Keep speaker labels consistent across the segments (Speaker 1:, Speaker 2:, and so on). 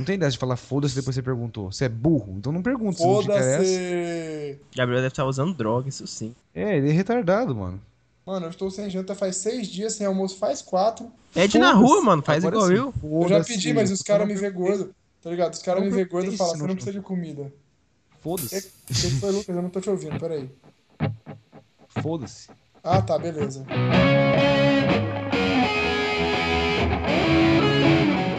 Speaker 1: Não tem ideia de falar foda-se depois você perguntou. Você é burro, então não pergunta. se não te interessa.
Speaker 2: Foda-se!
Speaker 3: Gabriel deve estar usando droga, isso sim.
Speaker 1: É, ele é retardado, mano.
Speaker 2: Mano, eu estou sem janta faz seis dias, sem almoço faz quatro.
Speaker 3: Pede na
Speaker 1: Foda-se.
Speaker 3: rua, mano, faz
Speaker 1: Agora
Speaker 3: igual eu.
Speaker 2: Eu já pedi, mas os caras me vê gordo. Tá ligado? Os caras me vê gordo e falam, você não precisa de comida. O
Speaker 1: Foda-se.
Speaker 2: que, que foi, Lucas? Eu não tô te ouvindo, peraí.
Speaker 1: Foda-se.
Speaker 2: Ah, tá, beleza.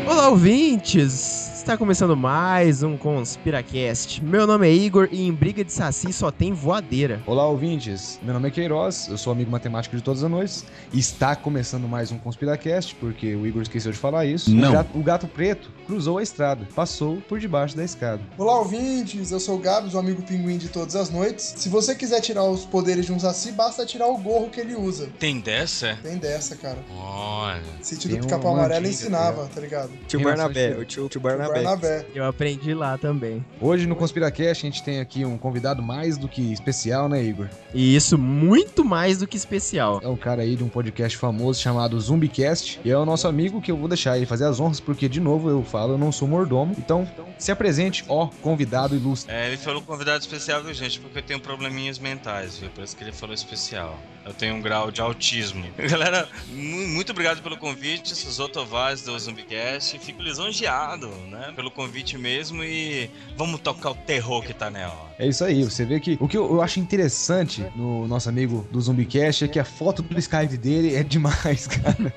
Speaker 3: Olá, ouvintes! Está começando mais um Conspiracast. Meu nome é Igor e em Briga de Saci só tem voadeira.
Speaker 1: Olá, ouvintes. Meu nome é Queiroz, eu sou amigo matemático de todas as noites. E está começando mais um Conspiracast, porque o Igor esqueceu de falar isso.
Speaker 4: Não.
Speaker 1: O gato, o gato preto cruzou a estrada, passou por debaixo da escada.
Speaker 2: Olá, ouvintes. Eu sou o Gabs, o amigo pinguim de todas as noites. Se você quiser tirar os poderes de um Saci, basta tirar o gorro que ele usa.
Speaker 4: Tem dessa?
Speaker 2: Tem dessa, cara.
Speaker 4: Olha.
Speaker 1: Tem
Speaker 2: do Pica-Pau Amarelo
Speaker 1: antiga,
Speaker 2: ensinava, tá ligado?
Speaker 5: Tio Barnabé, o tio, tio
Speaker 2: O
Speaker 5: Barnabé.
Speaker 2: Barnabé.
Speaker 3: Eu aprendi lá também.
Speaker 1: Hoje no Conspiracast a gente tem aqui um convidado mais do que especial, né, Igor?
Speaker 3: E isso muito mais do que especial.
Speaker 1: É um cara aí de um podcast famoso chamado Zumbicast. E é o nosso amigo que eu vou deixar ele fazer as honras, porque, de novo, eu falo, eu não sou mordomo. Então, se apresente, ó, convidado ilustre.
Speaker 4: É, ele falou convidado especial, viu, gente? Porque eu tenho probleminhas mentais, viu? Por isso que ele falou especial. Eu tenho um grau de autismo. Galera, mu- muito obrigado pelo convite. Sou Tovaz do Zumbicast. Fico lisonjeado, né? Pelo convite mesmo. E vamos tocar o terror que tá nela.
Speaker 1: É isso aí, você vê que o que eu, eu acho interessante no nosso amigo do Zumbicast é que a foto do Skype dele é demais, cara.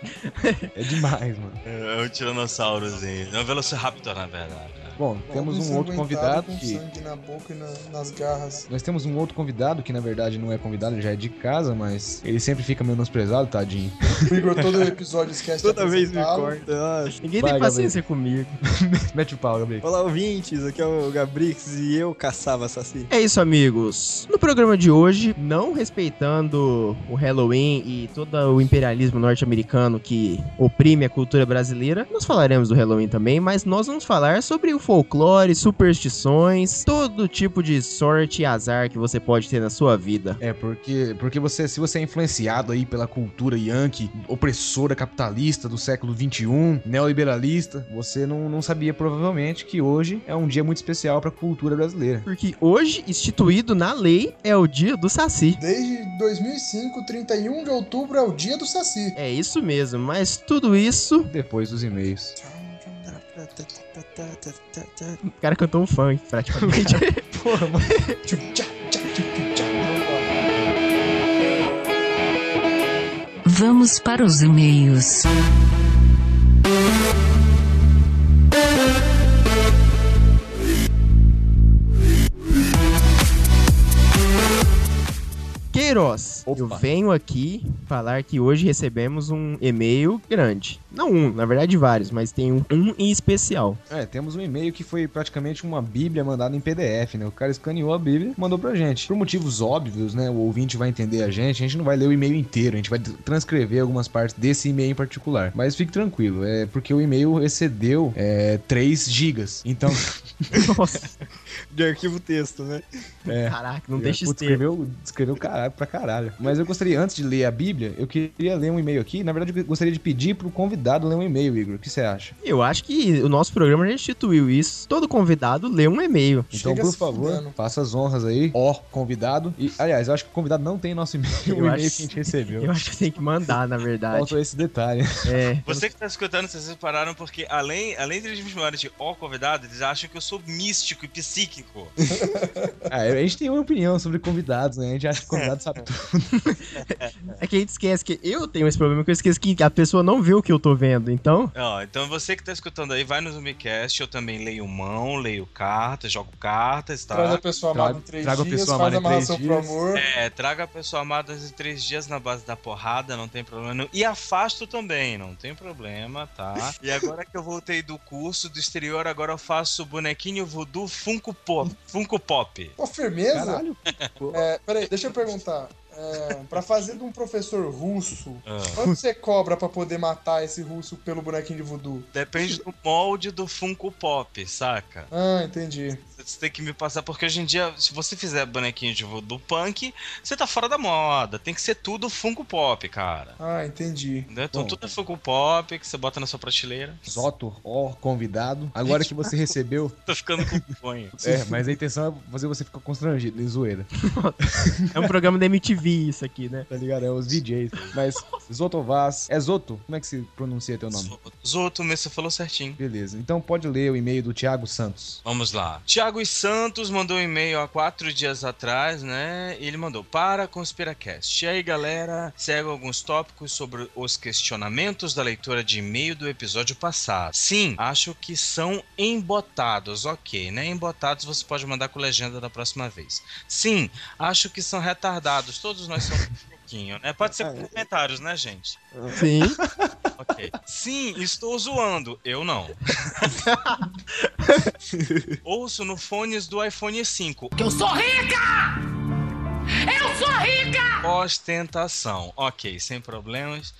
Speaker 1: É demais, mano.
Speaker 4: É um tiranossaurozinho. É um velociraptor, na verdade.
Speaker 1: Bom, temos um outro convidado
Speaker 2: com
Speaker 1: que.
Speaker 2: sangue na boca e na- nas garras.
Speaker 1: Nós temos um outro convidado que na verdade não é convidado, ele já é de casa, mas ele sempre fica menosprezado, tadinho.
Speaker 2: O Igor todo episódio esquece de
Speaker 5: Toda vez me corta. Nossa.
Speaker 3: Ninguém
Speaker 1: Vai,
Speaker 3: tem paciência comigo.
Speaker 1: Mete o pau, Gabriel.
Speaker 5: Olá, ouvintes. Aqui é o Gabrix e eu caçava Saci.
Speaker 3: É isso, amigos. No programa de hoje, não respeitando o Halloween e todo o imperialismo norte-americano que oprime a cultura brasileira, nós falaremos do Halloween também, mas nós vamos falar sobre o folclore, superstições, todo tipo de sorte e azar que você pode ter na sua vida.
Speaker 1: É, porque, porque você, se você é influenciado aí pela cultura yankee, opressora capitalista do século XXI, neoliberalista, você não, não sabia provavelmente que hoje é um dia muito especial pra cultura brasileira.
Speaker 3: Porque hoje, instituído na lei, é o dia do Saci.
Speaker 2: Desde 2005, 31 de outubro é o dia do Saci.
Speaker 3: É isso mesmo, mas tudo isso.
Speaker 1: Depois dos e-mails.
Speaker 3: O cara cantou um funk, praticamente.
Speaker 1: Porra, mano.
Speaker 2: Vamos
Speaker 6: para os e-mails.
Speaker 3: Queiroz,
Speaker 1: Opa.
Speaker 3: eu venho aqui falar que hoje recebemos um e-mail grande. Não um, na verdade vários, mas tem um, um em especial.
Speaker 1: É, temos um e-mail que foi praticamente uma bíblia mandada em PDF, né? O cara escaneou a bíblia e mandou pra gente. Por motivos óbvios, né? O ouvinte vai entender a gente, a gente não vai ler o e-mail inteiro, a gente vai transcrever algumas partes desse e-mail em particular. Mas fique tranquilo, é porque o e-mail excedeu é, 3 gigas. Então,
Speaker 3: Nossa,
Speaker 5: De arquivo texto, né?
Speaker 1: é.
Speaker 3: caraca, não deixa
Speaker 1: Putz,
Speaker 3: ter.
Speaker 1: escreveu, escreveu caralho pra caralho. Mas eu gostaria, antes de ler a Bíblia, eu queria ler um e-mail aqui. Na verdade, eu gostaria de pedir pro convidado ler um e-mail, Igor. O que você acha?
Speaker 3: Eu acho que o nosso programa já instituiu isso. Todo convidado lê um e-mail.
Speaker 1: Então,
Speaker 2: Chega
Speaker 1: por favor,
Speaker 2: fudendo.
Speaker 1: faça as honras aí, ó, convidado. E, aliás, eu acho que o convidado não tem nosso e-mail,
Speaker 3: Eu
Speaker 1: o e-mail
Speaker 3: acho-
Speaker 1: que a gente recebeu.
Speaker 3: Eu acho que tem que mandar, na verdade.
Speaker 1: Faltou esse detalhe.
Speaker 3: É.
Speaker 4: Você que tá escutando, vocês separaram porque além, além de eles me chamarem de ó convidado, eles acham que eu sou místico e psíquico.
Speaker 1: Ah, a gente tem uma opinião sobre convidados, né? A gente acha que convidado sabe tudo.
Speaker 3: É que a gente esquece que eu tenho esse problema, que eu esqueço que a pessoa não vê o que eu tô vendo. Então,
Speaker 4: Ó, então você que tá escutando aí, vai no Zumbicast, eu também leio mão, leio cartas, jogo cartas, tá?
Speaker 2: Traz a pessoa amada
Speaker 1: Traga-
Speaker 2: em três
Speaker 1: traga a
Speaker 2: dias,
Speaker 1: pessoa
Speaker 2: faz
Speaker 1: amada em três dias.
Speaker 2: amor.
Speaker 4: É, traga a pessoa amada em três dias na base da porrada, não tem problema. não. E afasto também, não tem problema, tá? E agora que eu voltei do curso do exterior, agora eu faço bonequinho voodoo Funko Pop. Funko Pop.
Speaker 2: Pô, firmeza?
Speaker 1: Caralho.
Speaker 2: É, peraí, deixa eu perguntar. É, pra fazer de um professor russo,
Speaker 4: Ah.
Speaker 2: quanto você cobra pra poder matar esse russo pelo bonequinho de voodoo?
Speaker 4: Depende do molde do Funko Pop, saca?
Speaker 2: Ah, entendi.
Speaker 4: Você tem que me passar, porque hoje em dia, se você fizer bonequinho de do punk, você tá fora da moda. Tem que ser tudo Funko Pop, cara.
Speaker 2: Ah, entendi.
Speaker 4: Entendeu? Então
Speaker 1: Bom.
Speaker 4: tudo é Funko Pop que você bota na sua prateleira.
Speaker 1: Zoto, ó, convidado. Agora que você recebeu.
Speaker 4: Tô ficando com vergonha.
Speaker 1: É, mas a intenção é fazer você ficar constrangido, em zoeira.
Speaker 3: É um programa da MTV isso aqui, né?
Speaker 1: Tá ligado? É os DJs. Mas Zoto Vaz. É Zoto? Como é que se pronuncia teu nome?
Speaker 4: Zoto, mas você falou certinho.
Speaker 1: Beleza. Então pode ler o e-mail do Thiago Santos.
Speaker 4: Vamos lá. Tiago Santos mandou um e-mail há quatro dias atrás, né? Ele mandou para Conspiracast. E aí, galera, segue alguns tópicos sobre os questionamentos da leitura de e-mail do episódio passado. Sim, acho que são embotados, ok, né? Embotados você pode mandar com legenda da próxima vez. Sim, acho que são retardados. Todos nós somos pouquinho, né? Pode ser por comentários, né, gente?
Speaker 3: Sim.
Speaker 4: Ok. Sim, estou zoando. Eu não. Ouço no fones do iPhone 5.
Speaker 6: Que eu sou rica! Eu sou rica!
Speaker 4: Ostentação. Ok, sem problemas.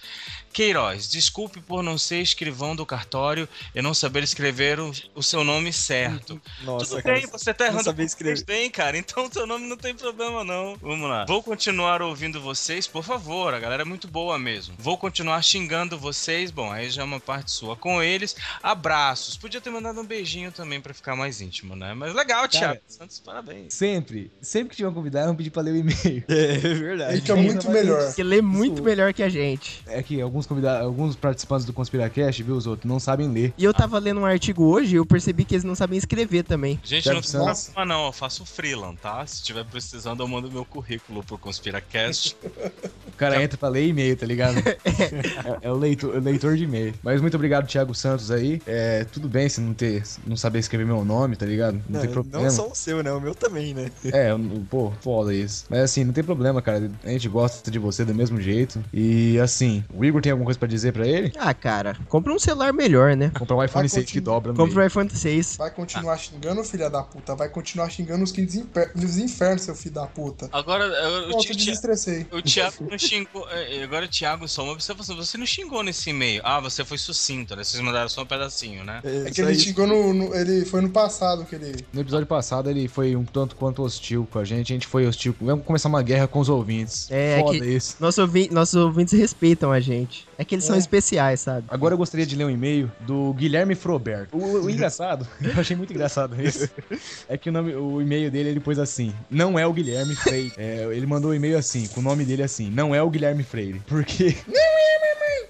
Speaker 4: Queiroz, desculpe por não ser escrivão do cartório e não saber escrever o, o seu nome certo.
Speaker 5: Nossa,
Speaker 4: Tudo
Speaker 5: cara.
Speaker 4: bem, você tá
Speaker 5: não
Speaker 4: errando português
Speaker 5: escrever.
Speaker 4: bem, cara. Então seu nome não tem problema, não. Vamos lá. Vou continuar ouvindo vocês, por favor. A galera é muito boa mesmo. Vou continuar xingando vocês. Bom, aí já é uma parte sua com eles. Abraços. Podia ter mandado um beijinho também pra ficar mais íntimo, né? Mas legal, Thiago. Santos, parabéns.
Speaker 1: Sempre, sempre que tiver um convidado, vamos pedir pra ler o e-mail.
Speaker 5: É, é verdade.
Speaker 2: Fica muito melhor.
Speaker 3: Porque lê muito melhor que a gente.
Speaker 1: É que alguns convidados, alguns participantes do Conspiracast, viu, os outros, não sabem ler.
Speaker 3: E eu tava lendo um artigo hoje e eu percebi que eles não sabem escrever também.
Speaker 4: Gente,
Speaker 1: Thiago
Speaker 4: não
Speaker 1: Santos.
Speaker 4: problema não, eu faço freelan, tá? Se tiver precisando, eu mando meu currículo pro Conspiracast.
Speaker 1: O cara entra pra ler e-mail, tá ligado? é, é o leitor, o leitor de e-mail. Mas muito obrigado, Thiago Santos aí. É, tudo bem se não ter, não saber escrever meu nome, tá ligado? Não,
Speaker 5: Não,
Speaker 1: tem problema.
Speaker 5: não só o seu, né? O meu também, né?
Speaker 1: É, pô, foda isso. Mas assim, não tem problema, cara. A gente gosta de você do mesmo jeito. E assim, o Igor tem alguma coisa pra dizer pra ele?
Speaker 3: Ah, cara, compra um celular melhor, né?
Speaker 1: Comprar um iPhone
Speaker 2: Vai
Speaker 1: 6 que
Speaker 2: continuar.
Speaker 1: dobra no
Speaker 3: Compra o iPhone 6.
Speaker 2: Vai continuar xingando, filha da puta. Vai continuar xingando os quintos imper- os infernos, seu filho da puta.
Speaker 4: Agora, eu, o, Ti-
Speaker 2: eu
Speaker 4: Ti-
Speaker 2: desestressei.
Speaker 4: o Thiago não xingou. é, Agora, Thiago, só uma observação. Você não xingou nesse e-mail. Ah, você foi sucinto, né? Vocês mandaram só um pedacinho, né?
Speaker 2: É que
Speaker 5: só
Speaker 2: ele xingou no, no- Ele foi no passado que ele.
Speaker 1: No episódio passado ele foi um tanto quanto hostil com a gente. A gente foi hostil. Vamos começar uma guerra com os ouvintes.
Speaker 3: É,
Speaker 1: Foda
Speaker 3: que-
Speaker 1: isso.
Speaker 3: Nossos, ouvi nossos ouvintes respeitam a gente. É que eles são
Speaker 2: É.
Speaker 3: especiais, sabe?
Speaker 1: Agora eu gostaria de ler um e-mail do Guilherme Froberto. O, o engraçado, eu achei muito engraçado isso, é que o, nome, o e-mail dele ele pôs assim: não é o Guilherme Freire. É, ele mandou um e-mail assim, com o nome dele assim: não é o Guilherme Freire. Porque.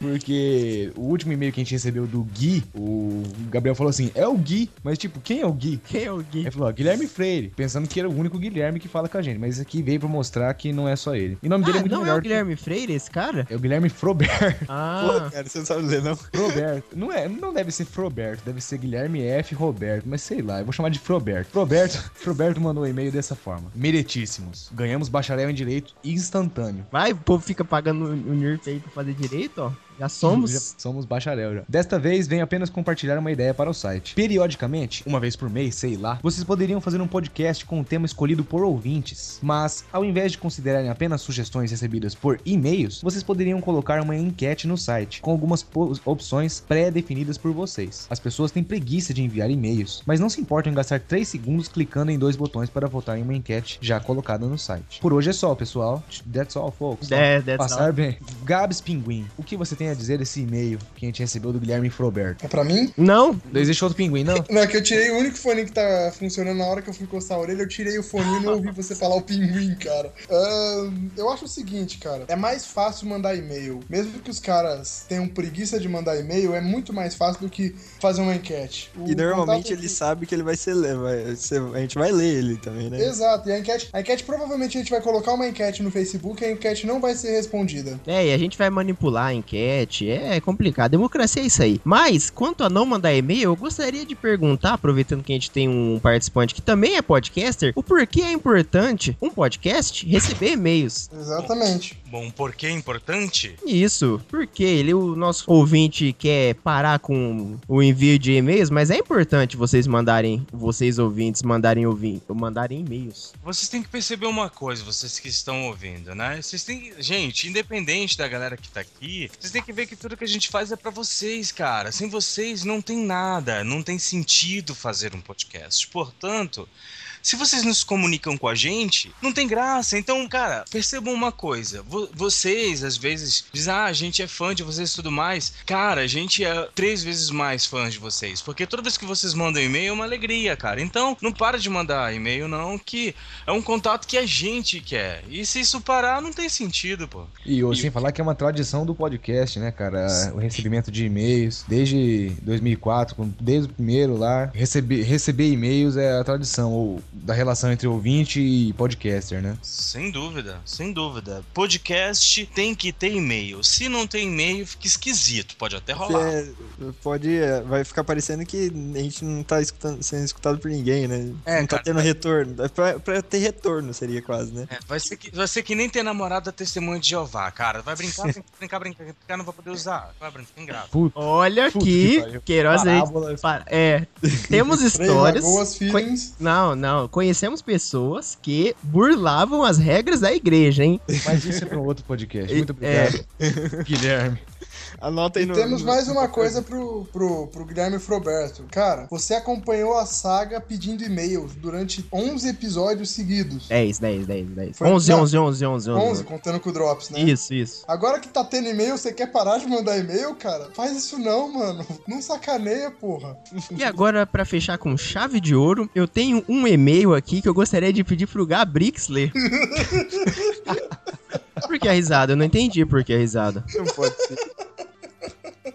Speaker 1: Porque o último e-mail que a gente recebeu do Gui, o Gabriel falou assim: é o Gui, mas tipo, quem é o Gui?
Speaker 3: Quem é o Gui?
Speaker 1: Ele falou, ó, Guilherme Freire, pensando que era o único Guilherme que fala com a gente, mas esse aqui veio pra mostrar que não é só ele. E o nome dele é
Speaker 3: Ah,
Speaker 1: muito
Speaker 3: não é
Speaker 1: melhor.
Speaker 3: o Guilherme Freire, esse cara?
Speaker 1: Que... É o Guilherme Froberto.
Speaker 5: Pô,
Speaker 3: Ah,
Speaker 5: cara, você não sabe ler, não?
Speaker 1: Roberto. Não é, não deve ser Froberto, deve ser Guilherme F. Roberto, mas sei lá, eu vou chamar de Froberto. Froberto, Froberto mandou um e-mail dessa forma: Meritíssimos. Ganhamos bacharel em direito instantâneo.
Speaker 3: vai, o povo fica pagando o NIRF aí pra fazer direito, ó. Já somos.
Speaker 1: Já somos bacharel já. Desta vez, venho apenas compartilhar uma ideia para o site. Periodicamente, uma vez por mês, sei lá, vocês poderiam fazer um podcast com um tema escolhido por ouvintes. Mas, ao invés de considerarem apenas sugestões recebidas por e-mails, vocês poderiam colocar uma enquete no site, com algumas opções pré-definidas por vocês. As pessoas têm preguiça de enviar e-mails, mas não se importam em gastar 3 segundos clicando em dois botões para votar em uma enquete já colocada no site. Por hoje é só, pessoal. That's all, folks.
Speaker 3: É, that's
Speaker 1: Passar
Speaker 3: all.
Speaker 1: bem. Gabs Pinguim, o que você tem a dizer desse e-mail que a gente recebeu do Guilherme Froberto?
Speaker 2: É pra mim?
Speaker 3: Não,
Speaker 1: Não existe outro pinguim, não?
Speaker 2: Não, é que eu tirei o único fone que tá funcionando na hora que eu fui encostar a orelha, eu tirei o fone e não ouvi você falar o pinguim, cara. Ahn, eu acho o seguinte, cara, é mais fácil mandar e-mail. Mesmo que os caras tenham preguiça de mandar e-mail, é muito mais fácil do que fazer uma enquete. O
Speaker 5: E normalmente ele sabe que ele vai ser. le- Vai, ser- a gente vai ler ele também, né?
Speaker 2: Exato, e a enquete, a enquete provavelmente a gente vai colocar uma enquete no Facebook e a enquete não vai ser respondida.
Speaker 3: É, e a gente vai manipular a enquete, é complicado. Democracia é isso aí. Mas, quanto a não mandar e-mail, eu gostaria de perguntar, aproveitando que a gente tem um participante que também é podcaster, o porquê é importante um podcast receber e-mails.
Speaker 2: Exatamente.
Speaker 4: Bom, por que é importante?
Speaker 3: Isso, porque ele, o nosso ouvinte quer parar com o envio de e-mails, mas é importante vocês mandarem, vocês ouvintes mandarem ouvir, mandarem e-mails.
Speaker 4: Vocês têm que perceber uma coisa, vocês que estão ouvindo, né? Vocês têm, gente, independente da galera que tá aqui, vocês têm que ver que tudo que a gente faz é pra vocês, cara. Sem vocês não tem nada, não tem sentido fazer um podcast. Portanto, se vocês não se comunicam com a gente, não tem graça. Então, cara, percebam uma coisa. Vo- vocês, às vezes, dizem, ah, a gente é fã de vocês e tudo mais. Cara, a gente é três vezes mais fã de vocês. Porque toda vez que vocês mandam e-mail é uma alegria, cara. Então, não para de mandar e-mail, não, que é um contato que a gente quer. E se isso parar, não tem sentido, pô.
Speaker 1: E ô, sem falar que é uma tradição do podcast, né, cara? O recebimento de e-mails. Desde 2004, com- desde o primeiro lá, receber, receber e-mails é a tradição ou, da relação entre ouvinte e podcaster, né?
Speaker 4: Sem dúvida, sem dúvida. Podcast tem que ter e-mail. Se não tem e-mail, fica esquisito. Pode até rolar.
Speaker 5: É, pode. é, Vai ficar parecendo que a gente não tá escutando- sendo escutado por ninguém, né?
Speaker 4: É,
Speaker 5: não tá
Speaker 4: cara,
Speaker 5: tendo retorno. É pra, pra ter retorno, seria quase, né?
Speaker 4: É, vai, ser que, vai ser que nem ter namorado da testemunha de Jeová, cara. Vai brincar, brincar, brincar, brincar, brincar, não vai poder usar. Vai brincar, ingrato.
Speaker 1: Puta,
Speaker 3: Olha
Speaker 1: Puta que
Speaker 3: aqui,
Speaker 1: pariu.
Speaker 3: Queiroz, a gente,
Speaker 1: parábolas.
Speaker 3: pa- é, temos histórias.
Speaker 2: Lagoas Feelings.
Speaker 3: Não, não. Conhecemos pessoas que burlavam as regras da igreja, hein?
Speaker 1: Mas isso é pra um outro podcast. Muito
Speaker 3: É.
Speaker 1: obrigado, Guilherme.
Speaker 5: Anota aí
Speaker 2: E
Speaker 5: no.
Speaker 2: temos
Speaker 5: no-
Speaker 2: mais uma coisa pro, pro, pro Guilherme Froberto. Cara, você acompanhou a saga pedindo e-mails durante 11 episódios seguidos.
Speaker 3: 10, 10, 10, 10.
Speaker 2: Foi-
Speaker 3: 11,
Speaker 2: não.
Speaker 3: 11, 11, 11,
Speaker 2: 11,
Speaker 3: 11.
Speaker 2: contando com o Drops, né?
Speaker 3: Isso, isso.
Speaker 2: Agora que tá tendo e-mail, você quer parar de mandar e-mail, cara? Faz isso não, mano. Não sacaneia, porra.
Speaker 3: E agora, pra fechar com chave de ouro, eu tenho um e-mail aqui que eu gostaria de pedir pro Gabrix ler. por que a risada? Eu não entendi por que a risada.
Speaker 5: Não pode ser.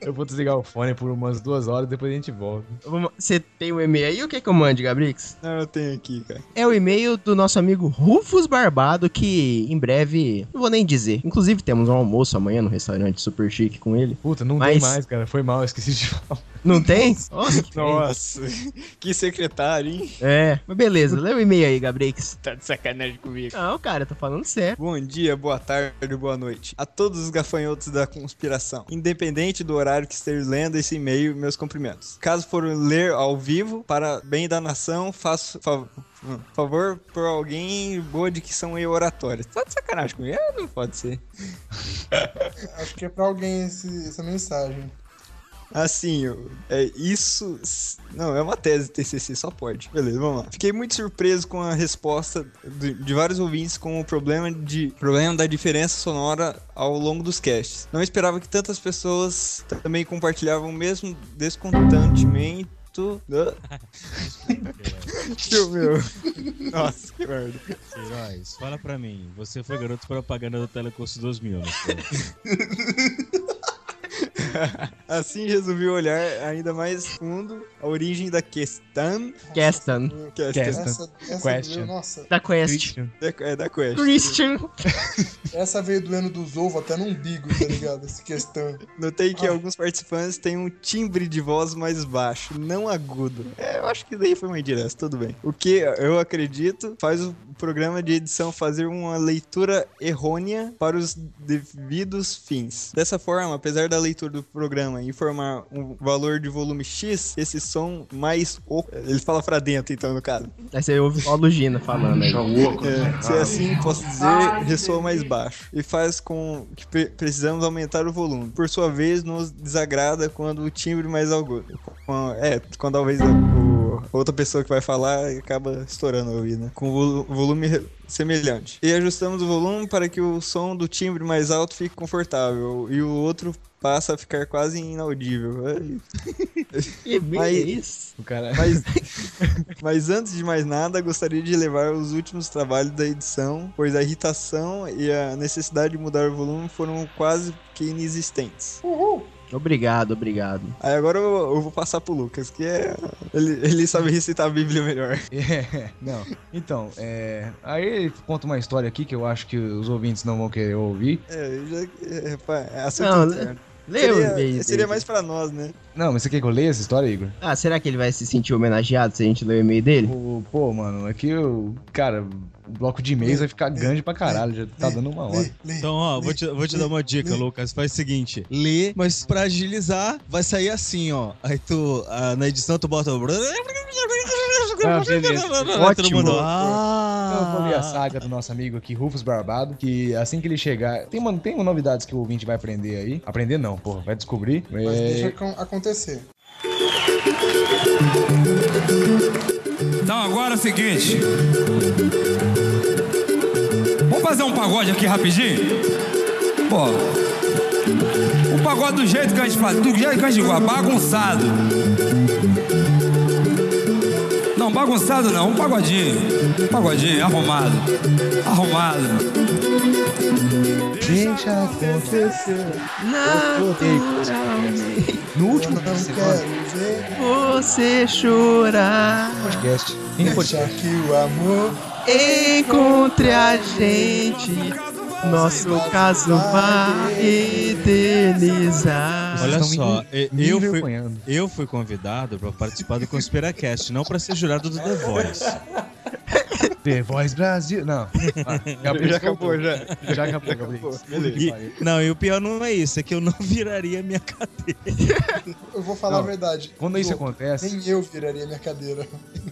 Speaker 1: Eu vou desligar o fone por umas duas horas, depois a gente volta.
Speaker 3: Você tem um e-mail aí? O que que eu mande, Gabrix?
Speaker 5: Não, eu tenho aqui, cara.
Speaker 3: É o e-mail do nosso amigo Rufus Barbado, que em breve, não vou nem dizer. Inclusive, temos um almoço amanhã no restaurante super chique com ele.
Speaker 1: Puta, não
Speaker 3: Mas-
Speaker 1: tem mais, cara. Foi mal, eu esqueci de falar.
Speaker 3: Não tem? Nossa, que.
Speaker 5: Nossa, que secretário, hein?
Speaker 3: É, mas beleza, lê o e-mail aí, Gabrix.
Speaker 5: Tá de sacanagem comigo.
Speaker 3: Não, cara, tô falando sério.
Speaker 5: Bom dia, boa tarde, boa noite a todos os gafanhotos da conspiração. Independente do horário que esteja lendo esse e-mail, meus cumprimentos. Caso for ler ao vivo, para bem da nação, faço fa- hum, favor por alguém boa são e oratórias. Tá de sacanagem comigo? É, não pode ser.
Speaker 2: Acho que é pra alguém esse- essa mensagem.
Speaker 5: Assim, é isso. Não, é uma tese TCC, só pode. Beleza, vamos lá. Fiquei muito surpreso com a resposta de, de vários ouvintes com o problema, de, problema da diferença sonora ao longo dos casts. Não esperava que tantas pessoas também compartilhavam o mesmo descontantemente. Meu, meu. Nossa, que merda.
Speaker 7: Queiroz, fala pra mim, você foi garoto propaganda do Telecurso 2000, não foi?
Speaker 5: Assim resolvi olhar ainda mais fundo a origem da questão.
Speaker 3: Questan.
Speaker 5: Questão.
Speaker 1: Questão.
Speaker 2: Essa, essa
Speaker 1: Question.
Speaker 2: veio, nossa,
Speaker 3: Da Quest.
Speaker 1: Christian.
Speaker 5: É da quest.
Speaker 3: Christian.
Speaker 2: essa veio doendo dos ovos até no umbigo, tá ligado? Essa questão.
Speaker 5: Notei que
Speaker 2: Ah.
Speaker 5: alguns participantes têm um timbre de voz mais baixo, não agudo. É, eu acho que daí foi uma indireta, tudo bem. O que eu acredito faz o programa de edição fazer uma leitura errônea para os devidos fins. Dessa forma, apesar da leitura do programa informar um valor de volume X, esse som mais oco. Ele fala pra dentro, então, no caso.
Speaker 3: Aí você ouve o Lugina falando aí.
Speaker 5: É, se assim posso dizer, ressoa mais baixo. E faz com que pre- precisamos aumentar o volume. Por sua vez, nos desagrada quando o timbre mais agudo. É, quando talvez a o- outra pessoa que vai falar acaba estourando o ouvido, né? Com vo- volume semelhante. E ajustamos o volume para que o som do timbre mais alto fique confortável e o outro passa a ficar quase inaudível.
Speaker 3: Bem é isso.
Speaker 1: O cara.
Speaker 5: Mas, mas antes de mais nada, gostaria de levar os últimos trabalhos da edição, pois a irritação e a necessidade de mudar o volume foram quase que inexistentes.
Speaker 2: Uhul!
Speaker 3: Obrigado, obrigado.
Speaker 5: Aí agora eu, eu vou passar pro Lucas, que é. Ele, ele sabe recitar a Bíblia melhor.
Speaker 1: É, não. Então, é. Aí ele conta uma história aqui que eu acho que os ouvintes não vão querer ouvir.
Speaker 5: É, já, é, pá, é assunto
Speaker 3: Não,
Speaker 5: interno.
Speaker 3: Lê o
Speaker 5: Seria,
Speaker 3: e-mail
Speaker 5: seria
Speaker 3: dele.
Speaker 5: mais pra nós, né?
Speaker 1: Não, mas você quer que eu leia essa história, Igor?
Speaker 3: Ah, será que ele vai se sentir homenageado se a gente ler o e-mail dele?
Speaker 1: Pô, pô, mano, aqui eu. Cara, bloco de e-mails vai ficar grande pra caralho, já tá dando uma hora.
Speaker 4: Então, ó, vou te, vou te dar uma dica. Lucas. Faz o seguinte: lê, mas pra agilizar, vai sair assim, ó. Aí tu, ah, na edição, tu bota. o-
Speaker 1: Ah,
Speaker 3: Ótimo.
Speaker 4: mundo.
Speaker 1: Então
Speaker 4: Ah,
Speaker 1: eu vou ler a saga do nosso amigo aqui, Rufus Barbado, que assim que ele chegar. Tem, uma, tem uma novidades que o ouvinte vai aprender aí. Aprender não, porra, vai descobrir.
Speaker 2: Mas
Speaker 1: É,
Speaker 2: deixa acon- acontecer.
Speaker 8: Então agora é o seguinte. Vamos fazer um pagode aqui rapidinho? Pô. O pagode do jeito que a gente faz, do jeito que a gente gosta, bagunçado. Não, bagunçado não, um pagodinho. Um pagodinho, arrumado. Arrumado.
Speaker 1: Deixa acontecer.
Speaker 3: Naturalmente.
Speaker 1: No último semana,
Speaker 2: ver.
Speaker 3: Você chorar.
Speaker 1: podcast. Em
Speaker 2: Deixa
Speaker 1: podcast.
Speaker 2: que o amor.
Speaker 3: Encontre a gente. Nosso caso vai eternizar.
Speaker 4: Olha só, e- eu fui, eu fui convidado pra participar do Conspiracast, não pra ser jurado do The Voice.
Speaker 1: The Voice Brasil. Não. Ah,
Speaker 5: Já acabou, já.
Speaker 1: Já acabou, Gabriel.
Speaker 5: acabou.
Speaker 1: Que
Speaker 4: E- não, e o pior não é isso, é que eu não viraria minha cadeira.
Speaker 2: Eu vou falar
Speaker 1: Não,
Speaker 2: a verdade.
Speaker 1: Quando isso acontece,
Speaker 2: Nem eu viraria minha cadeira.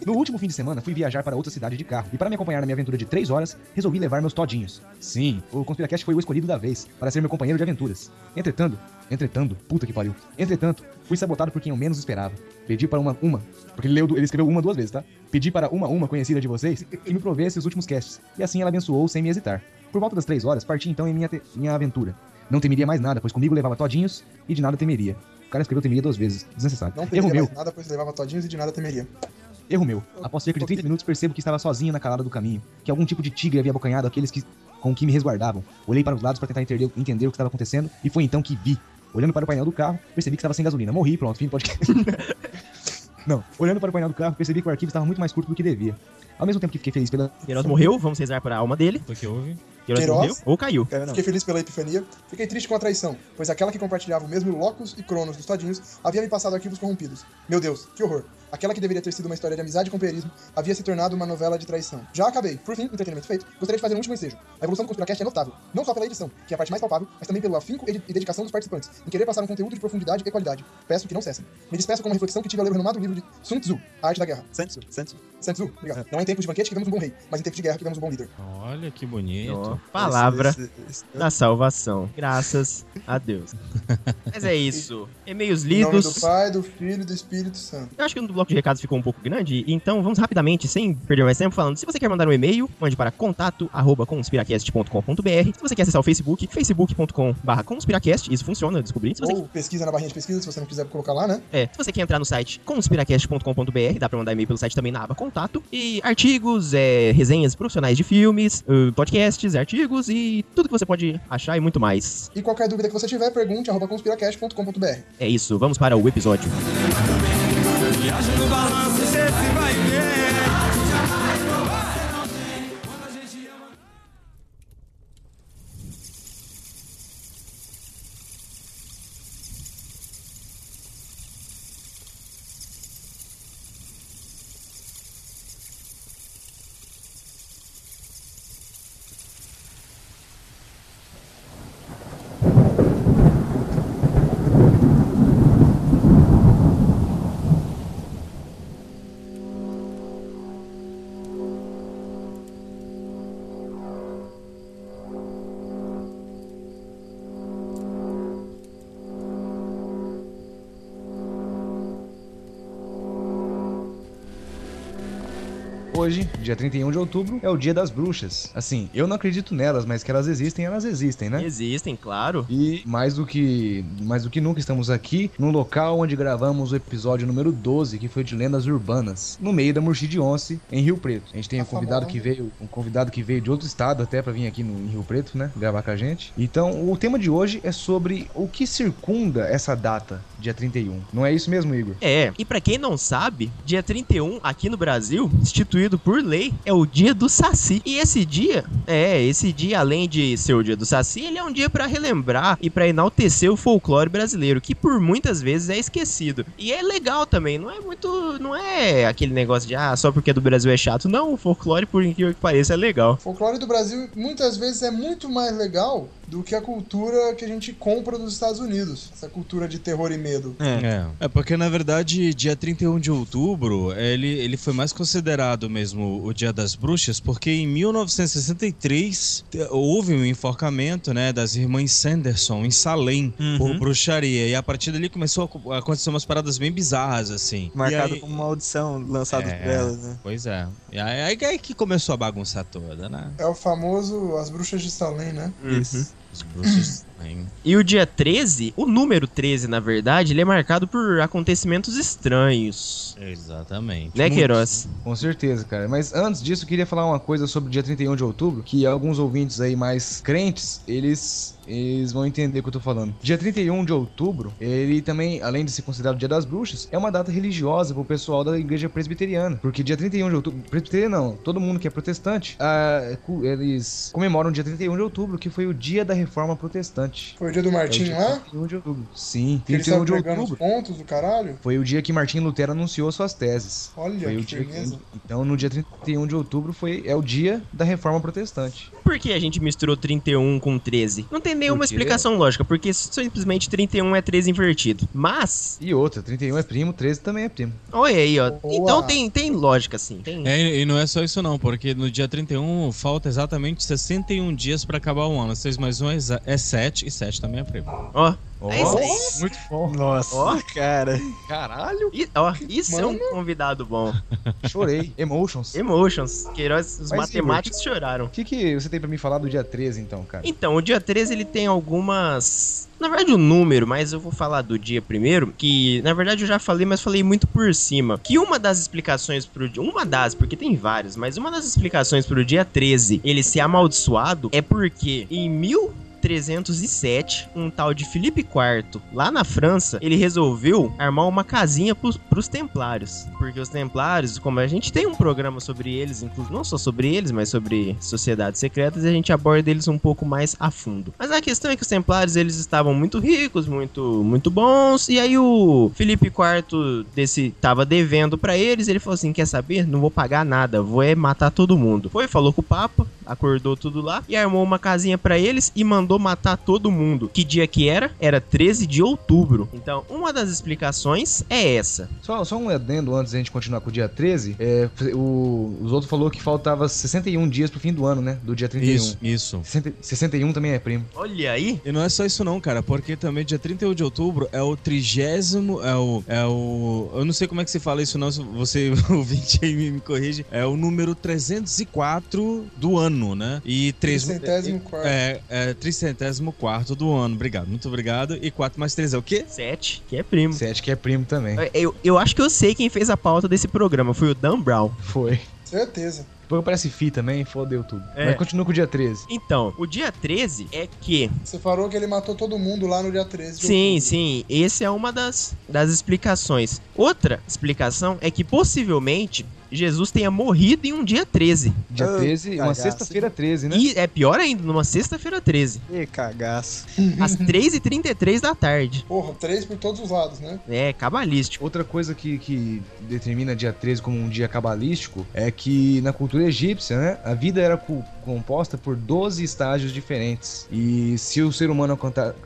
Speaker 1: no último fim de semana fui viajar para outra cidade de carro. E para me acompanhar na minha aventura de 3 horas, resolvi levar meus todinhos. Sim, o Conspiracast foi o escolhido da vez, para ser meu companheiro de aventuras. Entretanto, entretanto, puta que pariu. Entretanto, fui sabotado por quem eu menos esperava. Pedi para uma, uma, porque ele, leu, ele escreveu uma duas vezes, tá? Pedi para uma, uma conhecida de vocês que me provesse os últimos casts. E assim ela abençoou sem me hesitar. Por volta das 3 horas, parti então em minha, te- minha aventura. Não temeria mais nada, pois comigo levava todinhos e de nada temeria. O cara escreveu temeria duas vezes. Desnecessário.
Speaker 2: Não
Speaker 1: Erro
Speaker 2: temeria
Speaker 1: meu.
Speaker 2: mais nada, pois levava todinhos e de nada temeria.
Speaker 1: Erro meu. Após cerca de 30 minutos, percebo que estava sozinho na calada do caminho, que algum tipo de tigre havia abocanhado aqueles que, com que me resguardavam. Olhei para os lados para tentar entender, entender o que estava acontecendo, e foi então que vi. Olhando para o painel do carro, percebi que estava sem gasolina. Morri, pronto, fim do podcast. Não, olhando para o painel do carro, percebi que o arquivo estava muito mais curto do que devia. Ao mesmo tempo que fiquei feliz pela.
Speaker 3: Queiroz morreu, vamos rezar para a alma dele.
Speaker 4: O que houve?
Speaker 3: Queiroz,
Speaker 2: Queiroz?
Speaker 3: morreu ou caiu.
Speaker 5: Não.
Speaker 2: Fiquei feliz pela epifania. Fiquei triste com a traição, pois aquela que compartilhava o mesmo Locus e Cronos dos todinhos havia me passado arquivos corrompidos. Meu Deus, que horror. Aquela que deveria ter sido uma história de amizade e companheirismo havia se tornado uma novela de traição. Já acabei. Por fim, entretenimento feito, gostaria de fazer um último ensejo. A evolução do Conspiracast é notável, não só pela edição, que é a parte mais palpável, mas também pelo afinco e dedicação dos participantes, em querer passar um conteúdo de profundidade e qualidade. Peço que não cessem. Me despeço com uma reflexão que tive ao ler o renomado livro de Sun Tzu, A Arte da Guerra.
Speaker 5: Santos, Santos.
Speaker 2: Sun Tzu, obrigado. Não é em tempos de banquete que vemos um bom rei, mas em tempos de guerra que vemos um bom líder.
Speaker 4: Olha que bonito.
Speaker 3: Ó, palavra
Speaker 5: Esse- esse- esse-
Speaker 3: da salvação. Graças a Deus. Mas é isso. E-mails
Speaker 2: Em nome
Speaker 3: lidos.
Speaker 2: do Pai, do Filho e do Espírito Santo.
Speaker 3: Eu acho que o bloco de recados ficou um pouco grande, então vamos rapidamente, sem perder mais tempo, falando. Se você quer mandar um e-mail, mande para contato@conspiracast.com.br. Se você quer acessar o Facebook, facebook.com/conspiracast, isso funciona, eu descobri. Se você
Speaker 2: Ou pesquisa na barrinha de pesquisa, se você não quiser colocar lá, né?
Speaker 3: É, se você quer entrar no site conspiracast.com.br, dá pra mandar e-mail pelo site também na aba contato. E artigos, é, resenhas profissionais de filmes, uh, podcasts, artigos e tudo que você pode achar e muito mais.
Speaker 2: E qualquer dúvida que você tiver, pergunte arroba conspiracast.com.br.
Speaker 3: É isso, vamos para o episódio.
Speaker 8: Viagem no balanço, cê se vai
Speaker 1: Hoje, dia 31 de outubro, é o dia das bruxas. Assim, eu não acredito nelas, mas que elas existem, elas existem, né?
Speaker 3: Existem, claro.
Speaker 1: E mais do que mais do que nunca estamos aqui no local onde gravamos o episódio número 12, que foi de lendas urbanas, no meio da Murchid Once, em Rio Preto. A gente tem
Speaker 2: A
Speaker 1: um convidado que veio, um convidado que veio de outro estado até pra vir aqui no em Rio Preto, né, gravar com a gente. Então, o tema de hoje é sobre o que circunda essa data, dia 31. Não é isso mesmo, Igor?
Speaker 3: É, e pra quem não sabe, dia 31, aqui no Brasil, instituíram instituído por lei, é o dia do Saci. E esse dia, é, esse dia, além de ser o dia do Saci, ele é um dia pra relembrar e pra enaltecer o folclore brasileiro, que por muitas vezes é esquecido. E é legal também, não é muito. Não é aquele negócio de, ah, só porque é do Brasil é chato. Não, o folclore, por incrível que pareça, é legal.
Speaker 2: O folclore do Brasil muitas vezes é muito mais legal do que a cultura que a gente compra dos Estados Unidos. Essa cultura de terror e medo.
Speaker 4: É. é, porque na verdade, dia 31 de outubro, ele, ele foi mais considerado mesmo o Dia das Bruxas, porque em 1963 te- houve um enforcamento, né, das irmãs Sanderson em Salem por bruxaria. E a partir dali começou a co- a acontecer umas paradas bem bizarras, assim.
Speaker 5: Marcado
Speaker 4: aí-
Speaker 5: como maldição, lançado
Speaker 4: É.
Speaker 5: por elas, né?
Speaker 4: Pois é. E aí, aí, aí que começou a bagunça toda, né?
Speaker 2: É o famoso As Bruxas de Salem, né?
Speaker 5: Isso.
Speaker 4: Os bruxos. Hein?
Speaker 3: E o dia 13, o número 13, na verdade, ele é marcado por acontecimentos estranhos.
Speaker 4: Exatamente.
Speaker 3: Né, Queiroz?
Speaker 1: Com certeza, cara. Mas antes disso, eu queria falar uma coisa sobre o dia 31 de outubro, que alguns ouvintes aí mais crentes, eles eles vão entender o que eu tô falando. Dia 31 de outubro, ele também, além de ser considerado o Dia das Bruxas, é uma data religiosa pro pessoal da igreja presbiteriana. Porque dia 31 de outubro, presbiteriano não, todo mundo que é protestante, ah, eles comemoram o dia 31 de outubro, que foi o dia da reforma protestante.
Speaker 2: Foi o dia do
Speaker 1: É o
Speaker 2: Martim lá?
Speaker 1: 31 de outubro. Sim,
Speaker 2: Que eles
Speaker 1: 31
Speaker 2: estavam
Speaker 1: de outubro.
Speaker 2: pontos do caralho?
Speaker 1: Foi o dia que Martim Lutero anunciou suas teses.
Speaker 2: Olha,
Speaker 1: Foi o
Speaker 2: que
Speaker 1: dia que-. Então, no dia 31 de outubro foi é o dia da reforma protestante.
Speaker 3: Por que a gente misturou 31 com 13? Não tem nenhuma explicação lógica, porque simplesmente 31 é 13 invertido. Mas,
Speaker 1: E outra, 31 é primo, 13 também é primo.
Speaker 3: olha aí, ó.
Speaker 2: Boa.
Speaker 3: Então tem, tem lógica, sim. Tem.
Speaker 4: É, e não é só isso não, porque no dia 31 falta exatamente 61 dias pra acabar o ano. 6 mais 1 é 7 e 7 também é primo.
Speaker 3: Ó, é isso aí.
Speaker 1: Muito bom.
Speaker 5: Nossa,
Speaker 3: Ó.
Speaker 5: cara.
Speaker 1: Caralho,
Speaker 3: E- ó, isso é um convidado bom.
Speaker 1: chorei. Emotions. O
Speaker 3: Emotions. Queiroz, os
Speaker 1: Mas,
Speaker 3: matemáticos choraram.
Speaker 1: que, que você tem pra me falar do dia 13, então, cara?
Speaker 3: Então, o dia 13 ele tem algumas. Na verdade, o número, mas eu vou falar do dia primeiro. Que na verdade eu já falei, mas falei muito por cima. Que uma das explicações pro dia. Uma das, porque tem vários, mas uma das explicações pro dia 13 ele ser amaldiçoado é porque em 1307, um tal de Felipe IV, lá na França, ele resolveu armar uma casinha pros, pros templários. Porque os templários, como a gente tem um programa sobre eles, inclusive não só sobre eles, mas sobre sociedades secretas, a gente aborda eles um pouco mais a fundo. Mas a questão é que os templários, eles estavam muito ricos, muito, muito bons, e aí o Felipe IV desse tava devendo pra eles, ele falou assim, quer saber? Não vou pagar nada, vou é matar todo mundo. Foi, falou com o Papa, acordou tudo lá, e armou uma casinha pra eles e mandou matar todo mundo. Que dia que era? Era 13 de outubro. Então, uma das explicações é essa.
Speaker 1: Só, só um adendo antes da gente continuar com o dia 13. É, o, os outros falou que faltava 61 dias pro fim do ano, né? Do dia 31.
Speaker 4: Isso, isso.
Speaker 1: 60 61 também é primo.
Speaker 3: Olha aí.
Speaker 4: E não é só isso não, cara, porque também dia 31 de outubro é o trigésimo, é o, é o, eu não sei como é que se fala isso não, se você ouvinte aí me, me corrige, é o número 304 do ano, né? E três,
Speaker 2: Tricentésimo quarto.
Speaker 4: é, é tricentésimo quarto do ano, obrigado, muito obrigado. E 4 mais 3 é o quê?
Speaker 3: 7, que é primo.
Speaker 1: 7 que é primo também.
Speaker 3: Eu, eu acho que eu sei quem fez a pauta desse programa. Foi o Dan Brown.
Speaker 1: Foi.
Speaker 2: Certeza.
Speaker 1: Depois aparece Fi também, fodeu tudo.
Speaker 3: É.
Speaker 1: Mas continua com o dia 13.
Speaker 3: Então, o dia 13 é que.
Speaker 2: Você falou que ele matou todo mundo lá no dia 13 de
Speaker 3: Sim,
Speaker 2: outubro.
Speaker 3: sim. Esse é uma das, das explicações. Outra explicação é que possivelmente Jesus tenha morrido em um dia 13.
Speaker 1: Dia
Speaker 5: Ah,
Speaker 1: 13, uma
Speaker 5: cagaço.
Speaker 1: sexta-feira 13, né?
Speaker 3: E é pior ainda, numa sexta-feira 13.
Speaker 5: Que cagaço.
Speaker 3: Às 3h33 da tarde.
Speaker 2: Porra, três por todos os lados, né?
Speaker 3: É, cabalístico.
Speaker 1: Outra coisa que, que determina dia 13 como um dia cabalístico é que na cultura egípcia, né, a vida era co- composta por 12 estágios diferentes. E se o ser humano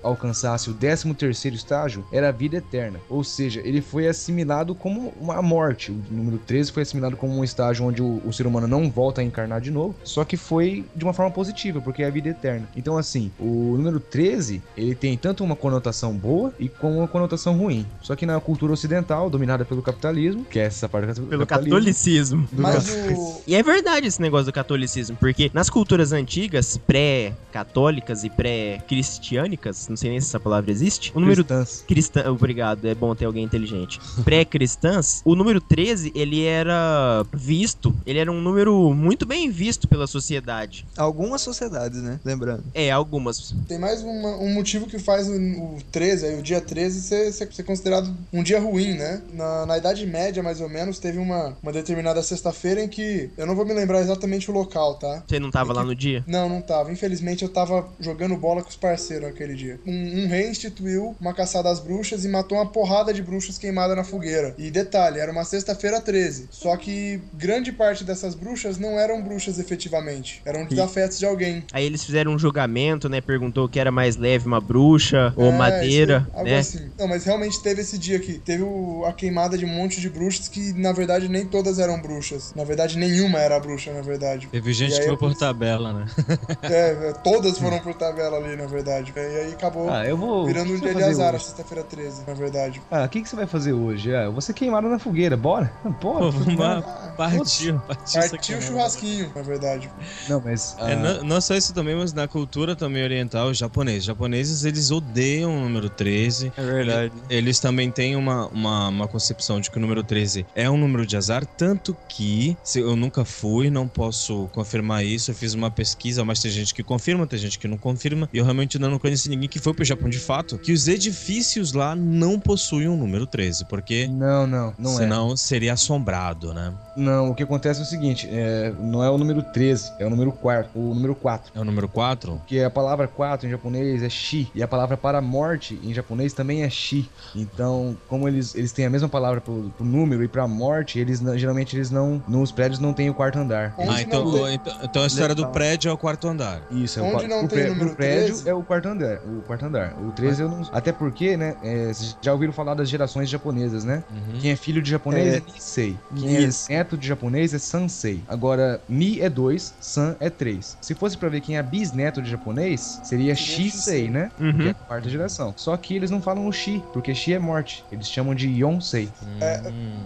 Speaker 1: alcançasse o 13 terceiro estágio, era a vida eterna. Ou seja, ele foi assimilado como uma morte. O número 13 foi assimilado como um estágio onde o, o ser humano não volta a encarnar de novo, só que foi de uma forma positiva, porque é a vida eterna. Então, assim, o número 13, ele tem tanto uma conotação boa e como uma conotação ruim. Só que na cultura ocidental, dominada pelo capitalismo, que é essa parte do
Speaker 3: Pelo catolicismo.
Speaker 2: o.
Speaker 3: E é verdade esse negócio do catolicismo, porque nas culturas antigas, pré-católicas e pré-cristiânicas, não sei nem se essa palavra existe, o número
Speaker 1: cristãs.
Speaker 3: cristã, obrigado, é bom ter alguém inteligente. Pré-cristãs, o número 13, ele era era visto, ele era um número muito bem visto pela sociedade.
Speaker 5: Algumas sociedades, né? Lembrando.
Speaker 3: É, algumas.
Speaker 2: Tem mais uma- um motivo que faz o, o 13, aí, o dia 13, ser, ser, ser considerado um dia ruim, né? Na, na Idade Média, mais ou menos, teve uma, uma determinada sexta-feira em que. Eu não vou me lembrar exatamente o local, tá?
Speaker 3: Você não tava lá no dia?
Speaker 2: Não, não tava. Infelizmente eu tava jogando bola com os parceiros naquele dia. Um, um rei instituiu uma caçada às bruxas e matou uma porrada de bruxas queimadas na fogueira. E detalhe, era uma sexta-feira 13. Só que grande parte dessas bruxas não eram bruxas efetivamente. Eram desafetos de alguém.
Speaker 3: Aí eles fizeram um julgamento, né? Perguntou o que era mais leve, uma bruxa ou
Speaker 2: É,
Speaker 3: madeira,
Speaker 2: isso
Speaker 3: né?
Speaker 2: assim. Não, mas realmente teve esse dia aqui. Teve o- a queimada de um monte de bruxas que, na verdade, nem todas eram bruxas. Na verdade, nenhuma era bruxa, na verdade.
Speaker 4: Teve gente
Speaker 2: aí
Speaker 4: que foi por tabela, né?
Speaker 2: É, é, todas foram por tabela ali, na verdade. E aí acabou
Speaker 1: Ah, eu vou.
Speaker 2: virando
Speaker 1: o
Speaker 2: um
Speaker 1: que
Speaker 2: dia de azar, sexta-feira 13, na verdade.
Speaker 1: Ah, o que, que você vai fazer hoje? Ah, eu vou ser queimado na fogueira, bora? Bora.
Speaker 4: Pô, vamos lá.
Speaker 2: Ah,
Speaker 4: Partiu, partiu.
Speaker 2: Partiu o churrasquinho, na verdade.
Speaker 1: Não, mas.
Speaker 4: É,
Speaker 1: ah,
Speaker 4: não, não só isso também, mas na cultura também oriental, os japoneses. Os japoneses, eles odeiam o número 13.
Speaker 5: É verdade.
Speaker 4: Eles também têm uma, uma, uma concepção de que o número 13 é um número de azar, tanto que se eu nunca fui, não posso confirmar isso. Eu fiz uma pesquisa, mas tem gente que confirma, tem gente que não confirma. E eu realmente ainda não conheci ninguém que foi pro Japão de fato, que os edifícios lá não possuem um número 13, porque
Speaker 1: Não, não, não é.
Speaker 4: senão seria assombrado, né?
Speaker 1: Não, o que acontece é o seguinte: é, não é o número 13, é o número 4. O número 4.
Speaker 4: É o número 4?
Speaker 1: Porque a palavra 4 em japonês é shi. E a palavra para morte em japonês também é shi. Então, como eles, eles têm a mesma palavra pro, pro número e pra morte, eles geralmente eles não. Nos prédios não tem o quarto andar.
Speaker 2: Onde
Speaker 4: Ah, então,
Speaker 2: tem-
Speaker 4: então, então a história do prédio é o quarto andar.
Speaker 1: Isso, é o,
Speaker 2: Onde
Speaker 1: qua-
Speaker 2: não
Speaker 1: o
Speaker 2: tem o número
Speaker 1: prédio
Speaker 2: 13?
Speaker 1: é o quarto andar. O quarto andar. O 13 eu não. Até porque, né? é, vocês já ouviram falar das gerações japonesas, né?
Speaker 4: Uhum.
Speaker 1: Quem é filho de japonês é,
Speaker 5: É.
Speaker 1: Nisei. Quem
Speaker 5: Isso.
Speaker 1: É neto de japonês é Sansei. Agora, Ni é 2, San é 3. Se fosse pra ver quem é bisneto de japonês, seria Shisei, né?
Speaker 3: Uhum.
Speaker 1: Que é a quarta geração. Só que eles não falam o Shi, porque Shi é morte. Eles chamam de Yonsei.
Speaker 4: Hum.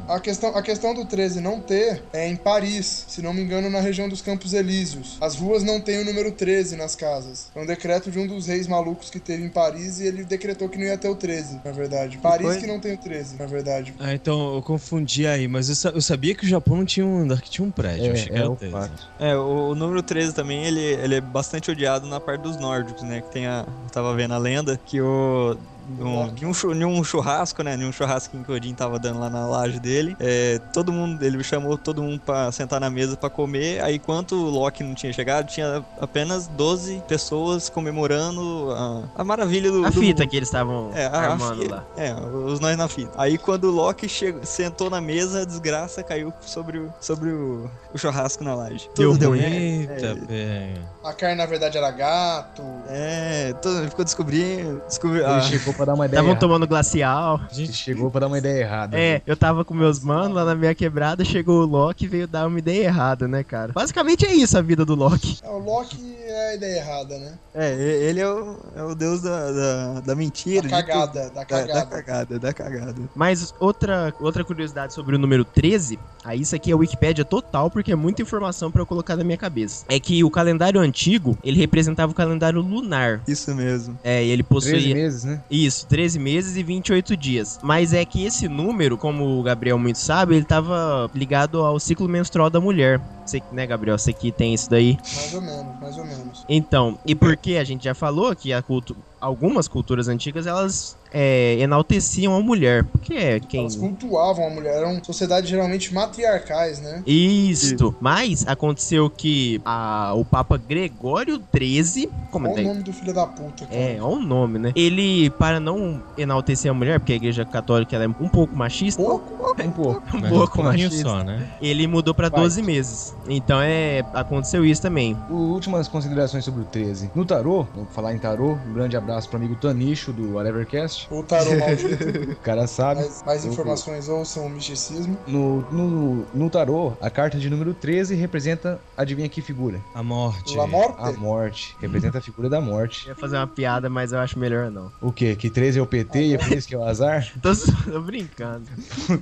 Speaker 2: A questão, a questão do 13 não ter é em Paris, se não me engano, na região dos Campos Elíseos. As ruas não têm o número 13 nas casas. Foi um decreto de um dos reis malucos que teve em Paris e ele decretou que não ia ter o 13, na verdade. Paris que não tem o 13, na verdade.
Speaker 4: Ah, então eu confundi aí, mas eu, sa- eu sabia que o Japão não tinha um andar, que tinha um prédio. achei que
Speaker 1: É, é
Speaker 4: era
Speaker 1: o
Speaker 4: 13.
Speaker 1: fato.
Speaker 5: É, o, o número 13 também, ele, ele é bastante odiado na parte dos nórdicos, né? Que tem a. Eu tava vendo a lenda que o. Um, de, um, chu- de um churrasco, né? De um churrasquinho que o Odin tava dando lá na laje dele. É, todo mundo, ele chamou todo mundo pra sentar na mesa pra comer. Aí, enquanto o Loki não tinha chegado, tinha apenas 12 pessoas comemorando a, a maravilha do.
Speaker 3: A
Speaker 5: do
Speaker 3: fita
Speaker 5: mundo.
Speaker 3: que eles estavam
Speaker 5: É,
Speaker 3: armando
Speaker 5: fi-
Speaker 3: lá.
Speaker 5: É, os nós na fita. Aí quando o Loki chegou, sentou na mesa, a desgraça caiu sobre o, sobre o, o churrasco na laje.
Speaker 3: Deu
Speaker 5: Tudo
Speaker 3: ruim.
Speaker 4: Eita, pega.
Speaker 2: A carne, na verdade, era gato.
Speaker 5: É, todo, ele ficou descobrindo. Descobriu,
Speaker 1: Ele
Speaker 5: ah,
Speaker 1: chegou pra dar uma ideia
Speaker 3: Estavam tomando glacial.
Speaker 1: Ele chegou pra dar uma ideia errada.
Speaker 3: É, eu tava com meus manos lá na minha quebrada, chegou o Loki e veio dar uma ideia errada, né, cara? Basicamente é isso a vida do Loki.
Speaker 2: É, o Loki é a ideia errada, né?
Speaker 5: é, ele é o, é o deus da, da, da mentira.
Speaker 2: Da cagada, da
Speaker 5: Da,
Speaker 2: cagada.
Speaker 5: da cagada, da cagada.
Speaker 3: Mas outra, outra curiosidade sobre o número 13, aí isso aqui é Wikipédia total, porque é muita informação pra eu colocar na minha cabeça. É que o calendário antigo, ele representava o calendário lunar.
Speaker 5: Isso mesmo.
Speaker 3: É, e ele
Speaker 1: 13
Speaker 3: possuía...
Speaker 1: meses, né?
Speaker 3: Isso, 13 meses e 28 dias. Mas é que esse número, como o Gabriel muito sabe, ele tava ligado ao ciclo menstrual da mulher. Você, né, Gabriel? Você que tem isso daí.
Speaker 2: Mais ou menos, mais ou menos.
Speaker 3: Então, e porque a gente já falou que a cultu algumas culturas antigas, elas é, enalteciam a mulher. Porque é quem...
Speaker 2: Elas cultuavam a mulher, eram sociedades geralmente matriarcais, né?
Speaker 3: Isto. Mas aconteceu que a, o Papa Gregório XIII... Como
Speaker 2: Qual
Speaker 3: é?
Speaker 2: o nome do filho da puta, cara?
Speaker 3: É, olha o nome, né? Ele, para não enaltecer a mulher, porque a igreja católica ela é um pouco machista,
Speaker 2: Pouco?
Speaker 1: Um pouco.
Speaker 3: um pouco
Speaker 4: um pouquinho
Speaker 3: machista.
Speaker 4: só, né?
Speaker 3: Ele mudou pra
Speaker 1: Vai.
Speaker 3: 12 meses. Então é. Aconteceu isso também.
Speaker 1: O- Últimas considerações sobre o 13. No tarô, vou falar em tarô, um grande abraço pro amigo Tanicho do Whatevercast.
Speaker 2: O tarô maldito.
Speaker 1: O cara sabe.
Speaker 2: mais, mais informações ouçam o misticismo.
Speaker 1: No, no, no tarô, a carta de número 13 representa, adivinha que figura?
Speaker 4: A morte.
Speaker 2: La Morte?
Speaker 1: A morte. Representa a figura da morte.
Speaker 3: Eu ia fazer uma piada, mas eu acho melhor não.
Speaker 1: O quê? Que 13 é o PT e é por isso que é o azar?
Speaker 3: Tô, tô brincando.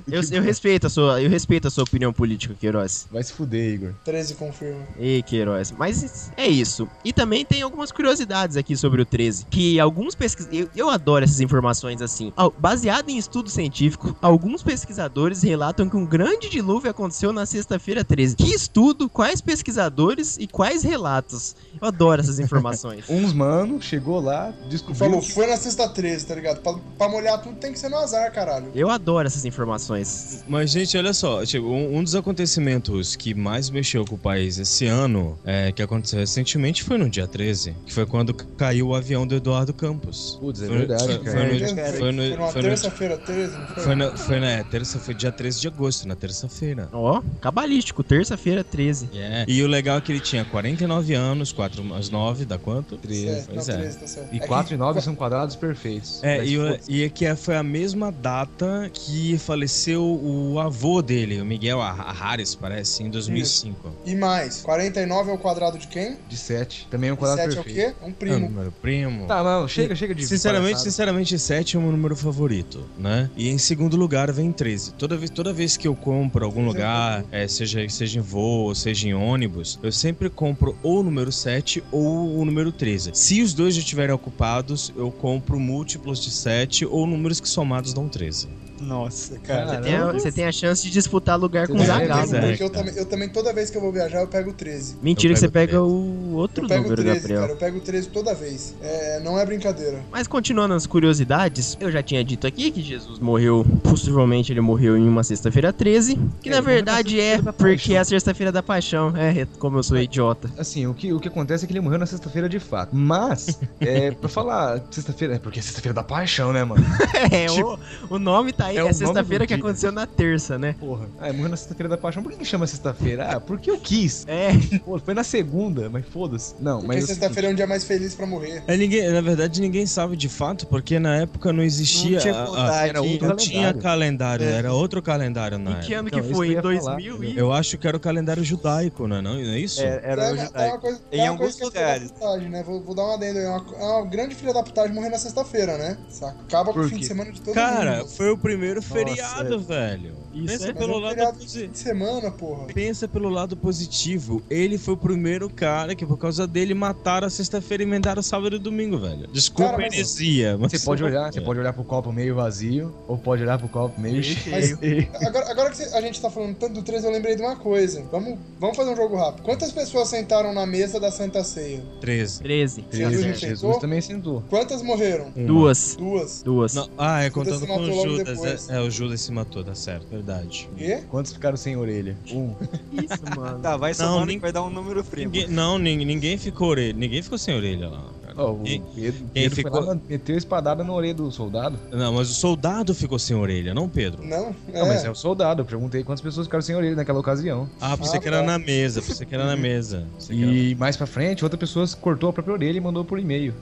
Speaker 3: Eu, eu respeito a sua, eu respeito a sua opinião política, Queiroz.
Speaker 1: Vai se fuder, Igor.
Speaker 2: 13 confirma.
Speaker 3: Ei, Queiroz. Mas é isso. E também tem algumas curiosidades aqui sobre o 13. Que alguns pesquisadores. Eu, eu adoro essas informações assim. Baseado em estudo científico, alguns pesquisadores relatam que um grande dilúvio aconteceu na sexta-feira 13. Que estudo? Quais pesquisadores e quais relatos? Eu adoro essas informações.
Speaker 1: Uns mano chegou lá, descobriu
Speaker 2: Falou,
Speaker 1: que
Speaker 2: foi na sexta 13, tá ligado? Pra, pra molhar tudo tem que ser no azar, caralho.
Speaker 3: Eu adoro essas informações.
Speaker 4: Mas, gente, olha só, tipo, um, um dos acontecimentos que mais mexeu com o país esse ano, é, que aconteceu recentemente, foi no dia 13, que foi quando caiu o avião do Eduardo Campos.
Speaker 1: Putz, é
Speaker 4: Foi-
Speaker 1: verdade,
Speaker 4: foi-
Speaker 1: cara.
Speaker 4: foi no-
Speaker 2: Foi,
Speaker 4: foi
Speaker 2: foi
Speaker 4: no- foi no-
Speaker 2: terça-feira 13, não foi?
Speaker 4: Foi na, foi na terça, foi dia 13 de agosto, na terça-feira.
Speaker 3: Ó, cabalístico, terça-feira 13.
Speaker 4: Yeah. E o legal é que ele tinha 49 anos, 4 mais 9, dá quanto?
Speaker 2: Certo,
Speaker 4: Pois
Speaker 2: não,
Speaker 4: é.
Speaker 2: 13, tá certo.
Speaker 1: E
Speaker 2: É
Speaker 1: 4
Speaker 2: que-
Speaker 1: e 9 são quadrados perfeitos.
Speaker 4: É,
Speaker 1: Mas
Speaker 4: e, o- e é que foi a mesma data que faleceu o avô dele, o Miguel Harris, parece, em 2005.
Speaker 2: E mais, 49 é o quadrado de quem?
Speaker 1: de 7. Também é um quadrado
Speaker 2: 7 é o
Speaker 1: perfeito.
Speaker 2: quê? Um
Speaker 4: É um
Speaker 2: primo.
Speaker 4: número primo.
Speaker 1: Tá, não, chega, chega de
Speaker 4: Sinceramente, sinceramente, 7 é o meu número favorito, né? E em segundo lugar vem 13. Toda vez, toda vez que eu compro algum lugar, é, seja, seja em voo, ou seja em ônibus, eu sempre compro ou o número 7 ou o número 13. Se os dois já estiverem ocupados, eu compro múltiplos de 7 ou números que somados dão 13.
Speaker 5: Nossa, cara.
Speaker 3: Você tem, a, você tem a chance de disputar lugar com o Zagallo.
Speaker 1: razão.
Speaker 4: é,
Speaker 2: porque eu também, eu também, toda vez que eu vou viajar, eu pego 13.
Speaker 3: Mentira
Speaker 4: Eu
Speaker 3: que você
Speaker 4: pego
Speaker 3: pega o outro
Speaker 2: Eu pego
Speaker 3: número,
Speaker 2: 13,
Speaker 3: Gabriel.
Speaker 2: cara. Eu pego 13 toda vez. É, não é brincadeira.
Speaker 3: Mas continuando as curiosidades, eu já tinha dito aqui que Jesus morreu, possivelmente ele morreu em uma sexta-feira 13, que
Speaker 1: É,
Speaker 3: na verdade é
Speaker 1: da
Speaker 3: porque é a sexta-feira da paixão. É, como eu sou idiota.
Speaker 1: Assim, o que, o que acontece é que ele morreu na sexta-feira de fato. Mas, é, pra falar sexta-feira, é porque é sexta-feira da paixão, né, mano?
Speaker 3: É,
Speaker 1: Tipo,
Speaker 3: o, o nome tá aí,
Speaker 1: é
Speaker 3: é,
Speaker 1: nome
Speaker 3: sexta-feira que aconteceu na terça, né?
Speaker 1: Porra. Ah, morreu na sexta-feira da paixão. Por que, que chama sexta-feira? Ah, porque eu quis.
Speaker 3: É,
Speaker 1: Pô, foi na segunda, mas foda-se. Não,
Speaker 2: Porque
Speaker 1: mas. é
Speaker 2: sexta-feira é um dia mais feliz pra morrer.
Speaker 4: É, ninguém, na verdade, ninguém sabe de fato, porque na época não existia.
Speaker 5: Não tinha
Speaker 4: a-
Speaker 1: era outro
Speaker 4: não
Speaker 1: calendário.
Speaker 4: tinha calendário,
Speaker 5: É.
Speaker 4: era outro calendário na
Speaker 3: em que
Speaker 4: época.
Speaker 3: ano
Speaker 1: Então,
Speaker 3: que
Speaker 1: isso
Speaker 3: foi? Em
Speaker 1: eu ia falar,
Speaker 3: 2000 e...
Speaker 4: Eu acho que era o calendário judaico, não é, não? Não é isso?
Speaker 5: É, era
Speaker 2: É,
Speaker 5: o
Speaker 2: é uma
Speaker 5: judaico.
Speaker 2: coisa,
Speaker 5: Em
Speaker 2: é
Speaker 5: alguns
Speaker 2: é
Speaker 5: lugares.
Speaker 2: putagem, né? Vou, vou dar uma adendo aí. É uma, é uma grande filha da putagem morrer na sexta-feira, né? Saca? Acaba com o fim de semana de todo
Speaker 4: Cara,
Speaker 2: mundo.
Speaker 4: foi o primeiro feriado, velho.
Speaker 3: Isso
Speaker 4: Pensa
Speaker 3: é-
Speaker 4: pelo
Speaker 2: é um
Speaker 4: lado positivo.
Speaker 2: de semana, porra.
Speaker 4: Pensa pelo lado positivo. Ele foi o primeiro cara que, por causa dele, mataram a sexta-feira e emendaram sábado e domingo, velho. Desculpa
Speaker 2: Cara,
Speaker 4: heresia, mas.
Speaker 1: Você pode olhar, você
Speaker 4: É.
Speaker 1: pode olhar pro copo meio vazio, ou pode olhar pro copo meio cheio.
Speaker 2: Agora, agora que a gente tá falando tanto do 13, eu lembrei de uma coisa. Vamos, vamos fazer um jogo rápido. Quantas pessoas sentaram na mesa da Santa Ceia?
Speaker 4: 13.
Speaker 3: 13.
Speaker 2: Jesus
Speaker 1: Jesus,
Speaker 2: sentou?
Speaker 1: Jesus também sentou.
Speaker 2: Quantas morreram?
Speaker 4: Uma.
Speaker 3: Duas.
Speaker 2: Duas.
Speaker 3: Duas.
Speaker 4: Não, ah, é
Speaker 2: Judas
Speaker 4: contando com
Speaker 2: logo
Speaker 4: Judas. É, é, o Judas se matou, tá certo, verdade.
Speaker 2: Quê?
Speaker 1: Quantos ficaram sem orelha? Um.
Speaker 3: Isso, mano.
Speaker 5: Tá, vai
Speaker 4: Não,
Speaker 5: somando
Speaker 4: nem-
Speaker 5: que vai dar um número primo.
Speaker 4: Ninguém, não, ninguém, ninguém ficou orelha. Ninguém ficou sem orelha lá. Cara.
Speaker 1: Ó, o
Speaker 4: E-
Speaker 1: Pedro,
Speaker 4: quem
Speaker 1: Pedro
Speaker 4: ficou-
Speaker 1: lá, meteu a espadada na orelha do soldado.
Speaker 4: Não, mas o soldado ficou sem orelha, não Pedro.
Speaker 2: Não?
Speaker 1: Não, mas é o soldado. Eu perguntei quantas pessoas ficaram sem orelha naquela ocasião.
Speaker 4: Ah, pensei
Speaker 2: Ah,
Speaker 4: que era
Speaker 2: tá.
Speaker 4: na mesa, pensei que era na mesa. Que era-
Speaker 1: E mais pra frente, outra pessoa cortou a própria orelha e mandou por e-mail.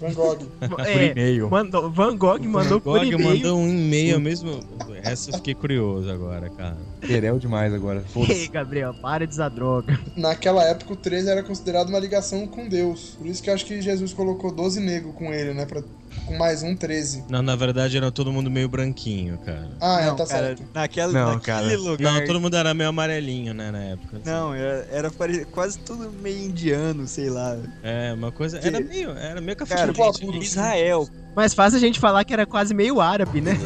Speaker 2: Van Gogh.
Speaker 3: É,
Speaker 1: e-mail.
Speaker 3: mandou, Van Gogh mandou por
Speaker 4: Gog
Speaker 3: e-mail.
Speaker 4: mandou um e-mail mesmo. Essa eu fiquei curioso agora, cara.
Speaker 1: Querel demais agora.
Speaker 3: Ei. Gabriel, para de usar droga.
Speaker 2: Naquela época, o 13 era considerado uma ligação com Deus. Por isso que eu acho que Jesus colocou 12 negros com ele, né? Pra, com mais um, 13.
Speaker 4: Não, na verdade era todo mundo meio branquinho, cara.
Speaker 2: Ah, é,
Speaker 5: não,
Speaker 2: tá
Speaker 5: cara,
Speaker 2: certo.
Speaker 5: naquela,
Speaker 1: Não,
Speaker 5: naquele
Speaker 1: cara.
Speaker 5: lugar.
Speaker 4: Não, todo mundo era meio amarelinho, né, na época. assim.
Speaker 5: Não, era, era pare- quase tudo meio indiano, sei lá.
Speaker 4: É, uma coisa.
Speaker 5: Que-
Speaker 4: Era meio. Era meio café
Speaker 5: Cara,
Speaker 2: Tipo,
Speaker 4: com leite.
Speaker 5: Israel.
Speaker 3: Mais fácil a gente falar que era quase meio árabe, né?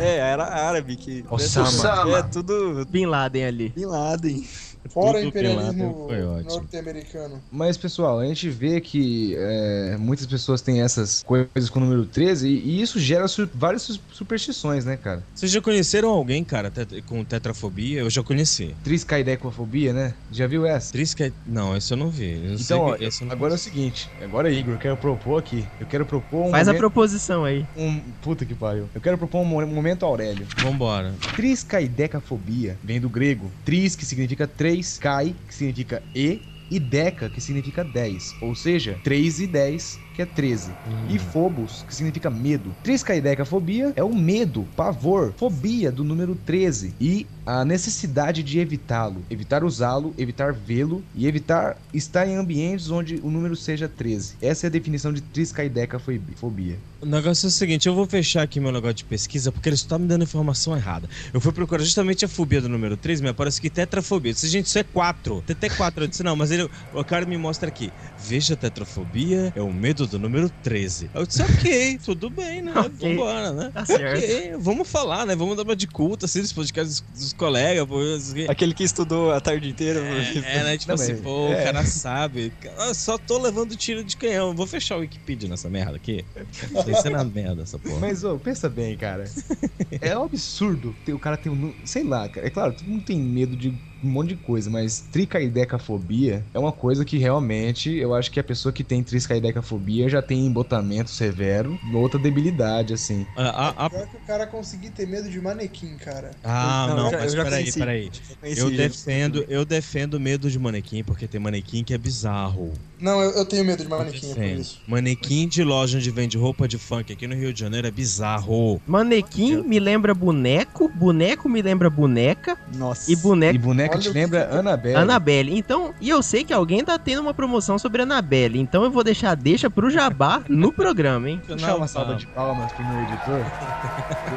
Speaker 5: É, era árabe que.
Speaker 1: Osama.
Speaker 5: É tudo
Speaker 3: Bin Laden ali.
Speaker 5: Bin Laden.
Speaker 2: Fora o imperialismo
Speaker 4: ótimo.
Speaker 2: norte-americano.
Speaker 1: Mas, pessoal, a gente vê que é, muitas pessoas têm essas coisas com o número 13 e, e isso gera su- várias su- superstições, né, cara?
Speaker 4: Vocês já conheceram alguém, cara, tet- com tetrafobia? Eu já conheci.
Speaker 1: Triscaidecofobia, né? Já viu essa?
Speaker 4: Trisca. Não, esse eu não vi. Eu não sei
Speaker 1: Então, ó,
Speaker 4: que- esse eu não
Speaker 1: agora é o seguinte. Agora, Igor, eu quero propor aqui. Eu quero propor um
Speaker 3: Faz a
Speaker 1: momento...
Speaker 3: proposição aí.
Speaker 1: um- Puta que pariu. Eu quero propor um mo- momento Aurélio.
Speaker 4: Vambora.
Speaker 1: Triscaidecafobia vem do grego tris, que significa três, kai, que significa e, e deca, que significa 10. Ou seja, 3 e 10, que é 13. E phobos, que significa medo. Triscaidecafobia é o medo, pavor, fobia do número 13 e a necessidade de evitá-lo, evitar usá-lo, evitar vê-lo e evitar estar em ambientes onde o número seja 13. Essa é a definição de triscaidecafobia.
Speaker 4: O negócio é o seguinte, eu vou fechar aqui meu negócio de pesquisa porque ele só tá me dando informação errada. Eu fui procurar justamente a fobia do número 3, me aparece que tetrafobia. Eu disse, gente, isso é 4. Tem até 4. Eu disse, não, mas ele, o cara me mostra aqui. Veja, tetrafobia é o medo do número 13. Eu disse, ok, tudo bem, né?
Speaker 3: Ok.
Speaker 4: Vambora, né?
Speaker 3: Tá certo.
Speaker 4: Ok, vamos falar, né? Vamos dar uma de culto, assim, dos podcasts dos, dos colegas, pô. assim.
Speaker 5: Aquele que estudou a tarde inteira.
Speaker 4: É, né? Tipo
Speaker 1: Não,
Speaker 4: assim, pô,
Speaker 1: é.
Speaker 4: o cara sabe. Eu só tô levando tiro de canhão. Vou fechar o Wikipedia nessa merda aqui. Vai ser na merda essa porra.
Speaker 1: Mas, ô, pensa bem, cara. É um absurdo ter, o cara ter um. Sei lá, cara. É claro, todo mundo tem medo de um monte de coisa, mas tricaidecafobia é uma coisa que realmente eu acho que a pessoa que tem tricaidecafobia já tem embotamento severo, outra debilidade, assim.
Speaker 4: A- a- a-
Speaker 2: Pior que o cara conseguir ter medo de manequim, cara.
Speaker 4: Ah,
Speaker 5: Não,
Speaker 4: não,
Speaker 5: eu já-
Speaker 4: mas
Speaker 5: eu
Speaker 4: peraí, peraí. Eu
Speaker 5: gente.
Speaker 4: defendo, eu defendo medo de manequim, porque tem manequim que é bizarro.
Speaker 2: Não, eu, eu tenho medo de manequim, é por isso.
Speaker 4: Manequim de loja onde vende roupa de funk aqui no Rio de Janeiro é bizarro.
Speaker 3: Manequim me lembra boneco, boneco me lembra boneca
Speaker 5: Nossa.
Speaker 3: e boneca
Speaker 1: E boneca te lembra
Speaker 2: que-
Speaker 1: Annabelle.
Speaker 3: Annabelle. Então, e eu sei que alguém tá tendo uma promoção sobre Annabelle, então eu vou deixar deixa pro Jabá no programa, hein?
Speaker 1: Deixa uma salva de palmas pro meu editor.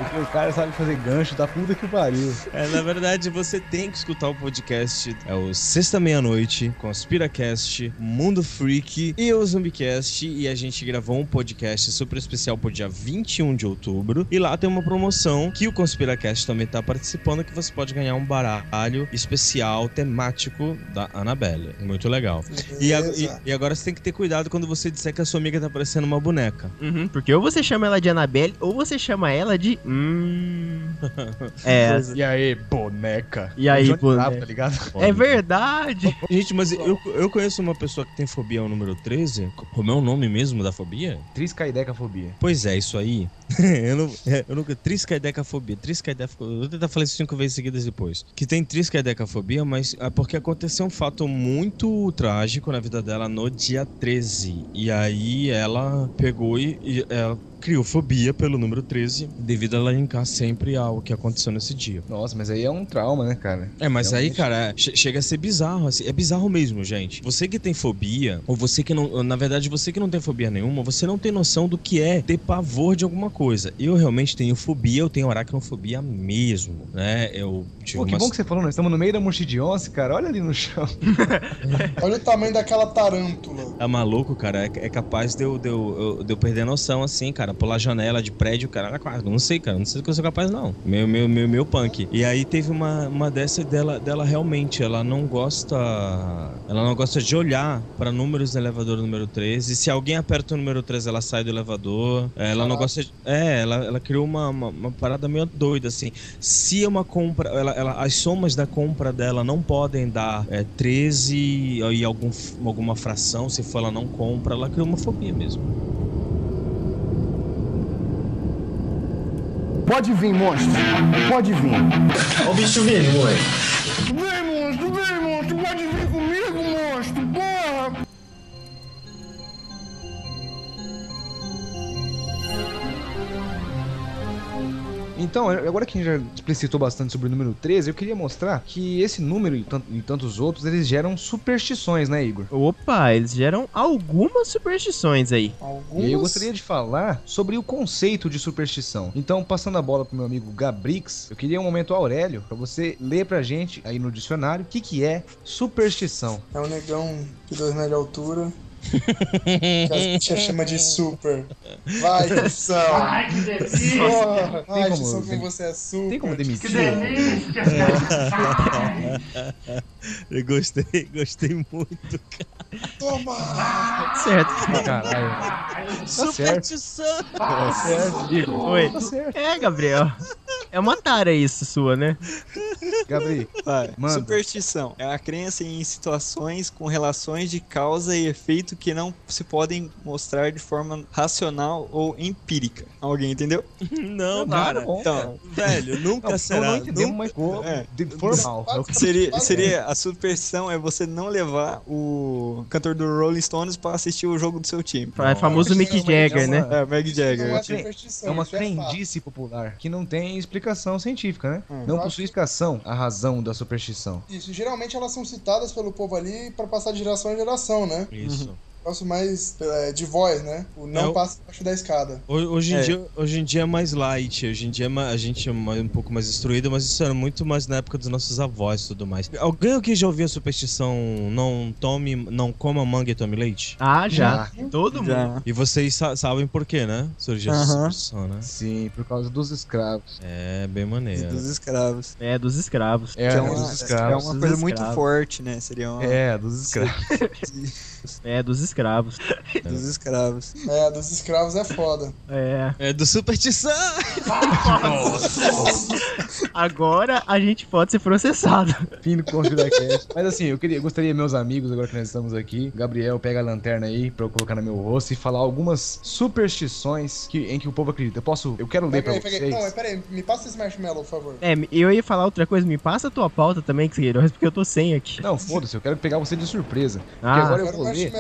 Speaker 1: Porque o cara sabe fazer gancho da puta que pariu.
Speaker 4: É, na verdade, você tem que escutar o podcast. É o Sexta Meia-Noite, Conspiracast, Mundo Freak e o Zumbicast. E a gente gravou um podcast super especial pro dia 21 de outubro. E lá tem uma promoção que o Conspiracast também tá participando, que você pode ganhar um baralho especial, temático da Annabelle. Muito legal. E, a- e- e agora você tem que ter cuidado quando você disser que a sua amiga tá parecendo uma boneca.
Speaker 3: Uhum, porque ou você chama ela de Annabelle, ou você chama ela de. Hum. É.
Speaker 1: E aí, boneca?
Speaker 3: E aí, boneca?
Speaker 1: Tá ligado?
Speaker 3: É verdade.
Speaker 4: Gente, mas eu, eu conheço uma pessoa que tem fobia ao número 13. Como é o nome mesmo da fobia?
Speaker 1: Triscaidecafobia.
Speaker 4: Pois é, isso aí. eu, não, é, eu nunca. Triscaidecafobia. Triscaidecafobia. Vou tentar falar isso cinco vezes seguidas depois. Que tem triscaidecafobia, mas é porque aconteceu um fato muito trágico na vida dela no dia 13. E aí ela pegou e, e ela criou fobia pelo número 13, devido a ela linkar sempre ao que aconteceu nesse dia.
Speaker 1: Nossa, mas aí é um trauma, né, cara?
Speaker 4: É, mas aí, cara, che- chega a ser bizarro, assim, é bizarro mesmo, gente. Você que tem fobia, ou você que não, na verdade, você que não tem fobia nenhuma, você não tem noção do que é ter pavor de alguma coisa. Eu realmente tenho fobia, eu tenho aracnofobia mesmo, né? Eu tive
Speaker 1: Pô, que
Speaker 4: uma...
Speaker 1: bom que você falou, nós estamos no meio da Monchidionce, cara. Olha ali no chão.
Speaker 2: Olha o tamanho daquela tarântula.
Speaker 4: Tá maluco, cara? É, é capaz de eu, de, eu, eu- de eu perder a noção, assim, cara. Pular janela de prédio, cara. Quase. Não sei, cara. Não sei se eu sou capaz, não. Meu, meu, meu, meu punk. E aí teve uma, uma dessa dela, dela realmente. Ela não gosta. Ela não gosta de olhar pra números do elevador número 13. Se alguém aperta o número 13, ela sai do elevador. Ela não gosta de. É, ela, ela criou uma, uma, uma parada meio doida, assim. Se é uma compra. Ela, ela, as somas da compra dela não podem dar é, 13 e algum, alguma fração. Se for ela não compra, ela criou uma fobia mesmo.
Speaker 9: Pode vir, monstro. Pode vir.
Speaker 10: Olha o bicho vindo, ué.
Speaker 9: Vem, monstro, vem, monstro. Pode vir comigo, monstro. Porra.
Speaker 1: Então, agora que a gente já explicitou bastante sobre o número 13, eu queria mostrar que esse número e, tant- e tantos outros, eles geram superstições, né, Igor?
Speaker 3: Opa, eles geram algumas superstições aí.
Speaker 1: E aí eu gostaria de falar sobre o conceito de superstição. Então, passando a bola pro meu amigo Gabrix, eu queria um momento Aurélio pra você ler pra gente aí no dicionário o que, que é superstição.
Speaker 2: É um negão de 2 metros de altura. que as bichas chamam de super. Vai, Edson!
Speaker 6: Ai, que delícia!
Speaker 2: Porra, Ai,
Speaker 1: como
Speaker 2: Edson, que
Speaker 1: dem-
Speaker 2: você é super.
Speaker 1: Tem como demitir?
Speaker 6: Que delícia!
Speaker 4: Eu gostei, gostei muito.
Speaker 2: Toma!
Speaker 3: Certo.
Speaker 1: Caralho. Tá.
Speaker 4: Superstição!
Speaker 1: Tá certo.
Speaker 3: Oi.
Speaker 1: Tá certo.
Speaker 3: É, Gabriel. É uma tara isso sua, né?
Speaker 1: Gabriel,
Speaker 5: Vai.
Speaker 1: Manda.
Speaker 5: Superstição é a crença em situações com relações de causa e efeito que não se podem mostrar de forma racional ou empírica. Alguém entendeu?
Speaker 4: Não,
Speaker 1: Tá
Speaker 4: cara.
Speaker 1: bom,
Speaker 5: Então,
Speaker 4: Velho, nunca
Speaker 1: Não,
Speaker 4: será.
Speaker 1: não entendemos,
Speaker 4: nunca-
Speaker 1: mas ficou
Speaker 5: É.
Speaker 1: de formal. É
Speaker 5: seria, seria a superstição é você não levar o cantor do Rolling Stones pra assistir o jogo do seu time.
Speaker 3: É famoso Mick Jagger, né?
Speaker 5: É, Meg
Speaker 2: Não
Speaker 5: Jagger.
Speaker 2: é
Speaker 1: É uma
Speaker 2: fato.
Speaker 1: crendice popular que não tem explicação científica, né?
Speaker 5: Hum.
Speaker 1: não possui explicação a razão da superstição.
Speaker 2: Isso, geralmente elas são citadas pelo povo ali pra passar de geração em geração, né?
Speaker 4: Isso.
Speaker 2: Negócio mais é, de voz, né? O não
Speaker 4: É, o-
Speaker 2: passa embaixo da escada.
Speaker 4: Ho- Hoje em,
Speaker 5: É.
Speaker 4: dia, hoje em dia é mais light, hoje em dia é a gente é um pouco mais instruído, mas isso era muito mais na época dos nossos avós e tudo mais. Alguém aqui já ouviu a superstição não tome, não coma manga e tome leite?
Speaker 3: Ah, já. Todo mundo.
Speaker 5: Já.
Speaker 4: E vocês sa- sabem por quê, né? Surgiu essa superstição, né?
Speaker 1: Sim, por causa dos escravos.
Speaker 4: É, bem maneiro.
Speaker 5: Dos escravos.
Speaker 3: É, dos escravos.
Speaker 1: É,
Speaker 5: Que é
Speaker 1: é
Speaker 5: uma,
Speaker 1: dos
Speaker 5: é
Speaker 1: escravos.
Speaker 5: uma
Speaker 3: Dos
Speaker 5: coisa muito forte, né? Seria uma.
Speaker 1: É, dos escravos.
Speaker 3: É, dos escravos.
Speaker 5: Dos escravos.
Speaker 2: É, dos escravos é foda.
Speaker 3: É.
Speaker 4: É do superstição!
Speaker 3: Agora a gente pode ser processado.
Speaker 1: Fim do ConspiraCast. Mas assim, eu queria, gostaria, meus amigos, agora que nós estamos aqui, Gabriel, pega a lanterna aí pra eu colocar no meu rosto e falar algumas superstições que, em que o povo acredita. Eu posso, eu quero ler
Speaker 2: Pega
Speaker 1: pra
Speaker 2: aí,
Speaker 1: vocês.
Speaker 2: Não, pera aí, me passa esse marshmallow, por favor.
Speaker 3: É, eu ia falar outra coisa, me passa a tua pauta também, Queiroz, porque eu tô sem aqui.
Speaker 1: Não, foda-se, eu quero pegar você de surpresa. Porque
Speaker 3: Ah.
Speaker 1: agora eu
Speaker 2: Quero
Speaker 1: vou ler.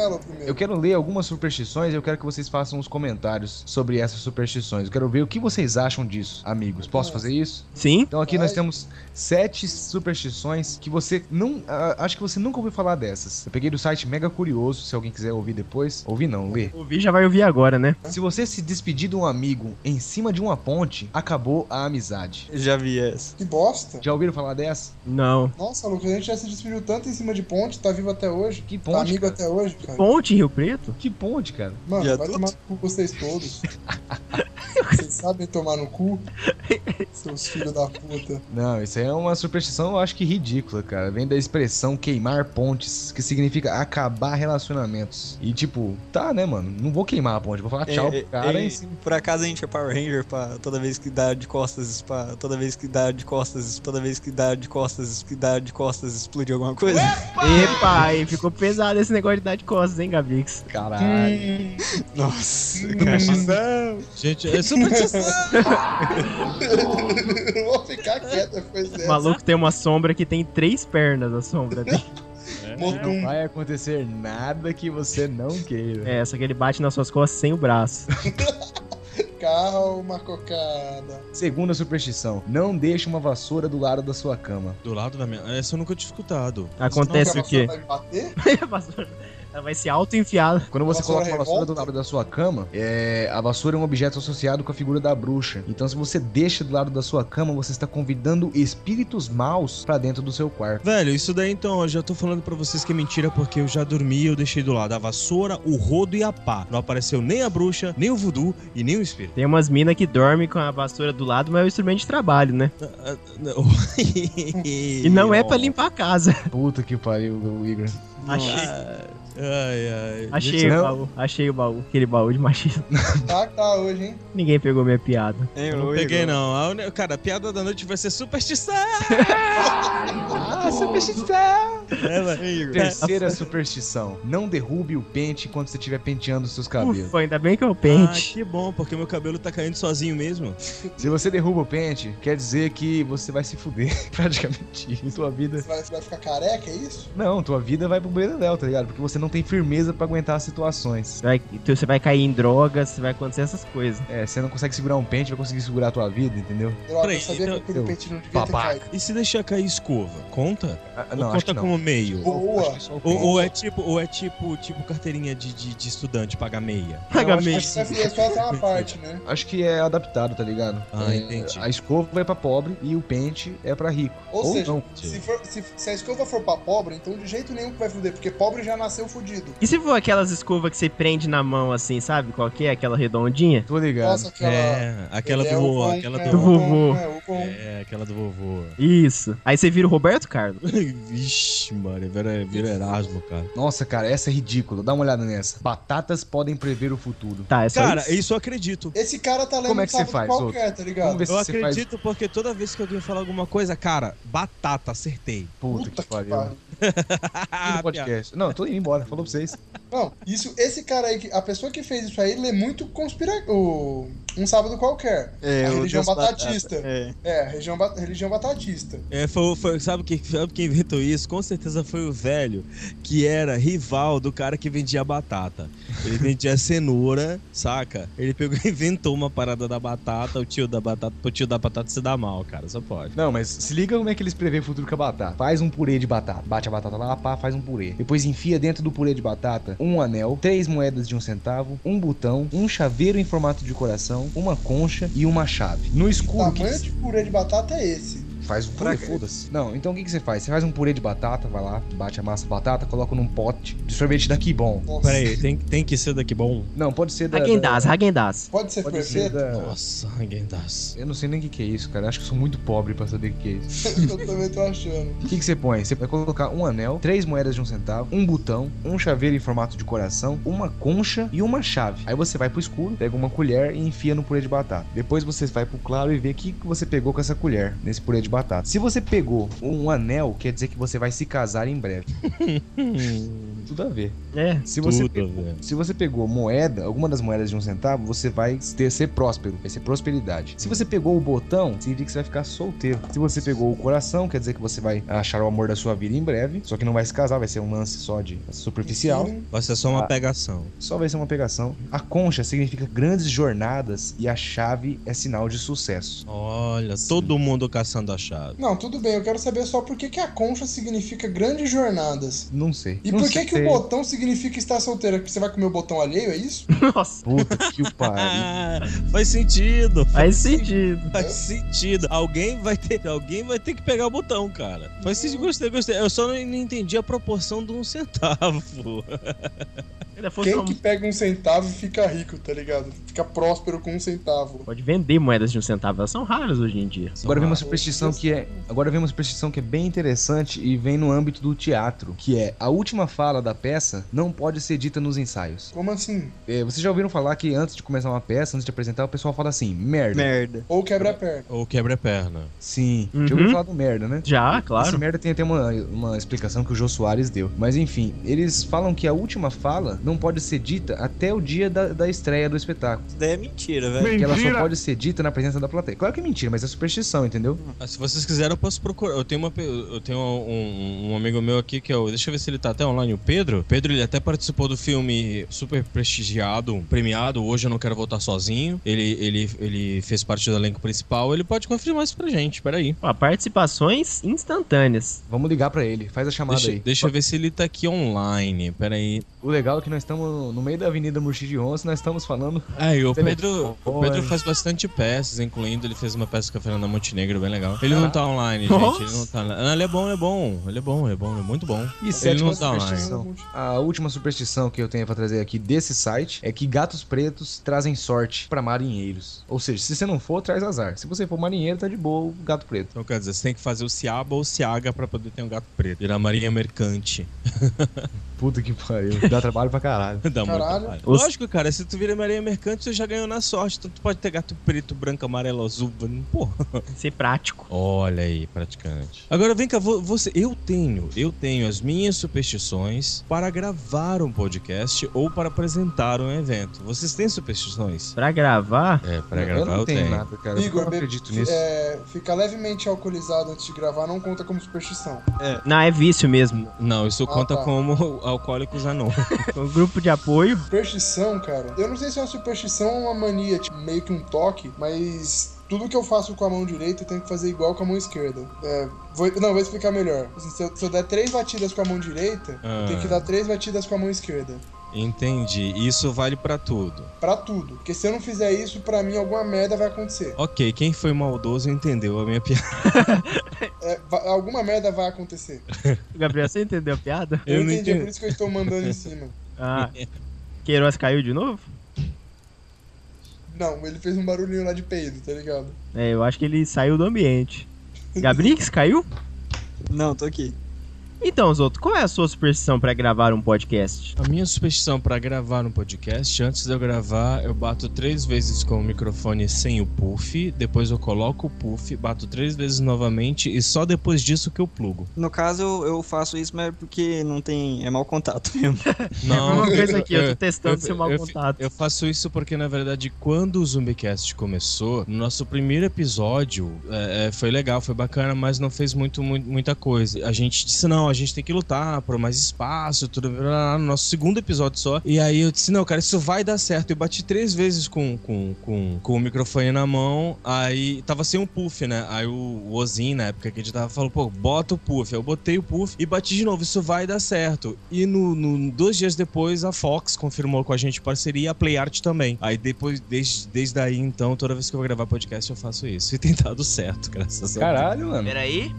Speaker 1: Eu quero ler algumas superstições e eu quero que vocês façam uns comentários sobre essas superstições. Eu quero ver o que vocês acham disso, amigos. Posso fazer isso?
Speaker 3: Sim?
Speaker 1: Então aqui nós
Speaker 2: Vai.
Speaker 1: temos sete superstições que você não. ah, acho que você nunca ouviu falar dessas. Eu peguei do site Mega Curioso, se alguém quiser ouvir depois. Ouvir não, ler.
Speaker 3: Ouvir já vai ouvir agora, né?
Speaker 1: Se você se despedir de um amigo em cima de uma ponte, acabou a amizade.
Speaker 5: Já vi essa.
Speaker 2: Que bosta.
Speaker 1: Já ouviram falar dessa?
Speaker 3: Não.
Speaker 2: Nossa, Lucas, a gente já se despediu tanto em cima de ponte, tá vivo até hoje.
Speaker 1: Que
Speaker 2: Tá
Speaker 1: ponte?
Speaker 2: amigo
Speaker 1: cara?
Speaker 2: até hoje, cara.
Speaker 3: Ponte em Rio Preto?
Speaker 1: Que ponte, cara?
Speaker 2: Mano, vai tomar no cu vocês todos. vocês sabem tomar no cu? Seus filhos da puta.
Speaker 1: Não, isso aí é uma superstição, eu acho que ridícula, cara. Vem da expressão queimar pontes, que significa acabar relacionamentos. E tipo, tá, né, mano? Não vou queimar a ponte, vou falar tchau
Speaker 5: É,
Speaker 1: pro cara
Speaker 5: é, é,
Speaker 1: cima.
Speaker 5: por acaso a gente é Power Ranger pra toda vez que dá de costas, pra toda vez que dá de costas, toda vez que dá de costas, que dá de costas explodir alguma coisa?
Speaker 3: Epa, aí ficou pesado esse negócio de dar de costas, hein, Gabix?
Speaker 1: Caralho.
Speaker 5: Nossa,
Speaker 4: Gente, é superstição!
Speaker 2: Eu vou ficar quieto depois
Speaker 3: O
Speaker 2: dessa.
Speaker 3: maluco tem uma sombra que tem três pernas, a sombra dele.
Speaker 1: Não
Speaker 2: Motum.
Speaker 1: vai acontecer nada que você não queira.
Speaker 3: É, só que ele bate nas suas costas sem o braço.
Speaker 2: Calma, cocada.
Speaker 1: Segunda superstição: não deixe uma vassoura do lado da sua cama.
Speaker 4: Do lado da minha. Essa eu nunca tinha escutado.
Speaker 3: Acontece
Speaker 2: Não,
Speaker 3: o quê?
Speaker 2: Vai bater?
Speaker 3: Ela vai se auto-enfiar.
Speaker 1: Quando você
Speaker 2: Vassoura
Speaker 1: coloca uma vassoura do lado da sua cama, é, a vassoura é um objeto associado com a figura da bruxa. Então, se você deixa do lado da sua cama, você está convidando espíritos maus pra dentro do seu quarto.
Speaker 4: Velho, isso daí então, eu já tô falando pra vocês que é mentira porque eu já dormi e eu deixei do lado a vassoura, o rodo e a pá. Não apareceu nem a bruxa, nem o voodoo e nem o espírito.
Speaker 3: Tem umas minas que dormem com a vassoura do lado, mas é o instrumento de trabalho, né?
Speaker 4: e
Speaker 3: E não é pra limpar a casa.
Speaker 1: Puta que pariu, o Igor.
Speaker 3: Achei,
Speaker 4: Ai, ai.
Speaker 3: achei
Speaker 4: Gente,
Speaker 3: o
Speaker 1: não-
Speaker 3: baú. Achei o baú. Aquele baú de machismo.
Speaker 2: Tá, tá hoje, hein?
Speaker 3: Ninguém pegou minha piada.
Speaker 5: Hein,
Speaker 4: não peguei não. A uni- Cara, a piada da noite vai ser superstição.
Speaker 1: Ah, superstição!
Speaker 4: É,
Speaker 5: Igor?
Speaker 1: Terceira superstição: não derrube o pente enquanto você estiver penteando os seus cabelos.
Speaker 3: Ufa, ainda bem que eu
Speaker 4: Ah,
Speaker 3: pente.
Speaker 4: que bom, porque meu cabelo tá caindo sozinho mesmo.
Speaker 1: Se você derruba o pente, quer dizer que você vai se fuder, praticamente. E tua vida.
Speaker 2: Você vai, você vai ficar careca, é isso?
Speaker 1: Não, tua vida vai pro Bredel, tá ligado? Porque você não tem firmeza pra aguentar as situações.
Speaker 3: Você vai, então você vai cair em drogas, você vai acontecer essas coisas.
Speaker 1: É, você não consegue segurar um pente, vai conseguir segurar a tua vida, entendeu?
Speaker 2: Droga,
Speaker 4: Peraí,
Speaker 2: eu sabia
Speaker 4: então-
Speaker 2: que aquele pente não devia
Speaker 1: babaca.
Speaker 2: ter caído.
Speaker 4: E se deixar cair escova, conta?
Speaker 1: Ah,
Speaker 4: ou
Speaker 1: não, acho
Speaker 4: conta
Speaker 1: que não.
Speaker 4: como meio?
Speaker 2: Boa.
Speaker 1: O
Speaker 4: Ou, ou é tipo, ou é tipo, tipo carteirinha de, de, de estudante, pagar meia.
Speaker 3: Paga meio.
Speaker 2: Acho que é só até uma parte, né?
Speaker 1: Acho que é adaptado, tá ligado?
Speaker 4: Ah,
Speaker 1: É,
Speaker 4: entendi.
Speaker 1: A escova vai pra pobre e o pente é pra rico.
Speaker 2: Ou, seja,
Speaker 1: não.
Speaker 2: se, for- se- se a escova for pra pobre, então de jeito nenhum que vai fuder, porque pobre já nasceu fudido.
Speaker 3: E se for aquelas escovas que você prende na mão assim, sabe? Qual que é? Aquela redondinha?
Speaker 1: Tô ligado.
Speaker 2: Nossa, aquela.
Speaker 4: É, aquela do
Speaker 2: é
Speaker 4: vovô,
Speaker 2: bom,
Speaker 4: aquela
Speaker 2: é,
Speaker 4: do
Speaker 3: vovô.
Speaker 2: É.
Speaker 4: É, aquela do vovô.
Speaker 3: Isso. Aí você vira o Roberto Carlos.
Speaker 4: Vixe, mano, vira, vira Erasmo, cara.
Speaker 1: Nossa, cara, essa é ridícula. Dá uma olhada nessa. Batatas podem prever o futuro.
Speaker 3: Tá, é só
Speaker 4: Cara,
Speaker 3: isso.
Speaker 4: isso eu acredito.
Speaker 2: Esse cara tá lendo
Speaker 1: Como é que você faz,
Speaker 2: qualquer, tá ligado?
Speaker 1: Vamos ver se
Speaker 4: Eu
Speaker 1: você faz.
Speaker 4: acredito porque toda vez que alguém fala alguma coisa, cara, batata, acertei.
Speaker 1: Puta,
Speaker 2: Puta
Speaker 1: que pariu.
Speaker 2: pariu.
Speaker 1: Do podcast. Não, tô indo embora. Falou pra vocês.
Speaker 2: Não, isso, esse cara aí, a pessoa que fez isso aí, lê muito conspira... o Um sábado qualquer.
Speaker 5: É,
Speaker 2: a religião batatista.
Speaker 5: Batata, é.
Speaker 2: É, a religião, ba- religião batatista.
Speaker 4: É, foi, foi- sabe, quem, sabe quem inventou isso? Com certeza foi o velho, que era rival do cara que vendia batata. Ele vendia cenoura, saca? Ele pegou e inventou uma parada da batata, o tio da batata, pro tio da batata se dá mal, cara, só pode.
Speaker 1: Não, mas se liga como é que eles prevêem o futuro com a batata. Faz um purê de batata. Bate a batata lá, pá, faz um purê. Depois enfia dentro do purê de batata um anel, três moedas de um centavo, um botão, um chaveiro em formato de coração, uma concha e uma chave. No escuro, o
Speaker 2: tamanho
Speaker 1: que
Speaker 2: de purê de batata é esse.
Speaker 1: Faz um purê, foda-se. Não, então o que, que você faz? Você faz um purê de batata, vai lá, bate a massa de batata, coloca num pote de sorvete daqui bom.
Speaker 2: Nossa.
Speaker 4: Pera aí, tem, tem que ser daqui bom.
Speaker 1: Não, pode ser da...
Speaker 3: Hagendaz,
Speaker 1: da-
Speaker 3: Hagendaz.
Speaker 2: Pode ser
Speaker 1: Pode ser
Speaker 2: perfeito?
Speaker 1: da...
Speaker 4: Nossa, das.
Speaker 1: Eu não sei nem o que, que é isso, cara. Acho que eu sou muito pobre pra saber o que, que é isso.
Speaker 2: Eu também tô achando.
Speaker 1: O que, que você põe? Você vai colocar um anel, três moedas de um centavo, um botão, um chaveiro em formato de coração, uma concha e uma chave. Aí você vai pro escuro, pega uma colher e enfia no purê de batata. Depois você vai pro claro e vê o que, que você pegou com essa colher nesse purê de batata. Se você pegou um anel, quer dizer que você vai se casar em breve. Tudo a ver.
Speaker 3: É.
Speaker 1: Se você,
Speaker 4: Tudo,
Speaker 1: pegou, se você pegou moeda, alguma das moedas de um centavo, você vai ter, ser próspero, vai ser prosperidade. Se você pegou o botão, significa que você vai ficar solteiro. Se você pegou o coração, quer dizer que você vai achar o amor da sua vida em breve, só que não vai se casar, vai ser um lance só de superficial.
Speaker 2: Sim.
Speaker 4: Vai ser só uma
Speaker 1: Ah.
Speaker 4: pegação.
Speaker 1: Só vai ser uma pegação. A concha significa grandes jornadas e a chave é sinal de sucesso.
Speaker 4: Olha, todo mundo caçando a chave.
Speaker 2: Não, tudo bem, eu quero saber só por que, que a concha significa grandes jornadas.
Speaker 1: Não sei.
Speaker 2: E
Speaker 1: Não
Speaker 2: por que, que o
Speaker 1: sei.
Speaker 2: botão significa estar solteira? Porque você vai comer o botão alheio, é isso?
Speaker 3: Nossa.
Speaker 1: Puta que o pariu.
Speaker 4: Ah, faz sentido.
Speaker 3: Faz sentido.
Speaker 4: Faz sentido. Alguém vai ter, alguém vai ter que pegar o botão, cara. Faz sentido, gostei, gostei. Eu só não, não entendi a proporção de um centavo.
Speaker 3: Fosse
Speaker 2: Quem que pega um centavo e fica rico, tá ligado? Fica próspero com um centavo.
Speaker 3: Pode vender moedas de um centavo. Elas são raras hoje em dia.
Speaker 1: Agora vem uma
Speaker 2: Ah,
Speaker 1: superstição que é. Agora vem uma superstição que é bem interessante e vem no âmbito do teatro, que é a última fala da peça não pode ser dita nos ensaios.
Speaker 2: Como assim?
Speaker 1: É, vocês já ouviram falar que antes de começar uma peça, antes de apresentar, o pessoal fala assim, merda.
Speaker 5: Merda.
Speaker 2: Ou quebra a perna.
Speaker 4: Ou quebra-perna.
Speaker 1: Sim.
Speaker 3: Uhum.
Speaker 1: Já ouviu falar do merda, né?
Speaker 3: Já,
Speaker 1: Esse
Speaker 3: claro.
Speaker 1: merda tem até uma, uma explicação que o Jô Soares deu. Mas enfim, eles falam que a última fala não pode ser dita até o dia da, da estreia do espetáculo.
Speaker 5: Isso daí é mentira, velho.
Speaker 1: Que ela só pode ser dita na presença da plateia. Claro que é mentira, mas é superstição, entendeu?
Speaker 4: Ah, se vocês quiserem, eu posso procurar. Eu tenho, uma, eu tenho um, um amigo meu aqui que é o. Deixa eu ver se ele tá até online, o Pedro. Pedro, ele até participou do filme super prestigiado, premiado. Hoje eu não quero voltar sozinho. Ele, ele, ele fez parte do elenco principal. Ele pode confirmar isso pra gente. Peraí.
Speaker 3: Ó, participações instantâneas.
Speaker 1: Vamos ligar pra ele. Faz a chamada
Speaker 4: Deixa,
Speaker 1: aí.
Speaker 4: deixa eu ver se ele tá aqui online. Peraí.
Speaker 1: O legal é que nós estamos no meio da Avenida Murchi de Onça, nós estamos falando.
Speaker 4: Ah, e o. Pedro, o Pedro faz bastante peças, incluindo ele fez uma peça com a Fernanda Montenegro, bem legal. Ele não tá online, gente. Ele não tá. Não, ele é bom, ele é bom. Ele é bom, ele é bom, ele é muito bom.
Speaker 1: E
Speaker 4: ele
Speaker 1: sétima
Speaker 4: não tá online.
Speaker 1: superstição. A última superstição que eu tenho pra trazer aqui desse site é que gatos pretos trazem sorte pra marinheiros. Ou seja, se você não for, traz azar. Se você for marinheiro, tá de boa o gato preto.
Speaker 4: Então quer dizer, você tem que fazer o Ciaba ou o Ciaga pra poder ter um gato preto. Virar marinha mercante.
Speaker 1: Puta que pariu. Dá trabalho pra caralho.
Speaker 4: Dá muito
Speaker 2: Caralho.
Speaker 4: trabalho.
Speaker 3: Os-
Speaker 4: Lógico, cara, se tu vira marinha mercante, você já ganhou na sorte. Então tu pode ter gato preto, branco, amarelo, azul. Porra.
Speaker 3: Ser prático.
Speaker 4: Olha aí, praticante. Agora vem cá, vo- você, eu tenho, eu tenho as minhas superstições para gravar um podcast ou para apresentar um evento. Vocês têm superstições?
Speaker 3: Pra gravar,
Speaker 4: É, para
Speaker 1: eu
Speaker 4: gravar
Speaker 1: não
Speaker 4: eu
Speaker 1: tenho
Speaker 4: tenho.
Speaker 1: nada, cara. eu
Speaker 2: Igor,
Speaker 1: não
Speaker 2: be-
Speaker 1: acredito nisso.
Speaker 2: é, ficar levemente alcoolizado antes de gravar não conta como superstição.
Speaker 3: não, é vício mesmo.
Speaker 4: Não, isso
Speaker 2: Ah,
Speaker 4: conta
Speaker 2: tá.
Speaker 4: como alcoólicos anônimos.
Speaker 3: Um grupo de apoio.
Speaker 2: Superstição, cara. Eu não sei se é uma superstição ou uma mania, tipo, meio que um toque, mas tudo que eu faço com a mão direita eu tenho que fazer igual com a mão esquerda. É, vou- não, vou explicar melhor. Assim, se, eu, se eu der três batidas com a mão direita,
Speaker 4: Ah.
Speaker 2: eu tenho que dar três batidas com a mão esquerda.
Speaker 4: Entendi. Isso vale pra tudo.
Speaker 2: Pra tudo. Porque se eu não fizer isso, pra mim alguma merda vai acontecer.
Speaker 4: Ok, quem foi maldoso entendeu a minha piada.
Speaker 2: É, alguma merda vai acontecer.
Speaker 3: Gabriel, você entendeu a piada?
Speaker 2: Eu,
Speaker 4: Eu não
Speaker 2: entendi, é
Speaker 4: entendi.
Speaker 2: por isso que eu estou mandando em cima.
Speaker 3: Ah. Queiroz caiu de novo?
Speaker 2: Não, ele fez um barulhinho lá de peido, tá ligado?
Speaker 3: É, eu acho que ele saiu do ambiente. Gabrix caiu?
Speaker 5: Não, tô aqui.
Speaker 3: Então, Zoto, qual é a sua superstição pra gravar um podcast?
Speaker 4: A minha superstição pra gravar um podcast, antes de eu gravar, eu bato três vezes com o microfone sem o puff, depois eu coloco o puff, bato três vezes novamente e só depois disso que eu plugo.
Speaker 5: No caso, eu, eu faço isso, mas é porque não tem. É mau contato mesmo.
Speaker 3: Não, uma coisa aqui, eu tô testando
Speaker 4: eu-
Speaker 3: seu mau
Speaker 4: eu-
Speaker 3: contato.
Speaker 4: Eu faço isso porque, na verdade, quando o Zumbicast começou, no nosso primeiro episódio, é, é, foi legal, foi bacana, mas não fez muito, mu- muita coisa. A gente disse, não, a gente tem que lutar por mais espaço, tudo no nosso segundo episódio só. E aí eu disse, não, cara, isso vai dar certo. Eu bati três vezes com, com, com, com o microfone na mão, aí tava sem um puff, né? Aí o, o Ozin, na época que a gente tava, falou, pô, bota o puff. Aí eu botei o puff e bati de novo, isso vai dar certo. E no, no- dois dias depois, a Fox confirmou com a gente parceria e a PlayArt também. Aí depois, desde, desde aí, então, toda vez que eu vou gravar podcast, eu faço isso. E tem dado certo, graças a Deus.
Speaker 1: Caralho, mano.
Speaker 3: Peraí.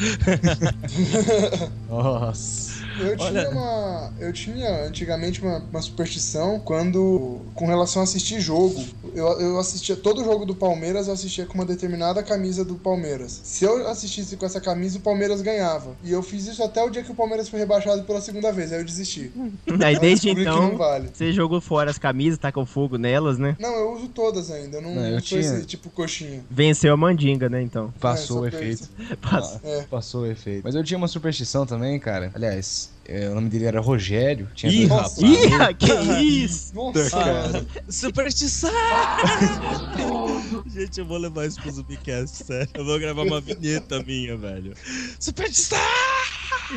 Speaker 1: Nossa.
Speaker 2: Eu
Speaker 4: Olha-
Speaker 2: tinha uma. Eu tinha antigamente uma, uma superstição quando. com relação a assistir jogo. Eu, eu assistia. Todo jogo do Palmeiras eu assistia com uma determinada camisa do Palmeiras. Se eu assistisse com essa camisa, o Palmeiras ganhava. E eu fiz isso até o dia que o Palmeiras foi rebaixado pela segunda vez. Aí eu desisti.
Speaker 3: Aí
Speaker 2: Eu
Speaker 3: desde então,
Speaker 2: vale.
Speaker 3: você jogou fora as camisas, tacou fogo nelas, né?
Speaker 2: Não, eu uso todas ainda. Eu não,
Speaker 1: Não, eu
Speaker 2: não
Speaker 1: tinha-
Speaker 2: esse tipo coxinha.
Speaker 3: Venceu a mandinga, né, então.
Speaker 1: Passou o
Speaker 2: É, pra
Speaker 1: efeito.
Speaker 3: Passa.
Speaker 2: É.
Speaker 1: Passou o efeito. Mas eu tinha uma superstição também, cara. Aliás, o nome dele era Rogério. Tinha
Speaker 4: Ih,
Speaker 1: dois-
Speaker 4: rapaz.
Speaker 3: Ih, que isso?
Speaker 2: Nossa, cara.
Speaker 4: Superstição! Gente, eu vou levar isso pro Zubicast, sério. Eu vou gravar uma vinheta minha, velho. Superstição!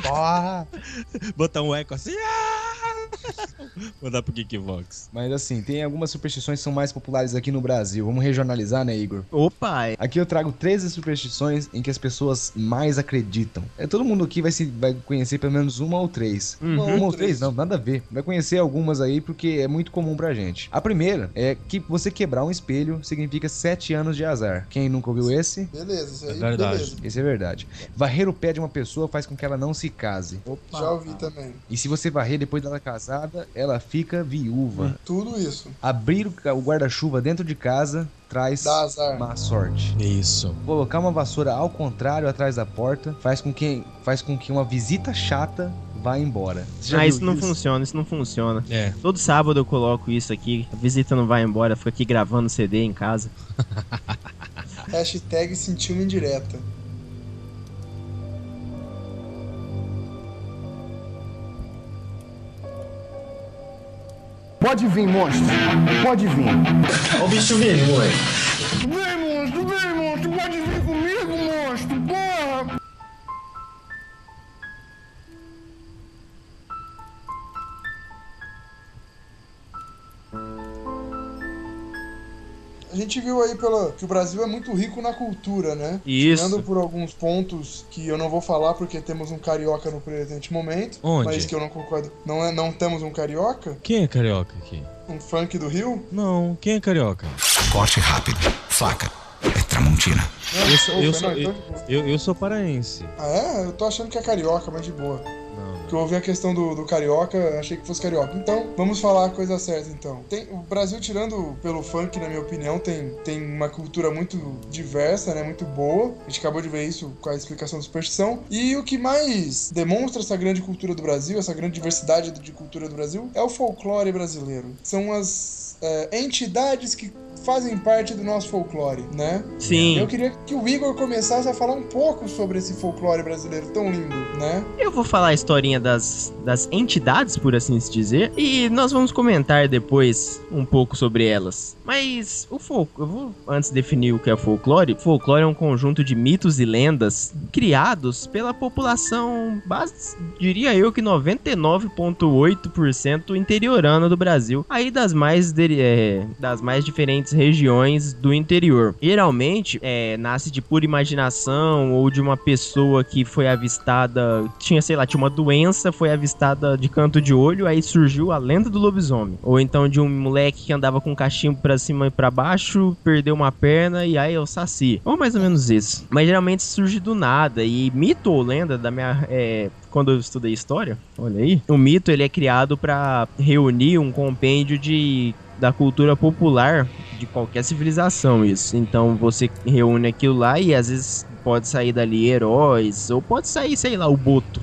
Speaker 1: Ah!
Speaker 4: Botar um eco assim. ah! Mandar pro Geekvox.
Speaker 1: Mas assim, tem algumas superstições que são mais populares aqui no Brasil. Vamos regionalizar, né, Igor?
Speaker 3: Opa,
Speaker 1: Aqui eu trago 13 superstições em que as pessoas mais acreditam. É, todo mundo aqui vai, se, vai conhecer pelo menos uma ou três.
Speaker 3: Uhum.
Speaker 1: Uma ou três, não, nada a ver. Vai conhecer algumas aí porque é muito comum pra gente. A primeira é que você quebrar um espelho significa sete anos de azar. Quem nunca ouviu esse?
Speaker 2: Beleza, isso aí,
Speaker 4: É verdade.
Speaker 2: beleza.
Speaker 1: Esse é verdade. Varrer o pé de uma pessoa faz com que ela não se case.
Speaker 2: Já ouvi também.
Speaker 1: E se você varrer depois dela casada, ela fica viúva.
Speaker 2: Tudo isso.
Speaker 1: Abrir o guarda-chuva dentro de casa traz má sorte.
Speaker 4: Isso.
Speaker 1: Colocar uma vassoura ao contrário atrás da porta faz com que, faz com que uma visita chata vá embora.
Speaker 3: Ah, isso não funciona, isso não funciona.
Speaker 4: É.
Speaker 3: Todo sábado eu coloco isso aqui, a visita não vai embora, fica aqui gravando CD em casa.
Speaker 2: Hashtag sentiu uma indireta.
Speaker 9: Pode vir, monstro. Pode vir.
Speaker 10: Olha o bicho vindo, ué.
Speaker 9: Vem, monstro, vem, monstro. Pode vir comigo, monstro. Porra.
Speaker 2: A gente viu aí pela, que o Brasil é muito rico na cultura, né?
Speaker 3: Isso.
Speaker 2: Tirando por alguns pontos que eu não vou falar porque temos um carioca no presente momento.
Speaker 4: Onde?
Speaker 2: Mas que eu não concordo. Não, é, não temos um carioca?
Speaker 4: Quem é carioca aqui?
Speaker 2: Um funk do Rio?
Speaker 4: Não, quem é carioca?
Speaker 11: Corte rápido. Faca. É Tramontina.
Speaker 4: Eu sou, eu, sou, eu, eu, eu sou paraense.
Speaker 2: Ah, é? Eu tô achando que é carioca, mas de boa. Eu ouvi a questão do, do carioca, achei que fosse carioca. Então, vamos falar a coisa certa, então. Tem, o Brasil, tirando pelo funk, na minha opinião, tem, tem uma cultura muito diversa, né? Muito boa. A gente acabou de ver isso com a explicação da superstição. E o que mais demonstra essa grande cultura do Brasil, essa grande diversidade de cultura do Brasil, é o folclore brasileiro. São as é, entidades que fazem parte do nosso folclore, né?
Speaker 3: Sim.
Speaker 2: Eu queria que o Igor começasse a falar um pouco sobre esse folclore brasileiro tão lindo, né?
Speaker 3: Eu vou falar a historinha das, das entidades, por assim se dizer, e nós vamos comentar depois um pouco sobre elas. Mas o folk, eu vou antes definir o que é folclore. Folclore é um conjunto de mitos e lendas criados pela população, base, diria eu que 99,8% interiorana do Brasil, aí das mais deri- é, das mais diferentes regiões do interior. Geralmente é, nasce de pura imaginação ou de uma pessoa que foi avistada, tinha, sei lá, tinha uma doença, foi avistada de canto de olho, aí surgiu a lenda do lobisomem. Ou então de um moleque que andava com um cachimbo pra cima e pra baixo, perdeu uma perna e aí é o saci. Ou mais ou menos isso. Mas geralmente surge do nada. E mito ou lenda da minha. é, quando eu estudei história, olha aí, o mito ele é criado pra reunir um compêndio de da cultura popular de qualquer civilização isso. Então você reúne aquilo lá e às vezes pode sair dali heróis, ou pode sair, sei lá, o Boto.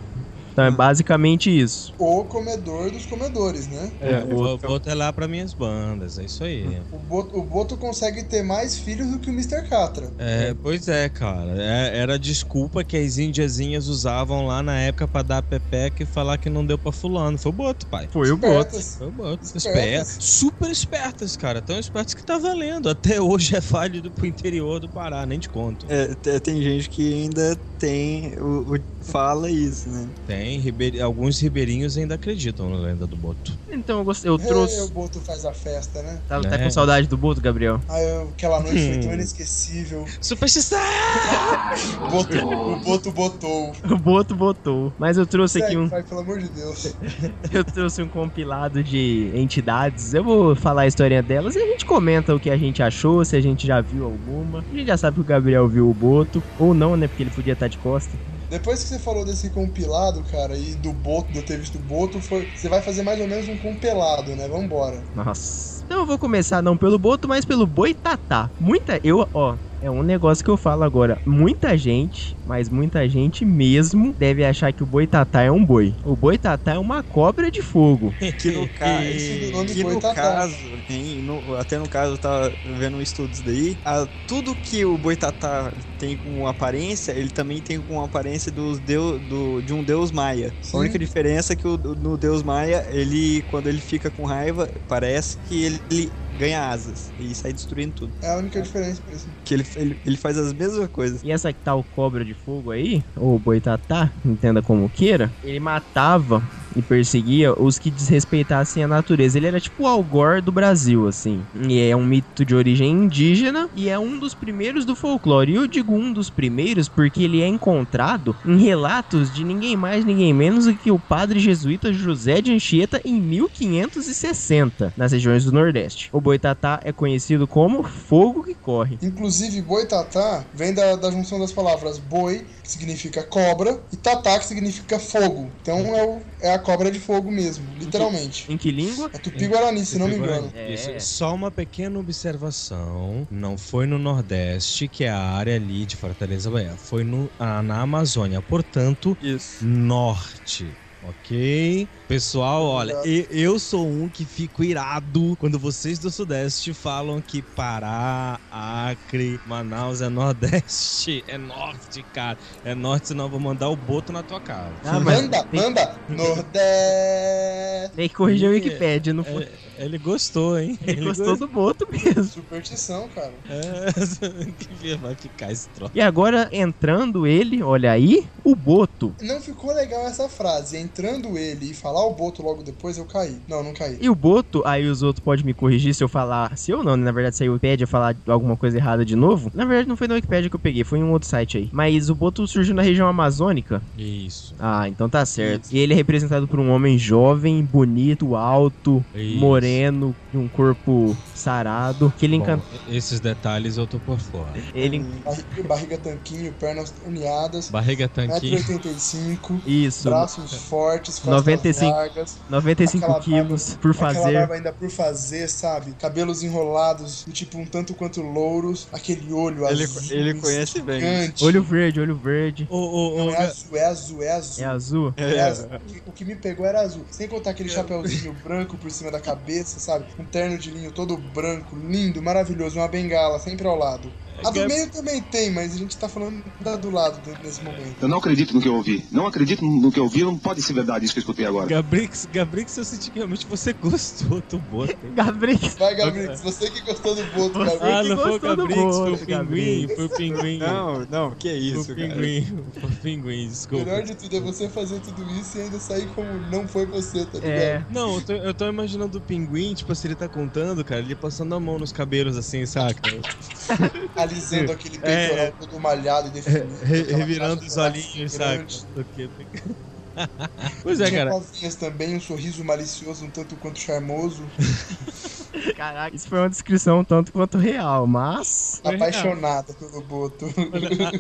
Speaker 3: Então é basicamente isso.
Speaker 2: O comedor dos comedores, né?
Speaker 4: É, o Boto é lá pra minhas bandas, é isso aí.
Speaker 2: O Boto, o Boto consegue ter mais filhos do que o Mr. Catra.
Speaker 4: É, pois é, cara. É- era a desculpa que as indiazinhas usavam lá na época pra dar pepeca e falar que não deu pra fulano. Foi o Boto, pai.
Speaker 3: Foi o Boto.
Speaker 4: Foi o Boto.
Speaker 2: Espertas.
Speaker 4: Super espertas, cara. Tão espertas que tá valendo. Até hoje é válido pro interior do Pará, nem te conto.
Speaker 5: É, te- tem gente que ainda tem. O, o- fala isso, né?
Speaker 4: Tem, ribe- alguns ribeirinhos ainda acreditam na lenda do Boto.
Speaker 3: Então eu, gostei, eu
Speaker 2: É, o
Speaker 3: trouxe.
Speaker 2: Boto faz a festa, né?
Speaker 3: Tá, tá
Speaker 4: É.
Speaker 3: com saudade do Boto, Gabriel?
Speaker 2: Ah, eu- aquela noite foi
Speaker 4: Hum.
Speaker 2: tão inesquecível.
Speaker 4: Superstição!
Speaker 2: O Boto, o Boto botou.
Speaker 3: O Boto botou. Mas eu trouxe aqui um.
Speaker 2: pai, pelo amor de Deus.
Speaker 3: Eu trouxe um compilado de entidades. Eu vou falar a historinha delas e a gente comenta o que a gente achou, se a gente já viu alguma. A gente já sabe que o Gabriel viu o Boto, ou não, né? Porque ele podia estar de costa.
Speaker 2: Depois que você falou desse compilado, cara, e do Boto, de eu ter visto o Boto, foi... você vai fazer mais ou menos um compilado, né? Vambora.
Speaker 3: Nossa. Então eu vou começar não pelo Boto, mas pelo Boitatá. Muita. Eu, ó. É um negócio que eu falo agora. Muita gente, mas muita gente mesmo, deve achar que o boitatá é um boi. O boitatá é uma cobra de fogo.
Speaker 5: Que no, ca...
Speaker 2: Isso do nome
Speaker 5: que no caso, no- até no caso, eu tava vendo um estudo daí, a- tudo que o Boitatá tem com aparência, ele também tem com aparência dos deu, do, de um deus maia.
Speaker 2: Sim.
Speaker 5: A única diferença é que o, no deus maia, ele, quando ele fica com raiva, parece que ele, ele ganha asas e sai destruindo tudo.
Speaker 2: É a única diferença mesmo.
Speaker 5: Que ele, ele, ele faz as mesmas coisas.
Speaker 3: E essa que tá o cobra de fogo aí, ou boitatá, entenda como queira, ele matava e perseguia os que desrespeitassem a natureza. Ele era tipo o Algor do Brasil, assim. E é um mito de origem indígena e é um dos primeiros do folclore. E eu digo um dos primeiros porque ele é encontrado em relatos de ninguém mais, ninguém menos do que o padre jesuíta José de Anchieta em 1560, nas regiões do Nordeste. O boitatá é conhecido como fogo que corre.
Speaker 2: Inclusive, boitatá vem da, da junção das palavras boi, que significa cobra, e tatá, que significa fogo. Então é, o- é a cobra de fogo mesmo, literalmente.
Speaker 3: Em que língua?
Speaker 2: É tupi-guarani, se não me engano.
Speaker 3: É.
Speaker 4: Isso, Só uma pequena observação. Não foi no Nordeste, que é a área ali de Fortaleza Bahia. Foi no, ah, na Amazônia. Portanto,
Speaker 5: Isso.
Speaker 4: norte. Ok? Pessoal, olha, eu, sou um que fico irado quando vocês do Sudeste falam que Pará, Acre, Manaus é Nordeste. É norte, cara. É norte, senão eu vou mandar o boto na tua casa.
Speaker 3: Ah,
Speaker 2: Manda, manda! Nordeste!
Speaker 3: tem que corrigir o
Speaker 4: É,
Speaker 3: Wikipedia, não foi?
Speaker 4: É, ele gostou, hein?
Speaker 3: Ele gostou do boto mesmo.
Speaker 2: Superstição, cara.
Speaker 4: É, que vai ficar esse troço.
Speaker 3: E agora, entrando ele, olha aí, o boto.
Speaker 2: Não ficou legal essa frase. Entrando ele e falar o boto logo depois, eu caí. Não, não caí.
Speaker 3: E o boto, aí os outros podem me corrigir se eu falar, se eu não, na verdade, se a Wikipedia falar alguma coisa errada de novo. Na verdade, não foi na Wikipedia que eu peguei, foi em um outro site aí. Mas o boto surgiu na região amazônica.
Speaker 4: Isso.
Speaker 3: Ah, então tá certo. E ele é representado por um homem jovem, bonito, alto,
Speaker 4: Isso.
Speaker 3: moreno, de um corpo sarado, que ele
Speaker 4: Bom,
Speaker 3: encanta.
Speaker 4: Esses detalhes eu tô por fora.
Speaker 3: Ele
Speaker 2: Barriga, barriga tanquinho, pernas torneadas,
Speaker 4: Barriga tanquinho.
Speaker 2: 1,85m,
Speaker 3: Isso.
Speaker 2: braços fortes, costas
Speaker 3: 95
Speaker 2: largas.
Speaker 3: 95
Speaker 2: Aquela
Speaker 3: quilos por fazer.
Speaker 2: barba ainda por fazer, sabe? Cabelos enrolados, do tipo um tanto quanto louros, aquele olho
Speaker 5: Ele,
Speaker 2: azul.
Speaker 5: ele conhece bem.
Speaker 2: gigante.
Speaker 3: Olho verde, olho verde.
Speaker 4: Ô, ô,
Speaker 2: Não,
Speaker 4: ô,
Speaker 2: é azul, é azul, é azul.
Speaker 3: É azul?
Speaker 2: É azul. O que- O que me pegou era azul. Sem contar aquele chapéuzinho branco por cima da cabeça, sabe? Um terno de linho todo branco, lindo, maravilhoso, uma bengala sempre ao lado. A do
Speaker 4: Gab-
Speaker 2: meio também tem, mas a gente tá falando da do lado do- nesse momento.
Speaker 12: Eu não acredito no que eu ouvi. Não acredito no que eu ouvi. Não pode ser verdade isso que eu escutei agora.
Speaker 4: Gabrix, Gabrix, eu senti que realmente você gostou do boto.
Speaker 3: Gabrix.
Speaker 2: Vai, Gabriel, você que gostou do boto,
Speaker 3: Você
Speaker 2: Gabriel.
Speaker 4: Ah, não foi o Gabrix, foi o pinguim,
Speaker 3: Gabrix.
Speaker 4: foi o pinguim.
Speaker 5: Não, não, que
Speaker 4: Foi
Speaker 5: isso,
Speaker 4: o
Speaker 5: cara.
Speaker 4: pinguim, foi o pinguim,
Speaker 2: O
Speaker 4: desculpa.
Speaker 2: melhor de tudo é você fazer tudo isso e ainda sair como não foi você, tá ligado?
Speaker 3: É.
Speaker 4: Não, eu tô, eu tô imaginando o pinguim, tipo, se ele tá contando, cara, ele passando a mão nos cabelos assim, saca?
Speaker 2: Alisando aquele
Speaker 4: É.
Speaker 2: peitoral todo malhado e definido.
Speaker 4: Re- revirando os olhinhos,
Speaker 2: grande.
Speaker 4: Pois é,
Speaker 2: Tinha
Speaker 4: cara.
Speaker 2: também, um sorriso malicioso um tanto quanto charmoso.
Speaker 3: Caraca, isso foi uma descrição um tanto quanto real, mas.
Speaker 2: Apaixonada pelo Boto.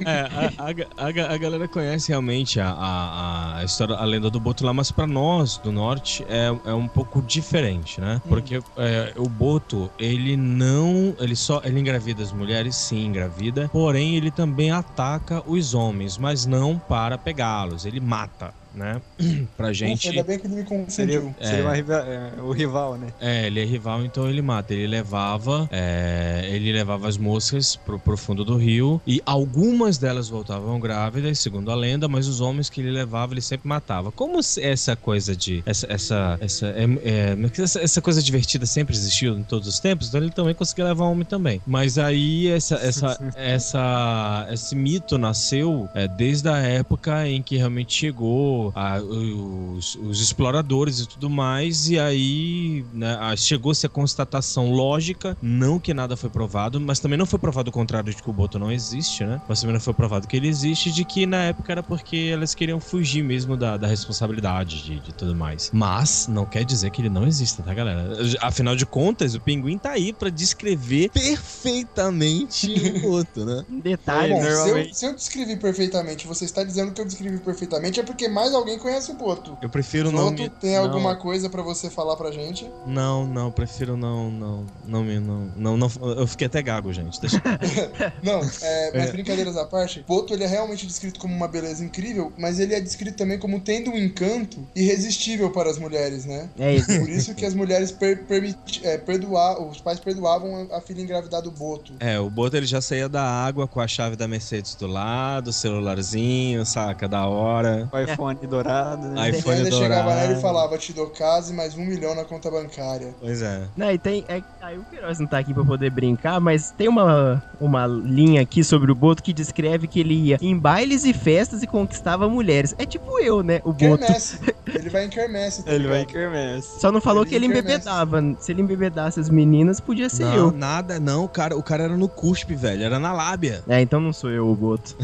Speaker 4: É, a, a- a a galera conhece realmente a, a, a história, a lenda do Boto lá, mas pra nós do norte é, é um pouco diferente, né? Porque é, o Boto, ele não. Ele só. Ele engravida as mulheres, sim, engravida. Porém, ele também ataca os homens, mas não para pegá-los. Ele mata, né? pra gente.
Speaker 2: Ainda bem que ele me confundiu.
Speaker 5: Seria,
Speaker 4: É.
Speaker 5: seria uma riva- é, o rival, né?
Speaker 4: É, ele é rival, então ele mata. Ele levava, é, ele levava as moscas pro, pro fundo do rio e algumas delas voltavam grávidas, segundo a lenda, mas os homens que ele levava ele sempre matava. Como essa coisa de essa essa essa, é, é, essa, essa coisa divertida sempre existiu em todos os tempos, então ele também conseguia levar homem também. Mas aí essa essa essa esse mito nasceu é, desde a época em que realmente chegou a- os, os exploradores e tudo mais, e aí né, chegou-se a constatação lógica, não que nada foi provado, mas também não foi provado o contrário de que o Boto não existe, né? Mas também não foi provado que ele existe, de que na época era porque elas queriam fugir mesmo da, da responsabilidade de, de tudo mais. Mas não quer dizer que ele não exista, tá, galera? Afinal de contas, o pinguim tá aí pra descrever perfeitamente o Boto, né?
Speaker 3: Detalhe,
Speaker 2: Bom, se eu, se eu descrevi perfeitamente, você está dizendo que eu descrevi perfeitamente, é porque mais alguém conhece o Boto.
Speaker 4: Eu prefiro não
Speaker 2: Zoto,
Speaker 4: me...
Speaker 2: tem
Speaker 4: não.
Speaker 2: alguma coisa pra você falar pra gente?
Speaker 4: Não, não, prefiro não, não, não me, não, não, não, eu fiquei até gago, gente. Deixa...
Speaker 2: Não, é, mas
Speaker 4: É.
Speaker 2: brincadeiras à parte, Boto ele é realmente descrito como uma beleza incrível, mas ele é descrito também como tendo um encanto irresistível para as mulheres, né?
Speaker 3: É isso.
Speaker 2: Por isso que as mulheres per, permiti- é, perdoar, os pais perdoavam a, a filha engravidar do Boto.
Speaker 4: É, o Boto ele já saía da água com a chave da Mercedes do lado, celularzinho, saca, da hora.
Speaker 5: O iPhone dourado, né?
Speaker 2: E
Speaker 4: iPhone
Speaker 2: ainda chegava nela e
Speaker 4: dourado.
Speaker 2: falava, te dou casa e mais um milhão na conta bancária.
Speaker 4: Pois é.
Speaker 3: Não, e tem. É, aí o Queiroz não tá aqui pra poder brincar, mas tem uma, uma linha aqui sobre o Boto que descreve que ele ia em bailes e festas e conquistava mulheres. É tipo eu, né? O Boto.
Speaker 2: Quermesse. ele vai em quermesse. tá
Speaker 5: Ele vai em quermesse.
Speaker 3: Só não falou
Speaker 2: Ele
Speaker 3: que ele embebedava. Se ele embebedasse as meninas, podia ser
Speaker 4: não,
Speaker 3: eu.
Speaker 4: nada, não, o cara, o cara era no cuspe, velho, era na lábia.
Speaker 3: É, então não sou eu o Boto.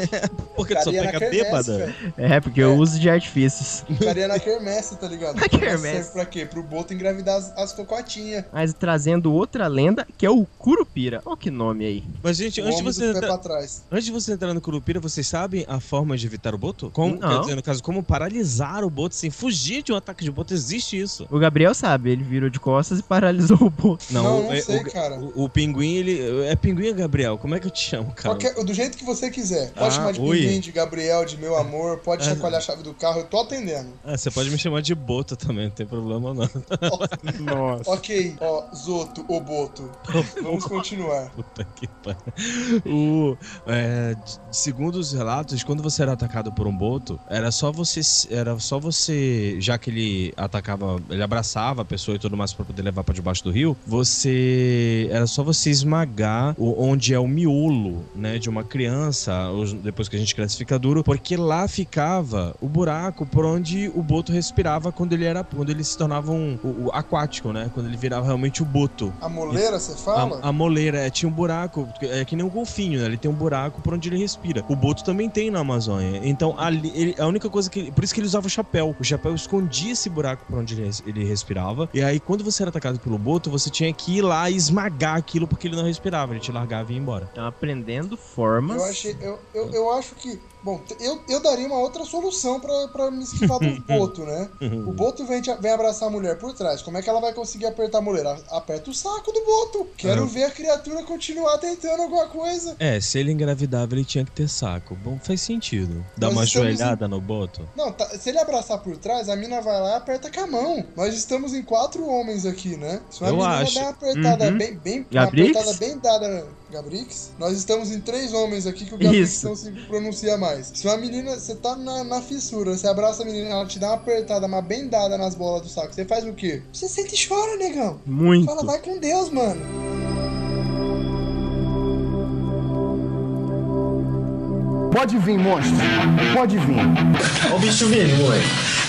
Speaker 4: Porque tu só pega bêbada.
Speaker 2: velho.
Speaker 3: É, porque eu uso de artifícios.
Speaker 2: O cara ia na quermesse, tá ligado?
Speaker 3: Na
Speaker 2: Quermesse serve pra quê? Pro Boto engravidar as, as cocotinhas.
Speaker 3: Mas trazendo outra lenda, que é o Curupira. Olha que nome aí.
Speaker 4: Mas, gente, antes de, você entrar,
Speaker 2: pra trás.
Speaker 4: antes de você entrar no Curupira, vocês sabem a forma de evitar o Boto? Como,
Speaker 3: Não.
Speaker 4: quer dizer, no caso, como paralisar o Boto, sem fugir de um ataque de Boto, existe isso.
Speaker 3: O Gabriel sabe, ele virou de costas e paralisou o Boto.
Speaker 2: Não,
Speaker 4: o-
Speaker 2: não
Speaker 4: é-
Speaker 2: sei,
Speaker 4: o,
Speaker 2: cara.
Speaker 4: O, o pinguim, ele. É pinguim Gabriel? Como é que eu te chamo, cara?
Speaker 2: Qualquer- do jeito que você quiser. Pode
Speaker 4: Ah,
Speaker 2: chamar de
Speaker 4: ui.
Speaker 2: pinguim, de Gabriel, de meu amor, pode
Speaker 4: Ah.
Speaker 2: chacoalhar chave do carro, eu tô atendendo.
Speaker 4: Ah, você pode me chamar de Boto também, não tem problema não.
Speaker 5: Nossa.
Speaker 2: Ok, ó, Zoto, o Boto. Vamos continuar.
Speaker 4: Puta que pariu. O, é, segundo os relatos, quando você era atacado por um boto, era só você, era só você, já que ele atacava, ele abraçava a pessoa e tudo mais pra poder levar pra debaixo do rio, você era só você esmagar o, onde é o miolo, né, de uma criança, depois que a gente cresce fica duro, porque lá ficava o buraco por onde o boto respirava quando ele era, quando ele se tornava um o- o aquático, né, quando ele virava realmente o boto.
Speaker 2: A moleira, você fala?
Speaker 4: A, a moleira, é, tinha um buraco, é que nem um golfinho, né? Ele tem um buraco por onde ele respira. O boto também tem na Amazônia. Então, ali, ele- a única coisa que. Por isso que ele usava o chapéu. O chapéu escondia esse buraco por onde ele, ele respirava. E aí, quando você era atacado pelo boto, você tinha que ir lá e esmagar aquilo porque ele não respirava. Ele te largava e ia embora.
Speaker 3: Estão aprendendo formas.
Speaker 2: Eu, achei, eu, eu, eu acho que. Bom, eu, eu daria uma outra solução pra, pra me esquivar do Boto, né? O Boto vem, vem abraçar a mulher por trás. Como é que ela vai conseguir apertar a mulher? Aperta o saco do Boto. Quero
Speaker 4: É.
Speaker 2: ver a criatura continuar tentando alguma coisa.
Speaker 4: É, se ele engravidava, ele tinha que ter saco. Bom, faz sentido.
Speaker 2: Nós
Speaker 4: uma
Speaker 2: estamos em-
Speaker 4: joelhada no boto.
Speaker 2: Não, tá- se ele abraçar por trás, a mina vai lá e aperta com a mão. Nós estamos em quatro homens aqui, né? Se uma
Speaker 4: Eu acho.
Speaker 2: uma apertada
Speaker 3: Uhum.
Speaker 2: bem, bem uma apertada bem dada, Gabrix, nós estamos em três homens aqui que o Gabrix
Speaker 3: Isso.
Speaker 2: não se pronuncia mais. Se uma menina, você tá na, na fissura, você abraça a menina, ela te dá uma apertada, uma bem dada nas bolas do saco, você faz o quê? Você sente e chora, negão.
Speaker 3: Muito.
Speaker 2: Fala, vai com Deus, mano.
Speaker 9: Pode vir, monstro. Pode vir.
Speaker 10: Ó o bicho vindo, moleque.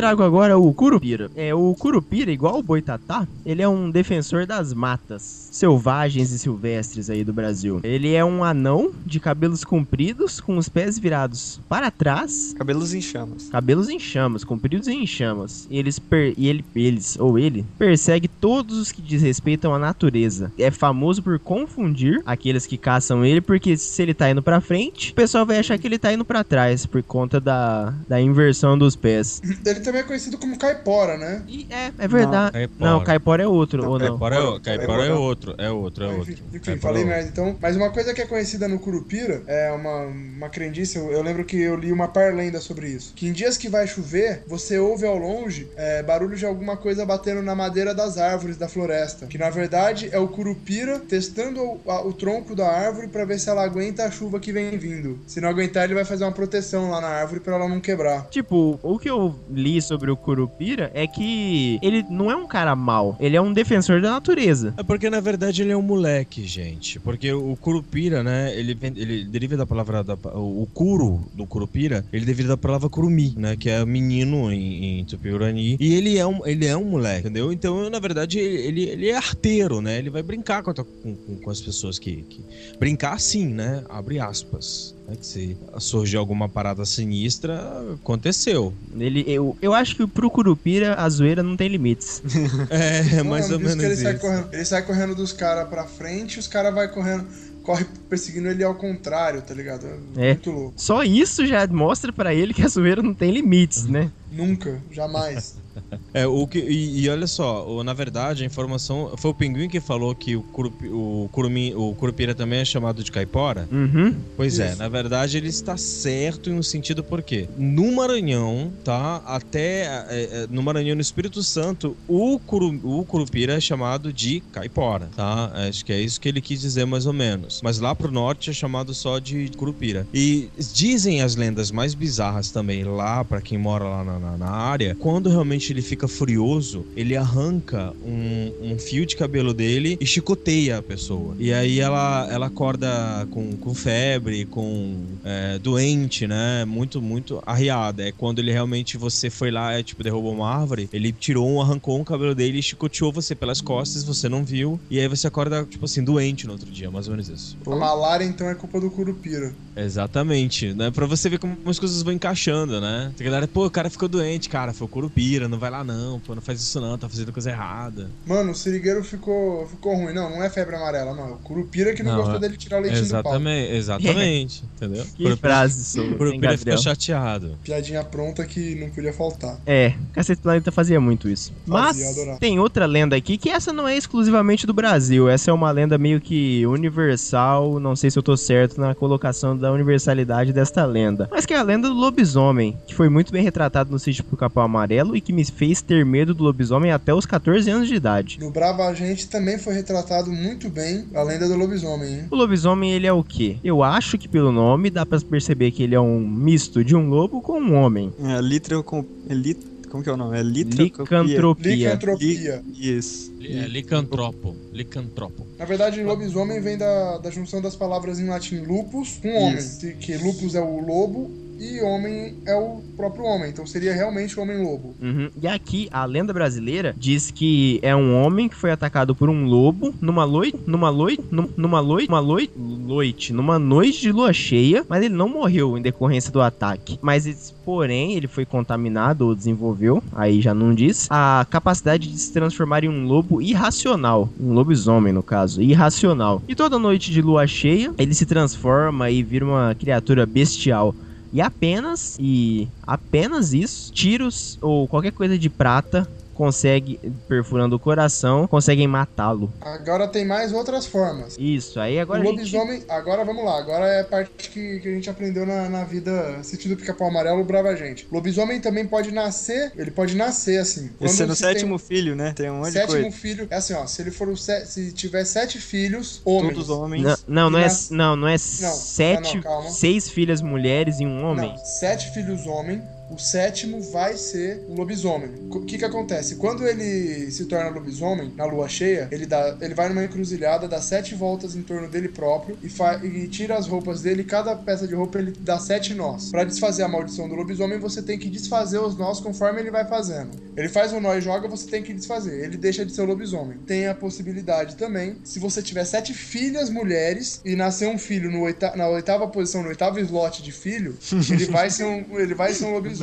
Speaker 3: Trago agora o Curupira. É, o Curupira, igual o Boitatá, ele é um defensor das matas selvagens e silvestres aí do Brasil. Ele é um anão de cabelos compridos, com os pés virados para trás.
Speaker 5: Cabelos em chamas.
Speaker 3: Cabelos em chamas, compridos e em chamas. E eles, per- e ele, eles, ou ele, persegue todos os que desrespeitam a natureza. É famoso por confundir aqueles que caçam ele, porque se ele tá indo pra frente, o pessoal vai achar que ele tá indo pra trás, por conta da, da inversão dos pés.
Speaker 2: Ele também é conhecido como caipora, né?
Speaker 3: é, é verdade.
Speaker 4: Caipora.
Speaker 3: Não, caipora é outro, ou não?
Speaker 4: Caipora é, o- Caipora é outro, é outro, é outro.
Speaker 2: Enfim,
Speaker 4: Caipora
Speaker 2: falei
Speaker 4: é
Speaker 2: merda. Então, mas uma coisa que é conhecida no Curupira é uma, uma crendice. Eu, eu lembro que eu li uma parlenda sobre isso. Que em dias que vai chover, você ouve ao longe é, barulho de alguma coisa batendo na madeira das árvores da floresta. Que na verdade é o Curupira testando o, a- o tronco da árvore pra ver se ela aguenta a chuva que vem vindo. Se não aguentar, ele vai fazer uma proteção lá na árvore pra ela não quebrar.
Speaker 3: Tipo, o que eu li sobre o Curupira é que ele não é um cara mau, ele é um defensor da natureza.
Speaker 4: É porque na verdade ele é um moleque, gente. Porque o curupira, né? Ele, ele deriva da palavra. Da, o curo do curupira, ele deriva da palavra curumi, né? Que é menino em, em tupi-guarani. E ele é, um, ele é um moleque, entendeu? Então, na verdade, ele, ele é arteiro, né? Ele vai brincar com, com- com as pessoas que, que. Brincar sim, né? Abre aspas. Né? Que se surgir alguma parada sinistra, aconteceu.
Speaker 3: Ele, eu, eu acho que pro Curupira a zoeira não tem limites.
Speaker 4: É, mais
Speaker 2: Mano,
Speaker 4: ou menos
Speaker 2: ele sai
Speaker 4: isso.
Speaker 2: correndo, ele sai correndo dos caras pra frente, os caras vai correndo, corre perseguindo ele ao contrário, tá ligado? É,
Speaker 3: É.
Speaker 2: muito louco.
Speaker 3: Só isso já mostra pra ele que a zoeira não tem limites, né?
Speaker 2: Nunca, jamais.
Speaker 4: É, o que, e, e olha só, na verdade, a informação. Foi o Pinguim que falou que o, curupi, o, curumi, o Curupira também é chamado de caipora?
Speaker 3: Uhum.
Speaker 4: Pois é,
Speaker 2: Isso.
Speaker 4: na verdade ele está certo em um sentido porque no Maranhão, tá? Até é, é, no Maranhão, no Espírito Santo, o, curu, o Curupira é chamado de caipora, tá? Acho que é isso que ele quis dizer mais ou menos. Mas lá pro norte é chamado só de Curupira. E dizem as lendas mais bizarras também lá, pra quem mora lá na, na- na área, quando realmente ele fica furioso, ele arranca um, um fio de cabelo dele e chicoteia a pessoa. E aí ela, ela acorda com, com febre, com é, doente, né? Muito, muito arriada. É quando ele realmente você foi lá, é, tipo, derrubou uma árvore, ele tirou um, arrancou um cabelo dele e chicoteou você pelas costas, você não viu. E aí você acorda, tipo assim, doente no outro dia, mais ou menos isso.
Speaker 2: A malária, então, é culpa do Curupira.
Speaker 4: Exatamente, né? Pra você ver como as coisas vão encaixando, né? A galera, pô, o cara ficou doente, cara, foi o Curupira, não vai lá não, pô, não faz isso não, tá fazendo coisa errada.
Speaker 2: Mano, o sirigueiro ficou, ficou ruim. Não, não é febre amarela, não. É o Curupira que não,
Speaker 4: Não,
Speaker 2: gostou
Speaker 4: é-
Speaker 2: dele tirar o leitinho do pau.
Speaker 4: Exatamente, exatamente, entendeu?
Speaker 3: Que frase sua,
Speaker 4: Curupira ficou chateado.
Speaker 2: Piadinha pronta que não podia faltar.
Speaker 3: É, Cacete Planeta fazia muito isso.
Speaker 2: Fazia,
Speaker 3: Mas
Speaker 2: adorava.
Speaker 3: tem outra lenda aqui que essa não é exclusivamente do Brasil. Essa é uma lenda meio que universal. Não sei se eu tô certo na colocação da universalidade desta lenda. Mas que é a lenda do lobisomem, que foi muito bem retratado no sítio do Capão Amarelo e que me fez ter medo do lobisomem até os 14 anos de idade.
Speaker 2: No Brava Gente também foi retratado muito bem a lenda do lobisomem, hein?
Speaker 3: O lobisomem, ele é o quê? Eu acho que pelo nome dá pra perceber que ele é um misto de um lobo com um homem.
Speaker 5: É, litro com. É lit, como que é o nome? É
Speaker 3: Licantropia.
Speaker 2: Licantropia.
Speaker 5: Isso.
Speaker 4: É, licantropo. Licantropo.
Speaker 2: Na verdade, lobisomem vem da, da junção das palavras em latim lupus com homem.
Speaker 5: Isso.
Speaker 2: Que lupus é o lobo e homem é o próprio homem. Então seria realmente o homem-lobo.
Speaker 3: Uhum. E aqui, a lenda brasileira diz que é um homem que foi atacado por um lobo numa noite, numa noite, numa noite, numa noite, noite, numa noite de lua cheia, mas ele não morreu em decorrência do ataque. Mas, porém, ele foi contaminado ou desenvolveu, aí já não diz, a capacidade de se transformar em um lobo irracional, um lobisomem no caso, irracional. E toda noite de lua cheia, ele se transforma e vira uma criatura bestial. E apenas, e apenas isso, tiros ou qualquer coisa de prata consegue, perfurando o coração, conseguem matá-lo.
Speaker 2: Agora tem mais outras formas.
Speaker 3: Isso, aí agora
Speaker 2: o
Speaker 3: a gente...
Speaker 2: lobisomem, agora vamos lá, agora é a parte que, que a gente aprendeu na, na vida assistindo Pica-Pau Amarelo, Brava Gente. Lobisomem também pode nascer, ele pode nascer assim.
Speaker 5: Esse é no
Speaker 2: se tem
Speaker 5: sétimo filho, né? Tem um monte de
Speaker 2: sétimo
Speaker 5: coisa.
Speaker 2: filho, é assim, ó, se ele for o se, se tiver sete filhos, homens.
Speaker 5: Todos homens.
Speaker 3: Não, não, não é,
Speaker 2: nas-
Speaker 3: não, não é
Speaker 2: Não,
Speaker 3: sete,
Speaker 2: não, calma.
Speaker 3: seis filhas mulheres e um homem.
Speaker 2: Não, sete filhos homem, o sétimo vai ser o lobisomem. O que que acontece? Quando ele se torna lobisomem, na lua cheia, ele, dá, ele vai numa encruzilhada, dá sete voltas em torno dele próprio e, e tira as roupas dele. Cada peça de roupa ele dá sete nós. Pra desfazer a maldição do lobisomem, você tem que desfazer os nós conforme ele vai fazendo. Ele faz um nó e joga, você tem que desfazer. Ele deixa de ser o lobisomem. Tem a possibilidade também, se você tiver sete filhas mulheres e nascer um filho oita- na oitava posição, no oitavo slot de filho, ele vai ser um, ele vai ser um lobisomem.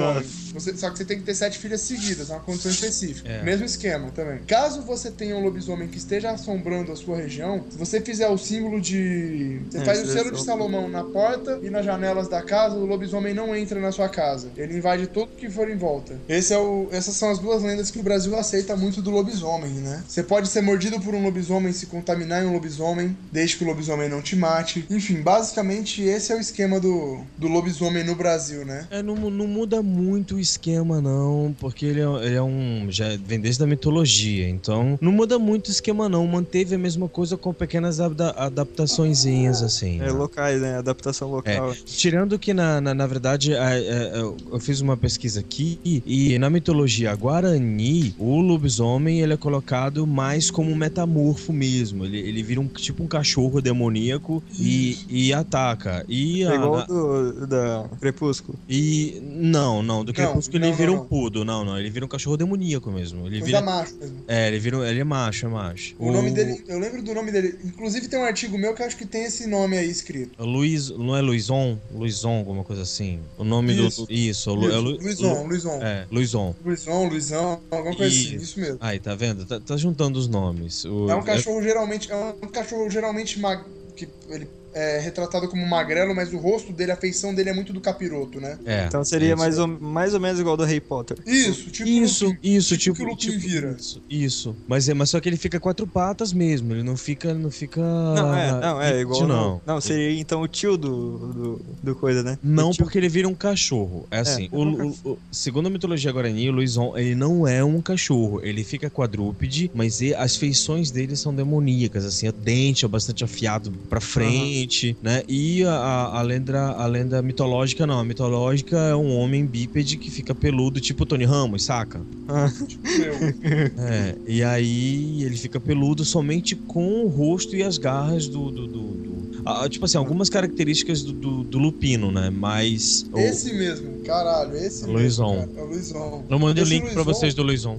Speaker 2: Você- só que você tem que ter sete filhas seguidas, é uma condição específica.
Speaker 4: É.
Speaker 2: Mesmo esquema também. Caso você tenha um lobisomem que esteja assombrando a sua região, se você fizer o símbolo de. Você
Speaker 5: É,
Speaker 2: faz o
Speaker 5: é
Speaker 2: selo de Salomão na porta e nas janelas da casa, o lobisomem não entra na sua casa. Ele invade tudo que for em volta. Esse é o, essas são as duas lendas que o Brasil aceita muito do lobisomem, né? Você pode ser mordido por um lobisomem, se contaminar em um lobisomem, desde que o lobisomem não te mate. Enfim, basicamente esse é o esquema do, do lobisomem no Brasil, né?
Speaker 4: É, não, não muda muito o esquema, não, porque ele é, ele é um. Já vem desde a mitologia, então não muda muito o esquema, não. Manteve a mesma coisa com pequenas ada- adaptaçõezinhas, assim.
Speaker 5: É, locais, né? Adaptação local.
Speaker 4: Tirando que, na, na, na verdade, a- a- eu eu fiz uma pesquisa aqui e na mitologia guarani, o lobisomem ele é colocado mais como um metamorfo mesmo. Ele, ele vira um tipo um cachorro demoníaco e, e ataca. E
Speaker 5: É
Speaker 4: a-
Speaker 5: igual do da Crepúsculo.
Speaker 4: e não, não, do
Speaker 2: Não,
Speaker 4: Crepúsculo
Speaker 2: não,
Speaker 4: ele vira
Speaker 2: não,
Speaker 4: um
Speaker 2: não.
Speaker 4: pudo, não, não, ele vira um cachorro demoníaco mesmo. Ele vira
Speaker 2: é macho mesmo.
Speaker 4: É, ele vira, ele é macho, é macho.
Speaker 2: O nome dele, eu lembro do nome dele. Inclusive tem um artigo meu que eu acho que tem esse nome aí escrito.
Speaker 4: Luiz, não é Luizon? Luizon, alguma coisa assim. O nome
Speaker 2: Isso.
Speaker 4: do isso, Lu- é Lu-
Speaker 2: Luizon,
Speaker 4: Lu-
Speaker 2: Luizon.
Speaker 4: É, Luizon.
Speaker 2: Luizão, Luizão, alguma coisa assim, isso mesmo.
Speaker 4: Aí, tá vendo? Tá, tá juntando os nomes. O-
Speaker 2: É um cachorro geralmente, é um cachorro geralmente mag... que ele é retratado como magrelo, mas o rosto dele, a feição dele é muito do capiroto, né?
Speaker 4: É.
Speaker 5: Então seria
Speaker 4: isso.
Speaker 5: mais ou, mais ou menos igual ao do Harry Potter.
Speaker 2: Isso, tipo
Speaker 4: Isso,
Speaker 2: Lupin.
Speaker 4: isso,
Speaker 2: tipo,
Speaker 4: tipo,
Speaker 2: que o Lupin
Speaker 4: tipo
Speaker 2: vira.
Speaker 4: Isso, isso. Mas, é, mas só que ele fica quatro patas mesmo. Ele não fica. Não fica.
Speaker 5: Não, é, não, é igual.
Speaker 4: Não.
Speaker 5: Não, não seria então o tio do, do, do coisa, né?
Speaker 4: Não, porque ele vira um cachorro. É assim, o, o- o- segundo a mitologia guarani, o Luizon, ele não é um cachorro. Ele fica quadrúpede, mas e- as feições dele são demoníacas, assim, o dente é bastante afiado pra frente, né? E a, a, lenda, a lenda mitológica, não. A mitológica é um homem bípede que fica peludo, tipo o Tony Ramos, saca?
Speaker 2: Tipo eu.
Speaker 4: É, e aí ele fica peludo somente com o rosto e as garras do. do, do- do- ah, tipo assim, algumas características do, do, do lupino, né? Mas. o-
Speaker 2: Esse mesmo, caralho, esse
Speaker 4: Luizão.
Speaker 2: mesmo, cara. É o Luizão.
Speaker 4: eu mandei o link pra
Speaker 2: Luizão-
Speaker 4: vocês do Luizon.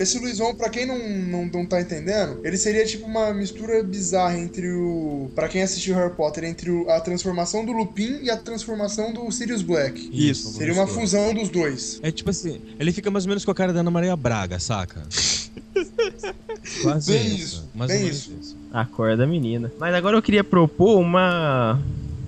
Speaker 2: Esse Luizão, pra quem não, não, não tá entendendo, ele seria tipo uma mistura bizarra entre o. Pra quem assistiu Harry Potter, entre o- a transformação do Lupin e a transformação do Sirius Black.
Speaker 4: Isso.
Speaker 2: Seria uma fusão dos dois.
Speaker 4: É tipo assim, ele fica mais ou menos com a cara da Ana Maria Braga, saca? Quase
Speaker 2: Bem isso,
Speaker 4: mais
Speaker 2: bem
Speaker 4: ou menos
Speaker 2: isso.
Speaker 3: Acorda, menina. Mas agora eu queria propor uma.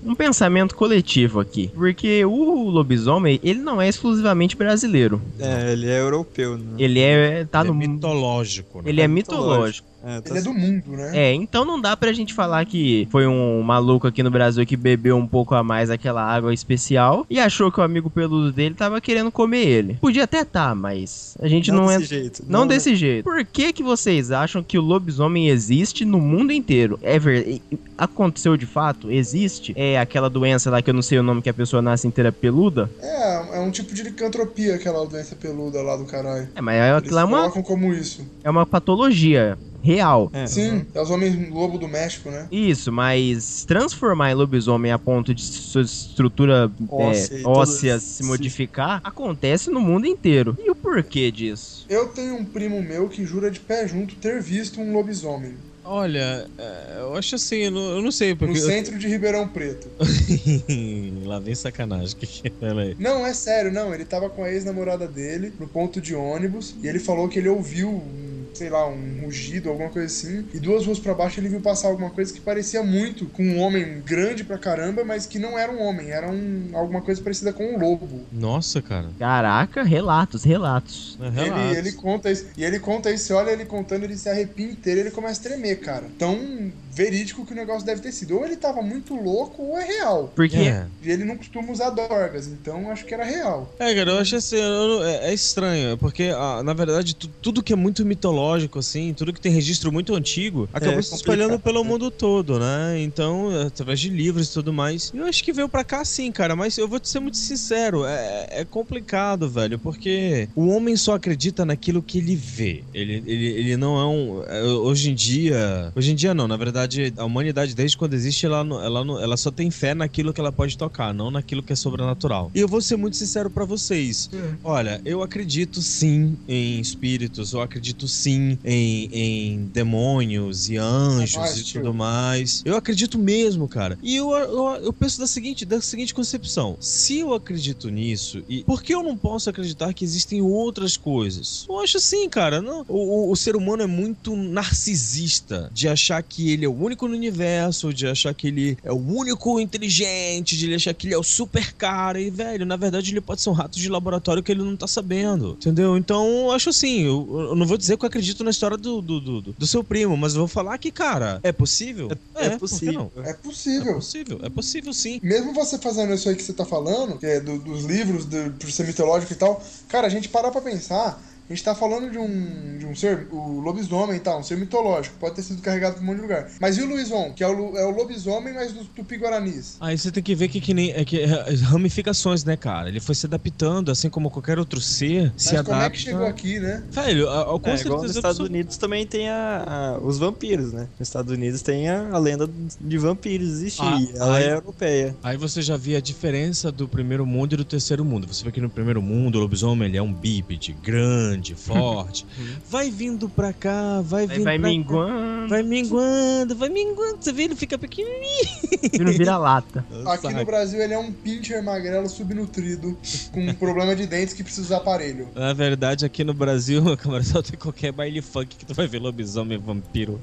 Speaker 3: Um pensamento coletivo aqui. Porque o lobisomem, ele não é exclusivamente brasileiro.
Speaker 5: É, ele é europeu, né?
Speaker 3: Ele é. tá
Speaker 4: Ele é
Speaker 3: no.
Speaker 4: mitológico, né?
Speaker 3: Ele é
Speaker 5: mitológico. É, tá
Speaker 2: Ele é do mundo, né?
Speaker 3: É, então não dá pra gente falar que foi um maluco aqui no Brasil que bebeu um pouco a mais aquela água especial e achou que o amigo peludo dele tava querendo comer ele. Podia até tá, mas a gente não,
Speaker 5: não
Speaker 3: é.
Speaker 5: desse jeito.
Speaker 3: Não, desse jeito. Por que que vocês acham que o lobisomem existe no mundo inteiro? É verdade. Aconteceu de fato? Existe? É aquela doença lá que eu não sei o nome que a pessoa nasce inteira peluda?
Speaker 2: É, é um tipo de licantropia, aquela doença peluda lá do caralho.
Speaker 3: É, mas é,
Speaker 2: Eles
Speaker 3: aquilo é uma,
Speaker 2: colocam como isso.
Speaker 3: é uma patologia real.
Speaker 5: É,
Speaker 2: Sim, é os homens lobo do México, né?
Speaker 3: Isso, mas transformar em lobisomem a ponto de sua estrutura
Speaker 5: Óssea
Speaker 3: é, óssea
Speaker 5: todas-
Speaker 3: se modificar acontece no mundo inteiro. E o porquê disso?
Speaker 2: Eu tenho um primo meu que jura de pé junto ter visto um lobisomem
Speaker 4: Olha, é, eu acho assim, eu não, eu não sei,
Speaker 2: no
Speaker 4: porque.
Speaker 2: centro de Ribeirão Preto.
Speaker 4: Lá vem sacanagem. Que que é?
Speaker 2: Não, é sério, não. Ele tava com a ex-namorada dele no ponto de ônibus e ele falou que ele ouviu, um, sei lá, um rugido, alguma coisa assim. E duas ruas pra baixo ele viu passar alguma coisa que parecia muito com um homem grande pra caramba, mas que não era um homem, era um, alguma coisa parecida com um lobo.
Speaker 4: Nossa, cara.
Speaker 3: Caraca, relatos, relatos.
Speaker 4: É,
Speaker 2: Ele,
Speaker 4: relatos.
Speaker 2: ele conta isso. E ele conta isso, você olha ele contando, ele se arrepia inteiro e ele começa a tremer, cara. Tão verídico que o negócio deve ter sido. Ou ele tava muito louco ou é real.
Speaker 3: Porque
Speaker 4: É.
Speaker 2: E ele não costuma usar dorgas, então acho que era real.
Speaker 4: É, cara, eu acho assim, eu é, é estranho, porque, ah, na verdade, tu- tudo que é muito mitológico assim, tudo que tem registro muito antigo, acabou
Speaker 5: É
Speaker 4: se espalhando pelo
Speaker 5: né?
Speaker 4: mundo todo, né? Então, através de livros e tudo mais. Eu acho que veio pra cá sim, cara, mas eu vou te ser muito sincero, é, é complicado, velho, porque o homem só acredita naquilo que ele vê. Ele, ele, ele não é um. é, Hoje em dia. Hoje em dia não, na verdade, a humanidade, desde quando existe, ela, ela, ela só tem fé naquilo que ela pode tocar, não naquilo que é sobrenatural. E eu vou ser muito sincero pra vocês. Olha, eu acredito sim em espíritos, eu acredito sim em, em demônios e anjos e tudo mais. Eu acredito mesmo, cara. E eu, eu, eu penso da seguinte, da seguinte concepção: se eu acredito nisso, e por que eu não posso acreditar que existem outras coisas? Eu acho assim, cara. Não, o, o- o ser humano é muito narcisista de achar que ele é o único no universo, de achar que ele é o único inteligente, de ele achar que ele é o super cara. E, velho, na verdade ele pode ser um rato de laboratório que ele não tá sabendo. Entendeu? Então, eu acho assim, eu, eu não vou dizer que eu acredito na história do, do, do, do seu primo, mas eu vou falar que, cara, é possível?
Speaker 5: É
Speaker 4: por que
Speaker 5: possível.
Speaker 4: não?
Speaker 2: É
Speaker 4: É
Speaker 2: possível.
Speaker 4: possível, é possível sim.
Speaker 2: Mesmo você fazendo isso aí que você tá falando, que é do- dos livros, do, por ser mitológico e tal, cara, a gente parar pra pensar, gente tá falando de um, de um ser, o lobisomem e tal, um ser mitológico, pode ter sido carregado pra um monte de lugar. Mas e o Luizon, que é o, é o lobisomem, mas dos tupi-guaranis?
Speaker 4: Aí você tem que ver que, que nem é que, é, as ramificações, né, cara? Ele foi se adaptando, assim como qualquer outro ser
Speaker 2: Mas
Speaker 4: se
Speaker 2: como
Speaker 4: adapta.
Speaker 2: é que chegou aqui, né?
Speaker 4: Velho, a, a, com
Speaker 5: É, igual nos Estados Unidos também tem a, a- os vampiros, né? Nos Estados Unidos tem a, a lenda de vampiros existir.
Speaker 4: Ah,
Speaker 5: ela
Speaker 4: aí-
Speaker 5: é europeia.
Speaker 4: Aí você já vê a diferença do primeiro mundo e do terceiro mundo. Você vê que no primeiro mundo o lobisomem ele é um bípede, grande, forte. vai vindo pra cá, vai vindo
Speaker 3: vai
Speaker 4: pra cá.
Speaker 3: minguando,
Speaker 4: Vai minguando, vai minguando. Você vê, ele fica pequenininho.
Speaker 3: vira vira-lata.
Speaker 2: Aqui
Speaker 4: Saca?
Speaker 2: no Brasil ele é um pincher magrelo subnutrido, com um problema de dentes que precisa usar aparelho.
Speaker 4: Na verdade, aqui no Brasil, camarada, só tem qualquer baile funk que tu vai ver lobisomem, vampiro,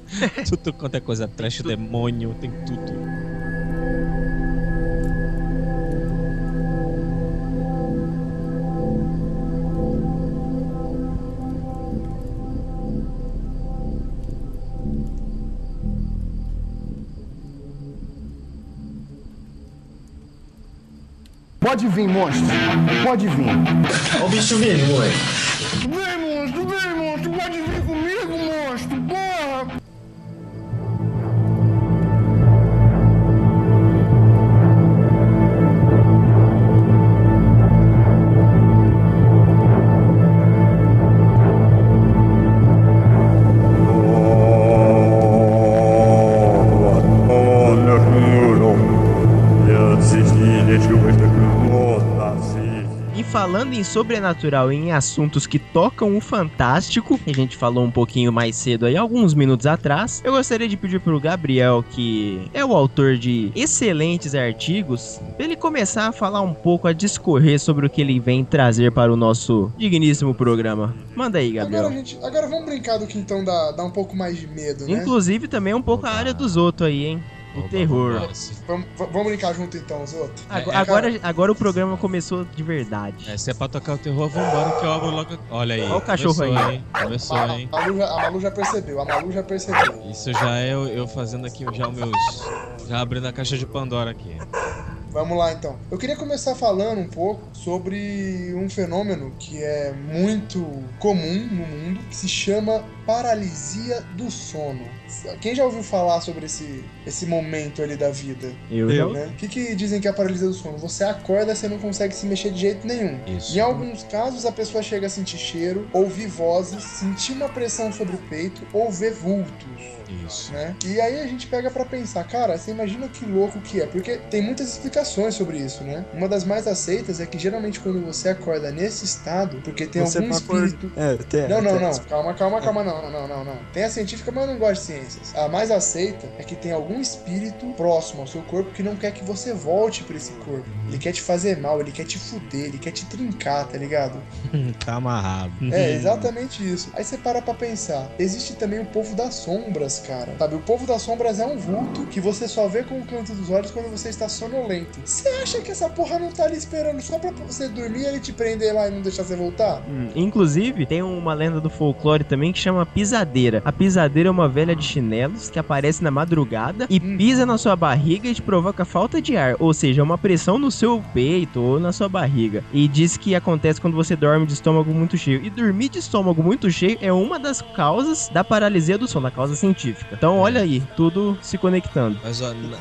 Speaker 4: tudo quanto é coisa trash, demônio, tem tudo.
Speaker 9: Pode vir, monstro. Pode vir.
Speaker 10: Ó o bicho vindo, moleque.
Speaker 3: Falando em sobrenatural e em assuntos que tocam o fantástico, que a gente falou um pouquinho mais cedo aí, alguns minutos atrás, eu gostaria de pedir pro Gabriel, que é o autor de excelentes artigos, pra ele começar a falar um pouco, a discorrer sobre o que ele vem trazer para o nosso digníssimo programa. Manda aí,
Speaker 2: Agora,
Speaker 3: Gabriel.
Speaker 2: a gente, agora vamos brincar do que então dá, dá um pouco mais de medo, né?
Speaker 3: Inclusive também um pouco a área dos outros aí, hein? O terror.
Speaker 2: Vamos, vamos brincar junto então, os outros?
Speaker 3: Agora,
Speaker 4: É,
Speaker 3: agora, agora o programa começou de verdade.
Speaker 4: É, se é pra tocar o terror, vambora que eu abro logo. Olha aí.
Speaker 3: Olha o cachorro
Speaker 4: começou,
Speaker 3: aí.
Speaker 4: Hein? Começou,
Speaker 2: A,
Speaker 4: hein?
Speaker 2: a Malu já, a Malu já percebeu, a Malu já percebeu.
Speaker 4: Isso já é eu, eu fazendo aqui já os meus. Já abrindo a caixa de Pandora aqui.
Speaker 2: Vamos lá então. Eu queria começar falando um pouco sobre um fenômeno que é muito comum no mundo, que se chama paralisia do sono. Quem já ouviu falar sobre esse, esse momento ali da vida?
Speaker 3: Eu,
Speaker 2: né? O que, que dizem que é a paralisia do sono? Você acorda, você não consegue se mexer de jeito nenhum.
Speaker 4: Isso.
Speaker 2: Em alguns casos, a pessoa chega a sentir cheiro, ouvir vozes, sentir uma pressão sobre o peito ou ver vultos.
Speaker 4: Isso.
Speaker 2: Né? E aí a gente pega pra pensar, cara, você imagina que louco que é, porque tem muitas explicações sobre isso, né? Uma das mais aceitas é que geralmente quando você acorda nesse estado, porque tem
Speaker 5: Você
Speaker 2: algum
Speaker 5: não acorda-
Speaker 2: espírito
Speaker 5: É, tem,
Speaker 2: não, não,
Speaker 5: tem-
Speaker 2: não. Calma, calma, calma, não, não, não, não. Tem a científica, mas eu não gosto de A mais aceita é que tem algum espírito próximo ao seu corpo que não quer que você volte pra esse corpo. Ele quer te fazer mal, ele quer te fuder, ele quer te trincar, tá ligado?
Speaker 4: tá amarrado.
Speaker 2: É, exatamente isso. Aí você para pra pensar. Existe também o povo das sombras, cara. Sabe, o povo das sombras é um vulto que você só vê com o canto dos olhos quando você está sonolento. você acha que essa porra não tá ali esperando só pra você dormir, ele te prender lá e não deixar você voltar?
Speaker 3: Hum, inclusive, tem uma lenda do folclore também que chama pisadeira. A pisadeira é uma velha de chinelos que aparece na madrugada e pisa na sua barriga e te provoca falta de ar, ou seja, uma pressão no seu peito ou na sua barriga. E diz que acontece quando você dorme de estômago muito cheio. E dormir de estômago muito cheio é uma das causas da paralisia do sono, a causa científica. Então, olha aí, tudo se conectando.
Speaker 4: Mas ó, na-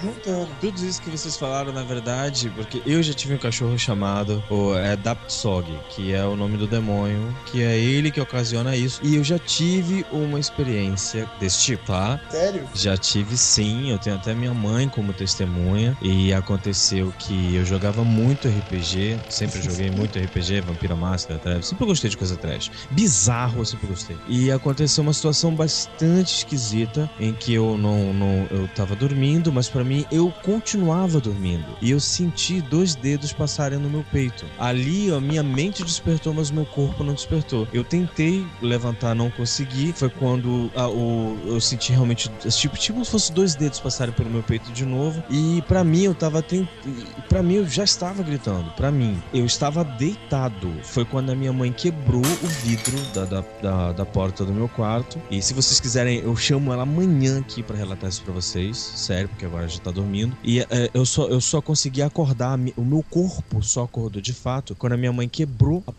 Speaker 4: tudo isso que vocês falaram, na verdade, porque eu já tive um cachorro chamado o é, Daptsog, que é o nome do demônio, que é ele que ocasiona isso. E eu já tive uma experiência desse tipo, tá?
Speaker 2: Sério?
Speaker 4: Já tive sim, eu tenho até minha mãe como testemunha. E aconteceu que eu jogava muito RPG, sempre joguei muito RPG, Vampira Máscara, Trash, sempre gostei de coisa trash. Bizarro, eu sempre gostei. E aconteceu uma situação bastante esquisita em que eu não, não eu tava dormindo, mas pra mim eu continuava dormindo. E eu senti dois dedos passarem no meu peito. Ali a minha mente despertou, mas o meu corpo não despertou. Eu tentei levantar, não consegui. Foi quando ah, o, eu senti realmente tipo, tipo se fosse dois dedos passarem pelo meu peito de novo. E pra mim eu tava tent... para mim eu já estava gritando. Pra mim, eu estava deitado. Foi quando a minha mãe quebrou o vidro da, da, da, da porta do meu quarto. E se vocês quiserem, eu chamo ela amanhã aqui pra relatar isso pra vocês. Sério, porque agora já tá dormindo. E é, eu, só, eu só consegui acordar, o meu corpo só acordou de fato quando a minha mãe quebrou a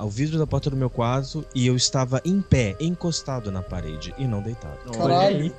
Speaker 4: a- o vidro da porta do meu quarto e eu estava em pé, encostado na parede e não deitado.
Speaker 2: Caralho.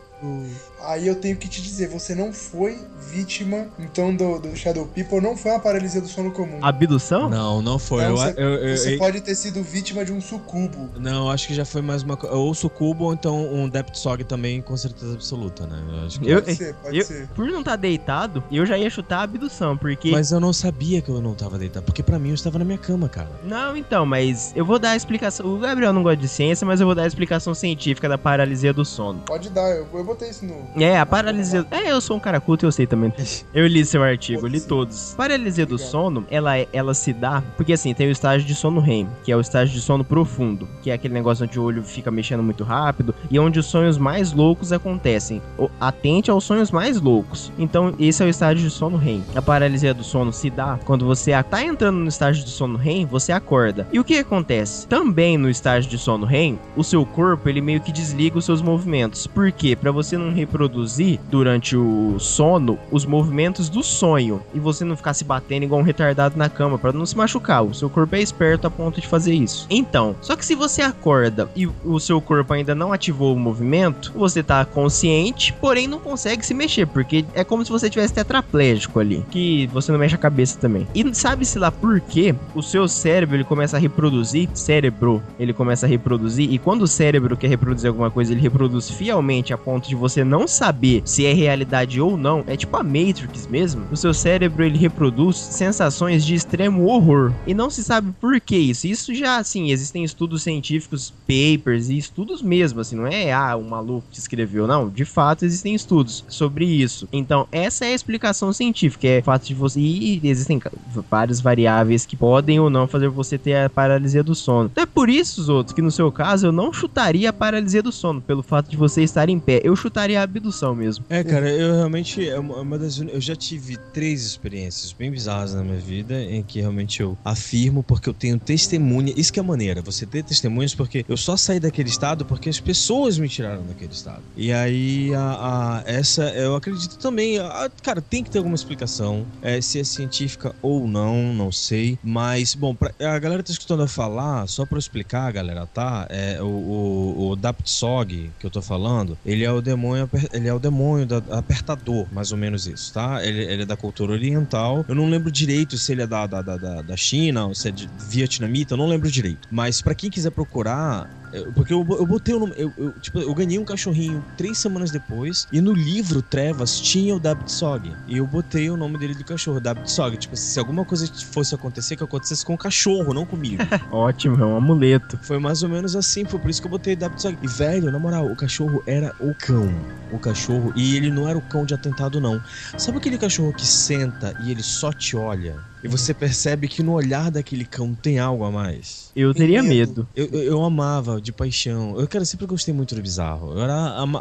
Speaker 2: Aí eu tenho que te dizer, você não foi vítima, então, do, do Shadow People, não foi uma paralisia do sono comum.
Speaker 3: Abdução?
Speaker 4: Não, não foi. Eu,
Speaker 2: você,
Speaker 4: eu- eu-
Speaker 2: você
Speaker 4: eu-
Speaker 2: pode ter sido vítima de um sucubo.
Speaker 4: Não, acho que já foi mais uma. Ou sucubo ou então um Deptsog também, com certeza absoluta, né? Eu acho que
Speaker 3: Eu,
Speaker 2: Pode ser, pode
Speaker 3: eu-
Speaker 2: ser.
Speaker 3: Por não estar deitado, eu já ia chutar a abdução, porque.
Speaker 4: Mas eu não sabia que eu não tava deitado, porque pra mim eu estava na minha cama, cara.
Speaker 3: Não, então, mas eu vou dar a explicação. O Gabriel não gosta de ciência, mas eu vou dar a explicação científica da paralisia do sono.
Speaker 2: Pode dar, eu, eu botei isso no.
Speaker 3: É, a paralisia. É, eu sou um cara culto e eu sei também. Eu li seu artigo, li todos. Paralisia do sono, ela, ela se dá. Porque assim, tem o estágio de sono REM, que é o estágio de sono profundo, que é aquele negócio onde o olho fica mexendo muito rápido e onde os sonhos mais loucos acontecem. Atente aos sonhos mais loucos. Então, esse é o estágio de sono REM. A paralisia do sono se dá quando você tá entrando no estágio de sono REM, você acorda. E o que acontece? Também no estágio de sono REM, o seu corpo ele meio que desliga os seus movimentos. Por quê? Pra você não reproduzir durante o sono os movimentos do sonho e você não ficar se batendo igual um retardado na cama pra não se machucar. O seu corpo é esperto a ponto de fazer isso. Então, só que se você acorda e o seu corpo ainda não ativou o movimento, você tá consciente, porém não consegue se mexer, porque é como se você tivesse tetraplégico ali, que você não mexe a cabeça também. E sabe-se lá por quê? O seu cérebro ele começa a reproduzir, cérebro, ele começa a reproduzir, e quando o cérebro quer reproduzir alguma coisa, ele reproduz fielmente a ponto de você não saber se é realidade ou não. É tipo a Matrix mesmo. O seu cérebro ele reproduz sensações de extremo horror. E não se sabe por que isso. Isso já, assim, existem estudos científicos, papers e estudos mesmo, assim, não é ah, um maluco que escreveu, não. De fato, existem estudos sobre isso. Então, essa é a explicação científica, é o fato de você. E existem várias variáveis que podem ou não fazer você ter a paralisia do sono. Então é por isso, os outros, que no seu caso eu não chutaria a paralisia do sono, pelo fato de você estar em pé. Eu chutaria a abdução mesmo.
Speaker 4: É, cara, eu realmente. É é uma das. Eu já tive três experiências bem bizarras na minha vida em que realmente eu afirmo, porque eu tenho testemunha. Isso que é maneira, você ter testemunhas, porque eu só saí daquele estado porque as pessoas me tiraram daquele estado. E aí, a, a- essa, eu acredito também. a- cara, tem que ter alguma explicação. é, se é científica ou não, não sei. Mas, bom, pra, a galera tá escutando eu falar, só pra explicar, galera, tá? É, o, o, o Daptsog que eu tô falando, ele é o demônio, ele é o demônio da, apertador, mais ou menos isso, tá? Ele, ele é da cultura oriental. Eu não lembro direito se ele é da, da, da, da- China ou se é de vietnamita, eu não lembro direito. Mas pra quem quiser procurar, eu- porque eu, eu botei o nome. Eu, eu, tipo, eu ganhei um cachorrinho três semanas depois. E no livro Trevas tinha o Dabtsog. E eu botei o nome dele do cachorro, Dabtsog. Tipo, se alguma coisa fosse acontecer, que acontecesse com o cachorro, não comigo.
Speaker 3: Ótimo, é um amuleto.
Speaker 4: Foi mais ou menos assim, foi por isso que eu botei Dabtsog. E velho, na moral, o cachorro era o cão. O cachorro. E ele não era o cão de atentado, não. Sabe aquele cachorro que senta e ele só te olha? E você percebe que no olhar daquele cão tem algo a mais.
Speaker 3: Eu teria medo.
Speaker 4: Eu, eu, eu amava de paixão. Eu, cara, sempre gostei muito do bizarro. Eu era,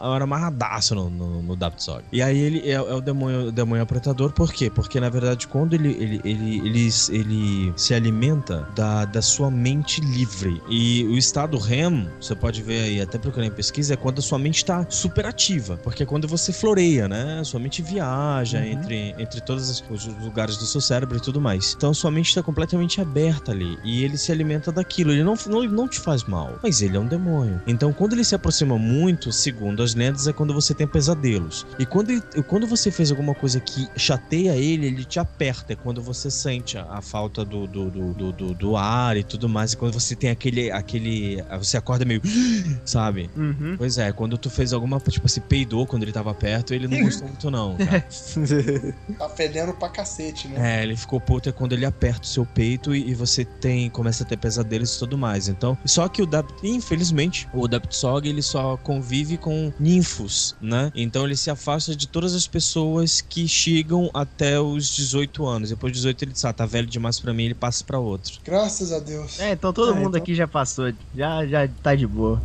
Speaker 4: eu era amarradaço no, no, no Dapsog. E aí ele é, é o demônio, o demônio apretador, por quê? Porque na verdade, quando ele, ele, ele, ele, ele se alimenta da, da sua mente livre. E o estado REM, você pode ver aí, até procurando em pesquisa, é quando a sua mente está super ativa. Porque é quando você floreia, né? Sua mente viaja entre, entre todos os os lugares do seu cérebro e tudo mais. Então sua mente está completamente aberta ali. E ele se alimenta daquilo. Ele não, não, não te faz mal, mas ele é um demônio. Então quando ele se aproxima muito, segundo as lendas, é quando você tem pesadelos. E quando, ele- quando você fez alguma coisa que chateia ele, ele te aperta. É quando você sente a, a falta do, do, do, do, do- do ar e tudo mais. E quando você tem aquele. aquele você acorda meio. Sabe?
Speaker 3: Uhum.
Speaker 4: Pois é, quando tu fez alguma. Tipo, se peidou quando ele tava perto, ele não gostou muito, não. cara.
Speaker 2: Tá fedendo pra cacete, né?
Speaker 4: É, ele ficou puto é quando ele aperta o seu peito e, e você tem começa a ter pesadelos e tudo mais. Então, só que o Dapt, infelizmente, o Daptsog ele só convive com ninfos, né? Então ele se afasta de todas as pessoas que chegam até os 18 anos. Depois dos 18 ele diz, ah, tá velho demais pra mim, ele passa pra outro.
Speaker 2: Graças a Deus.
Speaker 3: É, então todo
Speaker 2: É,
Speaker 3: mundo
Speaker 2: então-
Speaker 3: aqui já passou. Já, já tá de boa.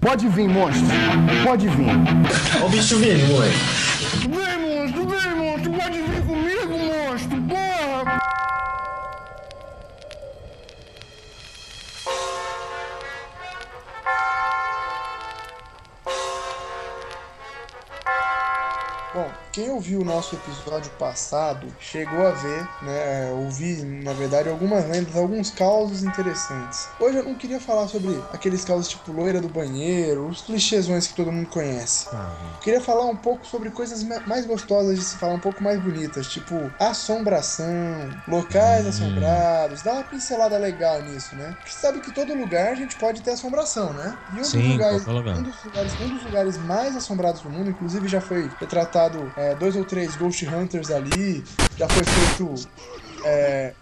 Speaker 9: Pode vir, monstro. Pode vir.
Speaker 10: Olha o bicho vindo, moleque.
Speaker 9: Vem, monstro, vem, monstro. Pode vir
Speaker 2: Bom, quem ouviu o nosso episódio passado chegou a ver, né? Ouvir, na verdade, algumas lendas, alguns causos interessantes. Hoje eu não queria falar sobre aqueles causos tipo loira do banheiro, os clichêsões que todo mundo conhece. Eu queria falar um pouco sobre coisas ma- mais gostosas de se falar, um pouco mais bonitas, tipo assombração, locais assombrados, dá uma pincelada legal nisso, né? Porque sabe que todo lugar a gente pode ter assombração, né? E um
Speaker 4: Sim,
Speaker 2: dos lugares,
Speaker 4: lugar.
Speaker 2: um dos lugares, um dos lugares mais assombrados do mundo, inclusive já foi retratado é, dois ou três Ghost Hunters ali, já foi feito. É...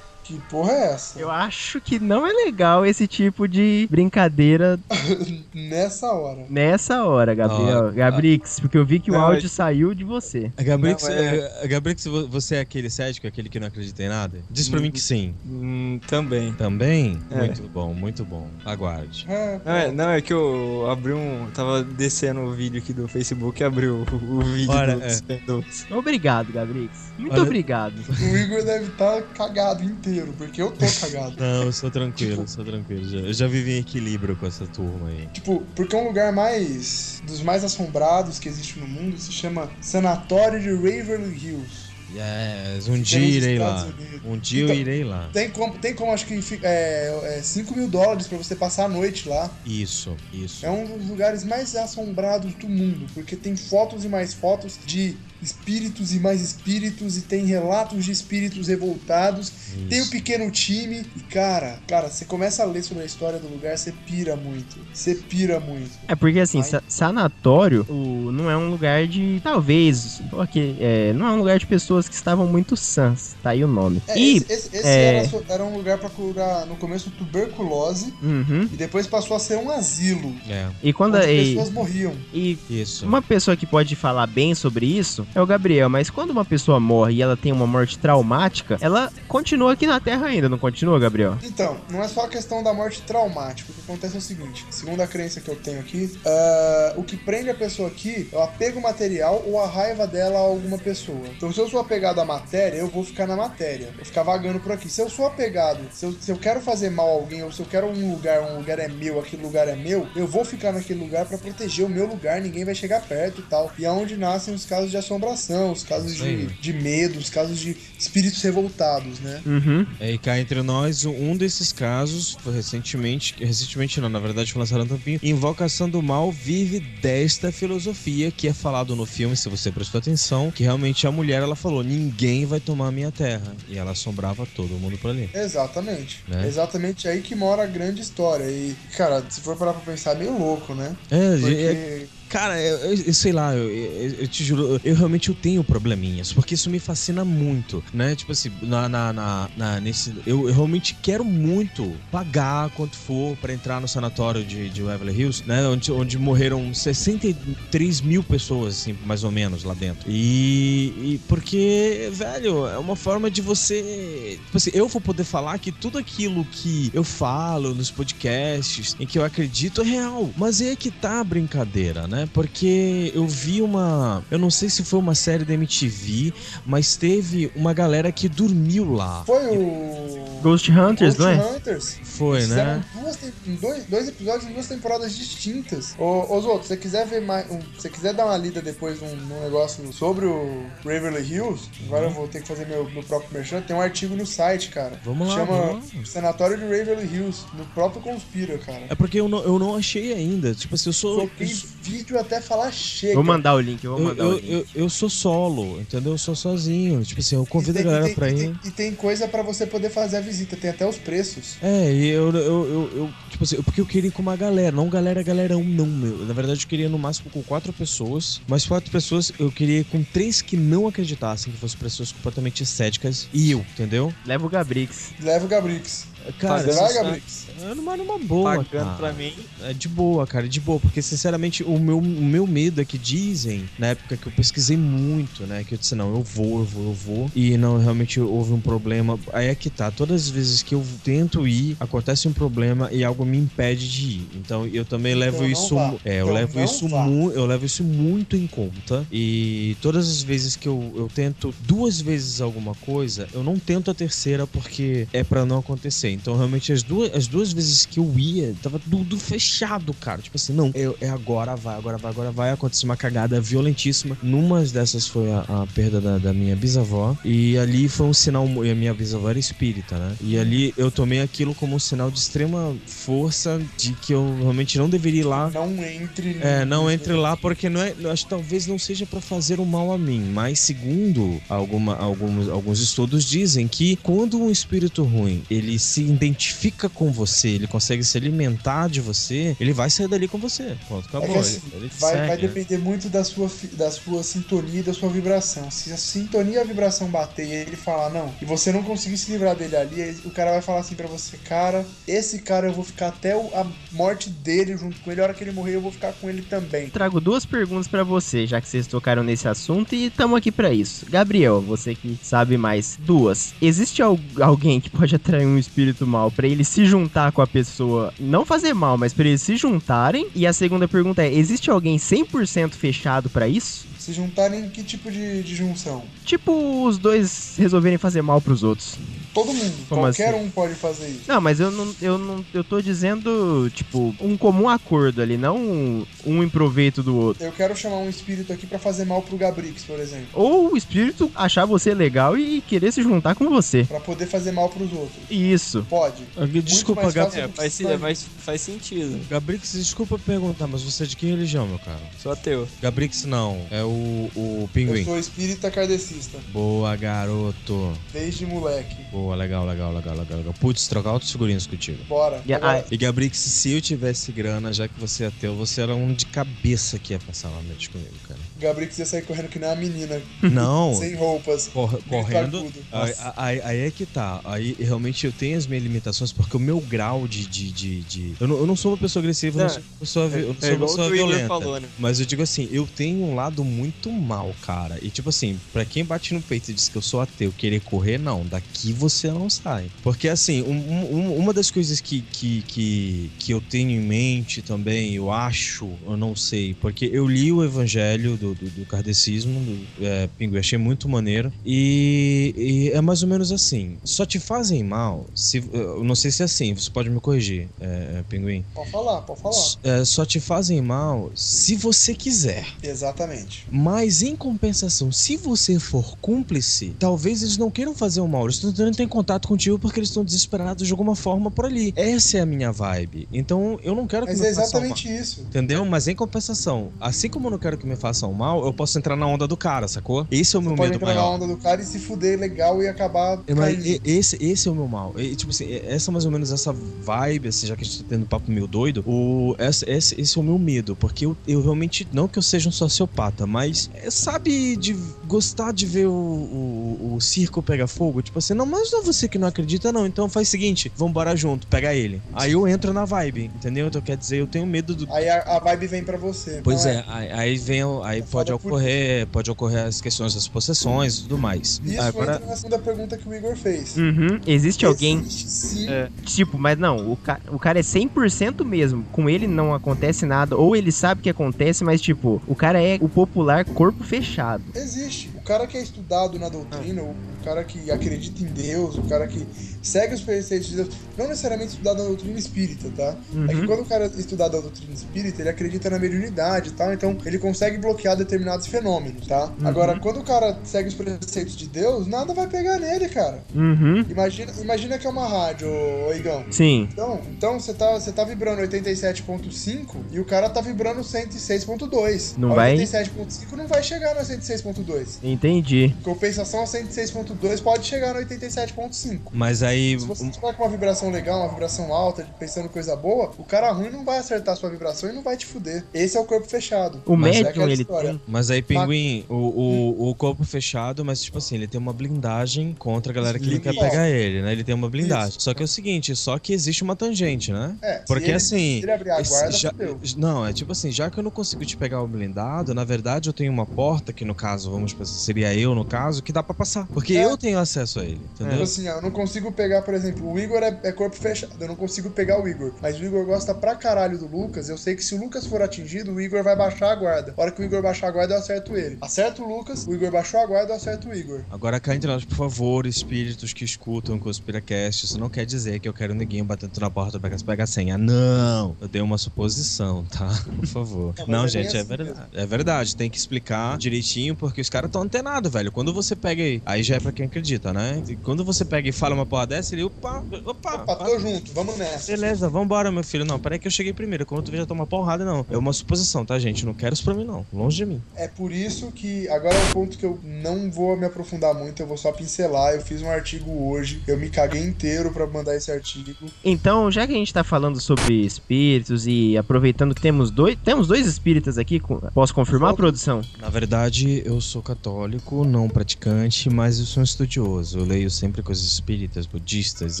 Speaker 2: Que porra é essa?
Speaker 3: Eu acho que não é legal esse tipo de brincadeira
Speaker 2: Nessa hora.
Speaker 3: nessa hora, Gabriel.
Speaker 4: Ah,
Speaker 3: Gabrix, porque eu vi que o
Speaker 5: Não,
Speaker 3: áudio
Speaker 5: é-
Speaker 3: saiu de você.
Speaker 4: Gabrix,
Speaker 5: Não, é-
Speaker 4: é... Gabrix, vo- você é aquele cético, aquele que não acredita em nada? Diz pra mim que sim.
Speaker 5: Hum, também.
Speaker 4: Também?
Speaker 5: É.
Speaker 4: Muito bom, muito bom. Aguarde.
Speaker 2: É,
Speaker 5: Não é, não, é que eu abri um. Tava descendo o vídeo aqui do Facebook e abriu o, o vídeo
Speaker 4: Ora,
Speaker 5: do
Speaker 4: é.
Speaker 3: Obrigado, Gabrix. Muito
Speaker 4: Olha-
Speaker 3: obrigado.
Speaker 2: O Igor deve estar cagado inteiro, porque eu tô cagado.
Speaker 4: Não, eu sou tranquilo, sou tranquilo. Já- eu já vivi em equilíbrio com essa turma aí.
Speaker 2: Tipo, porque um lugar mais. dos mais assombrados que existe no mundo se chama Sanatório de Waverly Hills.
Speaker 4: Yes, um dia irei lá.
Speaker 2: Unidos.
Speaker 4: Um dia
Speaker 2: Então-
Speaker 4: eu irei lá.
Speaker 2: Tem como, tem como acho que é, é 5 mil dólares pra você passar a noite lá.
Speaker 4: Isso, isso.
Speaker 2: É um dos lugares mais assombrados do mundo, porque tem fotos e mais fotos de espíritos e mais espíritos, e tem relatos de espíritos revoltados. Tem o pequeno time, e cara, cara, você começa a ler sobre a história do lugar, você pira muito. Você pira muito.
Speaker 3: É porque assim, sa- sanatório o- não é um lugar de. Talvez. Porque é, não é um lugar de pessoas que estavam muito sãs. Tá aí o nome.
Speaker 2: É,
Speaker 3: e.
Speaker 2: esse esse- esse
Speaker 3: é-
Speaker 2: era, era um lugar pra curar no começo tuberculose
Speaker 3: Uhum.
Speaker 2: e depois passou a ser um asilo.
Speaker 4: É,
Speaker 3: E quando.
Speaker 2: onde
Speaker 3: E,
Speaker 2: pessoas morriam.
Speaker 3: e
Speaker 4: isso.
Speaker 3: uma pessoa que pode falar bem sobre isso é o Gabriel, mas quando uma pessoa morre e ela tem uma morte traumática, ela continua aqui na Terra ainda, não continua, Gabriel?
Speaker 2: Então, não é só a questão da morte traumática. O que acontece é o seguinte: segundo a crença que eu tenho aqui, ah, o que prende a pessoa aqui é o apego material ou a raiva dela a alguma pessoa. Então, se eu sou apegado à matéria, eu vou ficar na matéria. Vou ficar vagando por aqui. Se eu sou apegado, se eu, se eu quero fazer mal a alguém, ou se eu quero um lugar, um lugar é meu, aquele lugar é meu, eu vou ficar naquele lugar pra proteger o meu lugar, ninguém vai chegar perto e tal. E é onde nascem os casos de assombração, os casos de, de medo, os casos de espíritos revoltados, né?
Speaker 3: Uhum.
Speaker 4: É, e cá entre nós, um desses casos foi recentemente, recentemente não, na verdade foi lançado um tampinho, Invocação do Mal vive desta filosofia que é falado no filme, se você prestou atenção, que realmente a mulher, ela falou, ninguém vai tomar a minha terra, e ela assombrava todo mundo por ali.
Speaker 2: Exatamente.
Speaker 4: Né?
Speaker 2: Exatamente aí que mora a grande história. E, cara, se for parar pra pensar, é meio louco, né?
Speaker 4: É,
Speaker 2: Porque,
Speaker 4: é- Cara, eu, eu- sei lá, eu, eu- eu te juro, eu, realmente eu tenho probleminhas, porque isso me fascina muito, né? Tipo assim, na, na, na- na- nesse, eu, realmente quero muito pagar quanto for pra entrar no sanatório de, de Beverly Hills, né? Onde, onde morreram 63 mil pessoas, assim, mais ou menos, lá dentro. E, e porque, velho, é uma forma de você. Tipo assim, eu vou poder falar que tudo aquilo que eu falo nos podcasts, em que eu acredito, é real. Mas é que tá a brincadeira, né? Porque eu vi uma. Eu não sei se foi uma série da MTV, mas teve uma galera que dormiu lá.
Speaker 2: Foi o.
Speaker 3: Ghost Hunters,
Speaker 2: Ghost
Speaker 3: não é?
Speaker 2: Hunters.
Speaker 4: Foi,
Speaker 2: Eles
Speaker 4: né?
Speaker 2: duas, tem- dois, dois episódios em duas temporadas distintas. Ô, Oswaldo, se você quiser ver mais. Um, se você quiser dar uma lida depois num, num negócio sobre o Waverly Hills, agora eu vou ter que fazer meu, meu próprio merchan. Tem um artigo no site, cara.
Speaker 4: Vamos lá,
Speaker 2: Chama
Speaker 4: vamos
Speaker 2: Sanatório de Waverly Hills, no próprio Conspira, cara.
Speaker 4: É porque eu não, eu não achei ainda. Tipo assim, eu sou.
Speaker 2: Coloquei
Speaker 4: eu sou-
Speaker 2: vídeo até falar chega.
Speaker 3: Vou mandar o link, eu vou
Speaker 4: Eu,
Speaker 3: mandar
Speaker 4: eu,
Speaker 3: o link.
Speaker 4: eu, eu sou solo, entendeu? Eu sou sozinho. Tipo assim, eu
Speaker 2: E
Speaker 4: convido a
Speaker 2: tem-
Speaker 4: galera
Speaker 2: e tem-
Speaker 4: pra
Speaker 2: e
Speaker 4: ir.
Speaker 2: tem- E tem coisa pra você poder fazer a visita, tem até os preços.
Speaker 4: É, e eu, eu, eu, eu, tipo assim, porque eu queria ir com uma galera, não galera, galerão, não, meu. Na verdade, eu queria no máximo com quatro pessoas, mas quatro pessoas eu queria ir com três que não acreditassem, que fossem pessoas completamente céticas, e eu, entendeu?
Speaker 3: Leva o Gabrix.
Speaker 2: Leva o Gabrix.
Speaker 4: Cara, você
Speaker 2: Gabrix.
Speaker 4: É numa, numa boa,
Speaker 5: Pagando
Speaker 4: cara.
Speaker 5: pra mim.
Speaker 4: É de boa, cara, de boa. Porque, sinceramente, o meu, o meu medo é que dizem, na época que eu pesquisei muito, né? Que eu disse, não, eu vou, eu vou, eu vou. E não, realmente houve um problema. Aí é que tá. Todas as vezes que eu tento ir, acontece um problema e algo me impede de ir. Então eu também levo
Speaker 2: não
Speaker 4: isso. É, eu
Speaker 2: Então
Speaker 4: levo isso eu levo isso muito em conta. E todas as vezes que eu, eu tento duas vezes alguma coisa, eu não tento a terceira porque é pra não acontecer. Então, realmente, as duas, as duas vezes que eu ia, tava tudo fechado, cara. Tipo assim, não, é, é agora, vai, agora vai, agora vai. Aconteceu uma cagada violentíssima. Numa dessas foi a, a perda da, da minha bisavó. E ali foi um sinal. E a minha bisavó era espírita, né? E ali eu tomei aquilo como um sinal de extrema força de que eu realmente não deveria ir lá.
Speaker 2: Não entre.
Speaker 4: É, não entre lá porque não é, eu acho que talvez não seja pra fazer o mal a mim, mas segundo alguma, alguns, alguns estudos dizem que quando um espírito ruim ele se identifica com você, ele consegue se alimentar de você, ele vai sair dali com você. Pronto,
Speaker 2: É
Speaker 4: acabou.
Speaker 2: que assim,
Speaker 4: ele, ele
Speaker 2: vai, vai
Speaker 4: né?
Speaker 2: depender muito da sua, da sua sintonia e da sua vibração. Se a sintonia e a vibração bater e ele falar não, e você não conseguir se livrar dele ali, o cara vai falar assim pra você, cara, esse cara eu vou ficar até a morte dele junto com ele, a hora que ele morrer eu vou ficar com ele também.
Speaker 3: Trago duas perguntas pra você, já que vocês tocaram nesse assunto e estamos aqui pra isso. Gabriel, você que sabe mais. Duas. Existe al- alguém que pode atrair um espírito mal pra ele se juntar com a pessoa, não fazer mal, mas pra eles se juntarem? E a segunda pergunta é: existe alguém 100% fechado pra isso?
Speaker 2: Se juntarem, que tipo de, de junção?
Speaker 3: Tipo, os dois resolverem fazer mal pros outros.
Speaker 2: Todo mundo,
Speaker 3: Como
Speaker 2: qualquer
Speaker 3: assim?
Speaker 2: um pode fazer isso.
Speaker 3: Não, mas eu não, eu não, eu tô dizendo, tipo, um comum acordo ali, não um, um em proveito do outro.
Speaker 2: Eu quero chamar um espírito aqui pra fazer mal pro Gabrix, por exemplo.
Speaker 3: Ou o espírito achar você legal e querer se juntar com você.
Speaker 2: Pra poder fazer mal pros outros.
Speaker 3: Isso.
Speaker 2: Pode.
Speaker 4: Desculpa,
Speaker 2: mais
Speaker 4: Gab...
Speaker 2: fácil
Speaker 5: É, faz, faz, faz sentido.
Speaker 4: Gabrix, desculpa perguntar, mas você é de que religião, meu cara?
Speaker 5: Sou ateu.
Speaker 4: Gabrix não, é o, o
Speaker 2: Eu
Speaker 4: pinguim.
Speaker 2: sou espírita kardecista,
Speaker 4: Boa, garoto.
Speaker 2: desde moleque.
Speaker 4: Boa, legal, legal, legal, legal, legal. Putz, trocar outros figurinhos contigo.
Speaker 2: Bora.
Speaker 3: E
Speaker 2: Agora,
Speaker 4: E Gabrix, se eu tivesse grana, já que você é ateu, você era um de cabeça que ia passar lá noite comigo, cara.
Speaker 2: Gabrix ia sair correndo que nem uma menina,
Speaker 4: Não.
Speaker 2: sem roupas.
Speaker 4: Cor- correndo. Aí, aí- aí é que tá. Aí realmente eu tenho as minhas limitações, porque o meu grau de. de, de, de- Eu, não, eu não sou uma pessoa agressiva, eu não
Speaker 5: É,
Speaker 4: sou uma pessoa, vi- eu não
Speaker 5: é
Speaker 4: sou uma
Speaker 5: igual
Speaker 4: pessoa violenta.
Speaker 5: falou, né?
Speaker 4: Mas eu digo assim, eu tenho um lado muito mal, cara. E tipo assim, pra quem bate no peito e diz que eu sou ateu, querer correr, não. Daqui você não sai. Porque assim, um- um- uma das coisas que, que, que, que eu tenho em mente também, eu acho, eu não sei, porque eu li o evangelho do, do, do kardecismo, do é, Pinguim, achei muito maneiro. E, e é mais ou menos assim: só te fazem mal, se, eu não sei se é assim, você pode me corrigir, é, é, Pinguim.
Speaker 2: Pode falar, pode falar.
Speaker 4: É, só te fazem mal se você quiser.
Speaker 2: Exatamente.
Speaker 4: Mas em compensação, se você for cúmplice, talvez eles não queiram fazer o mal, eles estão tentando entram em contato contigo porque eles estão desesperados de alguma forma por ali. Essa é a minha vibe. Então eu não quero que
Speaker 2: Mas
Speaker 4: me
Speaker 2: é
Speaker 4: façam mal.
Speaker 2: exatamente isso.
Speaker 4: Entendeu? Mas em compensação, assim como eu não quero que me façam mal, eu posso entrar na onda do cara, sacou? Esse é o meu
Speaker 2: Pode
Speaker 4: medo
Speaker 2: entrar na
Speaker 4: maior.
Speaker 2: onda do cara e se fuder legal e acabar
Speaker 4: É, mas e- esse, esse é o meu mal. E, tipo assim, é- essa mais ou menos essa vibe, assim, já que a gente tá tendo um papo meio doido, o, essa, esse, esse é o meu medo. Porque eu, eu realmente, não que eu seja um sociopata, mas é, sabe de gostar de ver o, o, o circo pegar fogo? Tipo assim, não, mas não é você que não acredita, não. Então faz o seguinte, vambora junto, pega ele. Aí eu entro na vibe, entendeu? Então quer dizer, eu tenho medo do,
Speaker 2: Aí a, a vibe vem pra você.
Speaker 4: Pois
Speaker 2: Então
Speaker 4: é, aí, aí vem, o- aí pode
Speaker 2: foda por
Speaker 4: ocorrer, pode ocorrer as questões das possessões e tudo mais.
Speaker 2: Isso
Speaker 4: Agora,
Speaker 2: entra na segunda pergunta que o Igor fez.
Speaker 3: Uhum. Existe alguém.
Speaker 2: Existe, sim.
Speaker 3: Tipo, mas não, o, ca o cara é 100% mesmo. Com ele não acontece nada. Ou ele sabe que acontece, mas tipo, o cara é o popular corpo fechado.
Speaker 2: Existe. O cara que é estudado na doutrina, o o cara que acredita em Deus, o cara que segue os preceitos de Deus, não necessariamente estudado na doutrina espírita, tá? É que
Speaker 3: Uhum.
Speaker 2: quando o cara é estudado na doutrina espírita, ele acredita na mediunidade e tal, então ele consegue bloquear determinados fenômenos, tá?
Speaker 3: Uhum.
Speaker 2: Agora, quando o cara segue os preceitos de Deus, nada vai pegar nele, cara.
Speaker 3: Uhum.
Speaker 2: Imagina, imagina que é uma rádio, ô Igão.
Speaker 3: Sim.
Speaker 2: Então, então você tá, você tá vibrando 87.5 e o cara tá vibrando 106.2.
Speaker 3: Não
Speaker 2: A
Speaker 3: vai-
Speaker 2: 87.5 não vai chegar no 106.2.
Speaker 3: Entendi.
Speaker 2: Compensação, a 106.2 pode chegar no 87.5.
Speaker 4: mas aí
Speaker 2: Se você estiver com uma vibração legal, uma vibração alta, pensando em coisa boa, o cara ruim não vai acertar a sua vibração e não vai te fuder. Esse é o corpo fechado.
Speaker 3: O
Speaker 2: Mas é
Speaker 3: médium,
Speaker 2: aquela
Speaker 3: ele
Speaker 2: história.
Speaker 3: tem.
Speaker 4: Mas aí, Pinguim, o, o, o corpo fechado, mas tipo assim, ele tem uma blindagem contra a galera que ele quer
Speaker 2: Isso.
Speaker 4: pegar ele, né? Ele tem uma blindagem. Só que é o seguinte, só que existe uma tangente, né?
Speaker 2: É, se
Speaker 4: Porque
Speaker 2: ele-
Speaker 4: assim.
Speaker 2: se ele abrir a guarda,
Speaker 4: já-
Speaker 2: fudeu.
Speaker 4: não, é tipo assim, já que eu não consigo te pegar o blindado, na verdade eu tenho uma porta, que no caso, vamos pensar, seria eu no caso, que dá pra passar. Porque
Speaker 2: É.
Speaker 4: eu tenho acesso a ele, entendeu?
Speaker 2: assim, ó, eu não consigo pegar, por exemplo, o Igor é, é corpo fechado, eu não consigo pegar o Igor. Mas o Igor gosta pra caralho do Lucas, eu sei que se o Lucas for atingido, o Igor vai baixar a guarda. A hora que o Igor baixar a guarda, eu acerto ele. Acerto o Lucas, o Igor baixou a guarda, eu acerto o Igor.
Speaker 4: Agora cá entre nós, por favor, espíritos que escutam o Conspiracast, isso não quer dizer que eu quero ninguém batendo na porta pra pegar a senha. Não! Eu dei uma suposição, tá? Por favor.
Speaker 2: Não,
Speaker 4: Não,
Speaker 2: é
Speaker 4: gente, é
Speaker 2: assim
Speaker 4: verdade. É verdade, tem que explicar direitinho, porque os caras estão antenados, velho. Quando você pega aí, aí já é pra quem acredita, né? E quando você pega e fala uma porra dessa, ele, opa, opa,
Speaker 2: Opa, tô junto, vamos nessa.
Speaker 4: Beleza, vambora, meu filho. Não, peraí que eu cheguei primeiro. Quando tu vê, já toma porrada, não. É uma suposição, tá, gente? Não quero isso pra mim, não. Longe de mim.
Speaker 2: É por isso que agora é o ponto que eu não vou me aprofundar muito, eu vou só pincelar. Eu fiz um artigo hoje, eu me caguei inteiro pra mandar esse artigo.
Speaker 3: Então, já que a gente tá falando sobre espíritos e aproveitando que temos dois, temos dois espíritas aqui, posso confirmar, produção?
Speaker 4: Na verdade, eu sou católico, não praticante, mas eu sou um estudioso. Eu leio sempre coisas espíritas, budistas,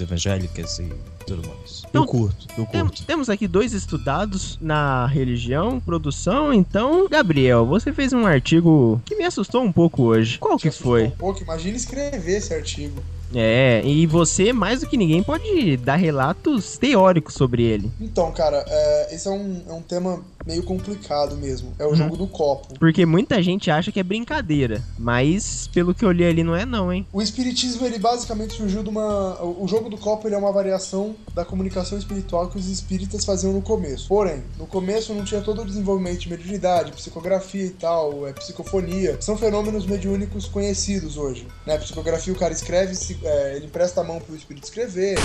Speaker 4: evangélicas e tudo mais.
Speaker 3: Então,
Speaker 4: eu curto, eu
Speaker 3: Tem-
Speaker 4: curto.
Speaker 3: temos aqui dois estudados na religião, produção, então, Gabriel, você fez um artigo que me assustou um pouco hoje. Qual que foi?
Speaker 2: Um pouco, imagina escrever esse artigo.
Speaker 3: É, e você, mais do que ninguém, pode dar relatos teóricos sobre ele.
Speaker 2: Então, cara, é, esse é um, é um tema meio complicado mesmo. É o
Speaker 3: Uhum.
Speaker 2: jogo do copo.
Speaker 3: Porque muita gente acha que é brincadeira, mas pelo que eu li ali não é não, hein?
Speaker 2: O espiritismo, ele basicamente surgiu de uma... O jogo do copo, ele é uma variação da comunicação espiritual que os espíritas faziam no começo. Porém, no começo não tinha todo o desenvolvimento de mediunidade, psicografia e tal, é, psicofonia. São fenômenos mediúnicos conhecidos hoje. Né? Psicografia, o cara escreve, se- é, ele empresta a mão pro espírito escrever.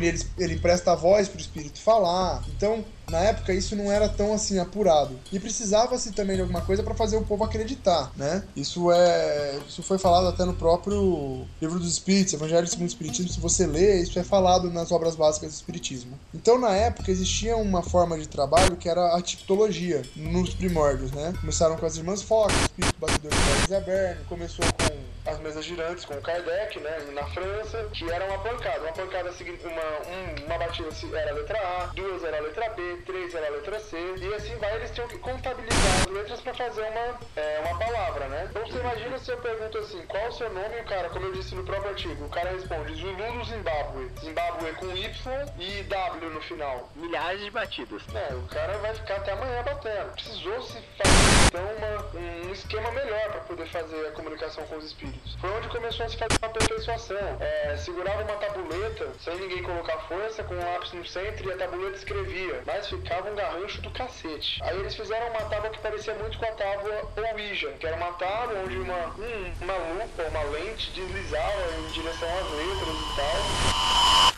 Speaker 2: Ele, ele empresta a voz pro espírito falar. Então, na época, isso não era tão assim apurado. E precisava-se também de alguma coisa para fazer o povo acreditar, né? Isso é. Isso foi falado até no próprio livro dos Espíritos, Evangelho segundo o Espiritismo. Se você lê, isso é falado nas obras básicas do Espiritismo. Então, na época, existia uma forma de trabalho que era a tipologia, nos primórdios, né? Começaram com as irmãs Fox, o Espírito Batedor de Aberno, começou com as mesas girantes, com o Kardec, né? Na França, que era uma pancada. Uma pancada seguinte, uma, um- uma batida era a letra A, duas era a letra B, três era a letra C, e assim vai, eles tinham que contabilizar as letras pra fazer uma, é, uma palavra, né? Então você imagina se eu pergunto assim, qual o seu nome? E o cara, como eu disse no próprio artigo, o cara responde Zulu do Zimbábue. Zimbábue com Y e W no final.
Speaker 3: Milhares de batidas.
Speaker 2: É, o cara vai ficar até amanhã batendo. Precisou se fazer então uma- um esquema melhor pra poder fazer a comunicação com os espíritos. Foi onde começou a se fazer uma aperfeiçoação. É, segurava uma tabuleta, sem ninguém colocar força, com um lápis no centro e a tabuleta escrevia. Mas ficava um garrancho do cacete. Aí eles fizeram uma tábua que parecia muito com a tábua Ouija, que era uma tábua onde uma, hum, uma lupa, uma lente deslizava em direção às letras e tal.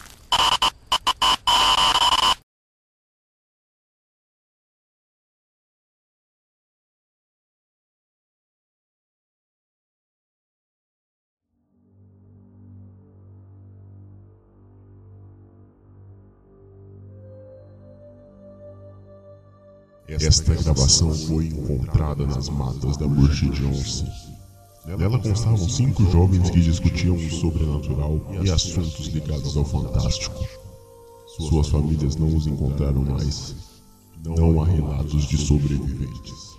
Speaker 13: Esta gravação foi encontrada nas matas da Bush Johnson. Nela constavam cinco jovens que discutiam o sobrenatural e assuntos ligados ao fantástico. Suas famílias não os encontraram mais. Não há relatos de sobreviventes.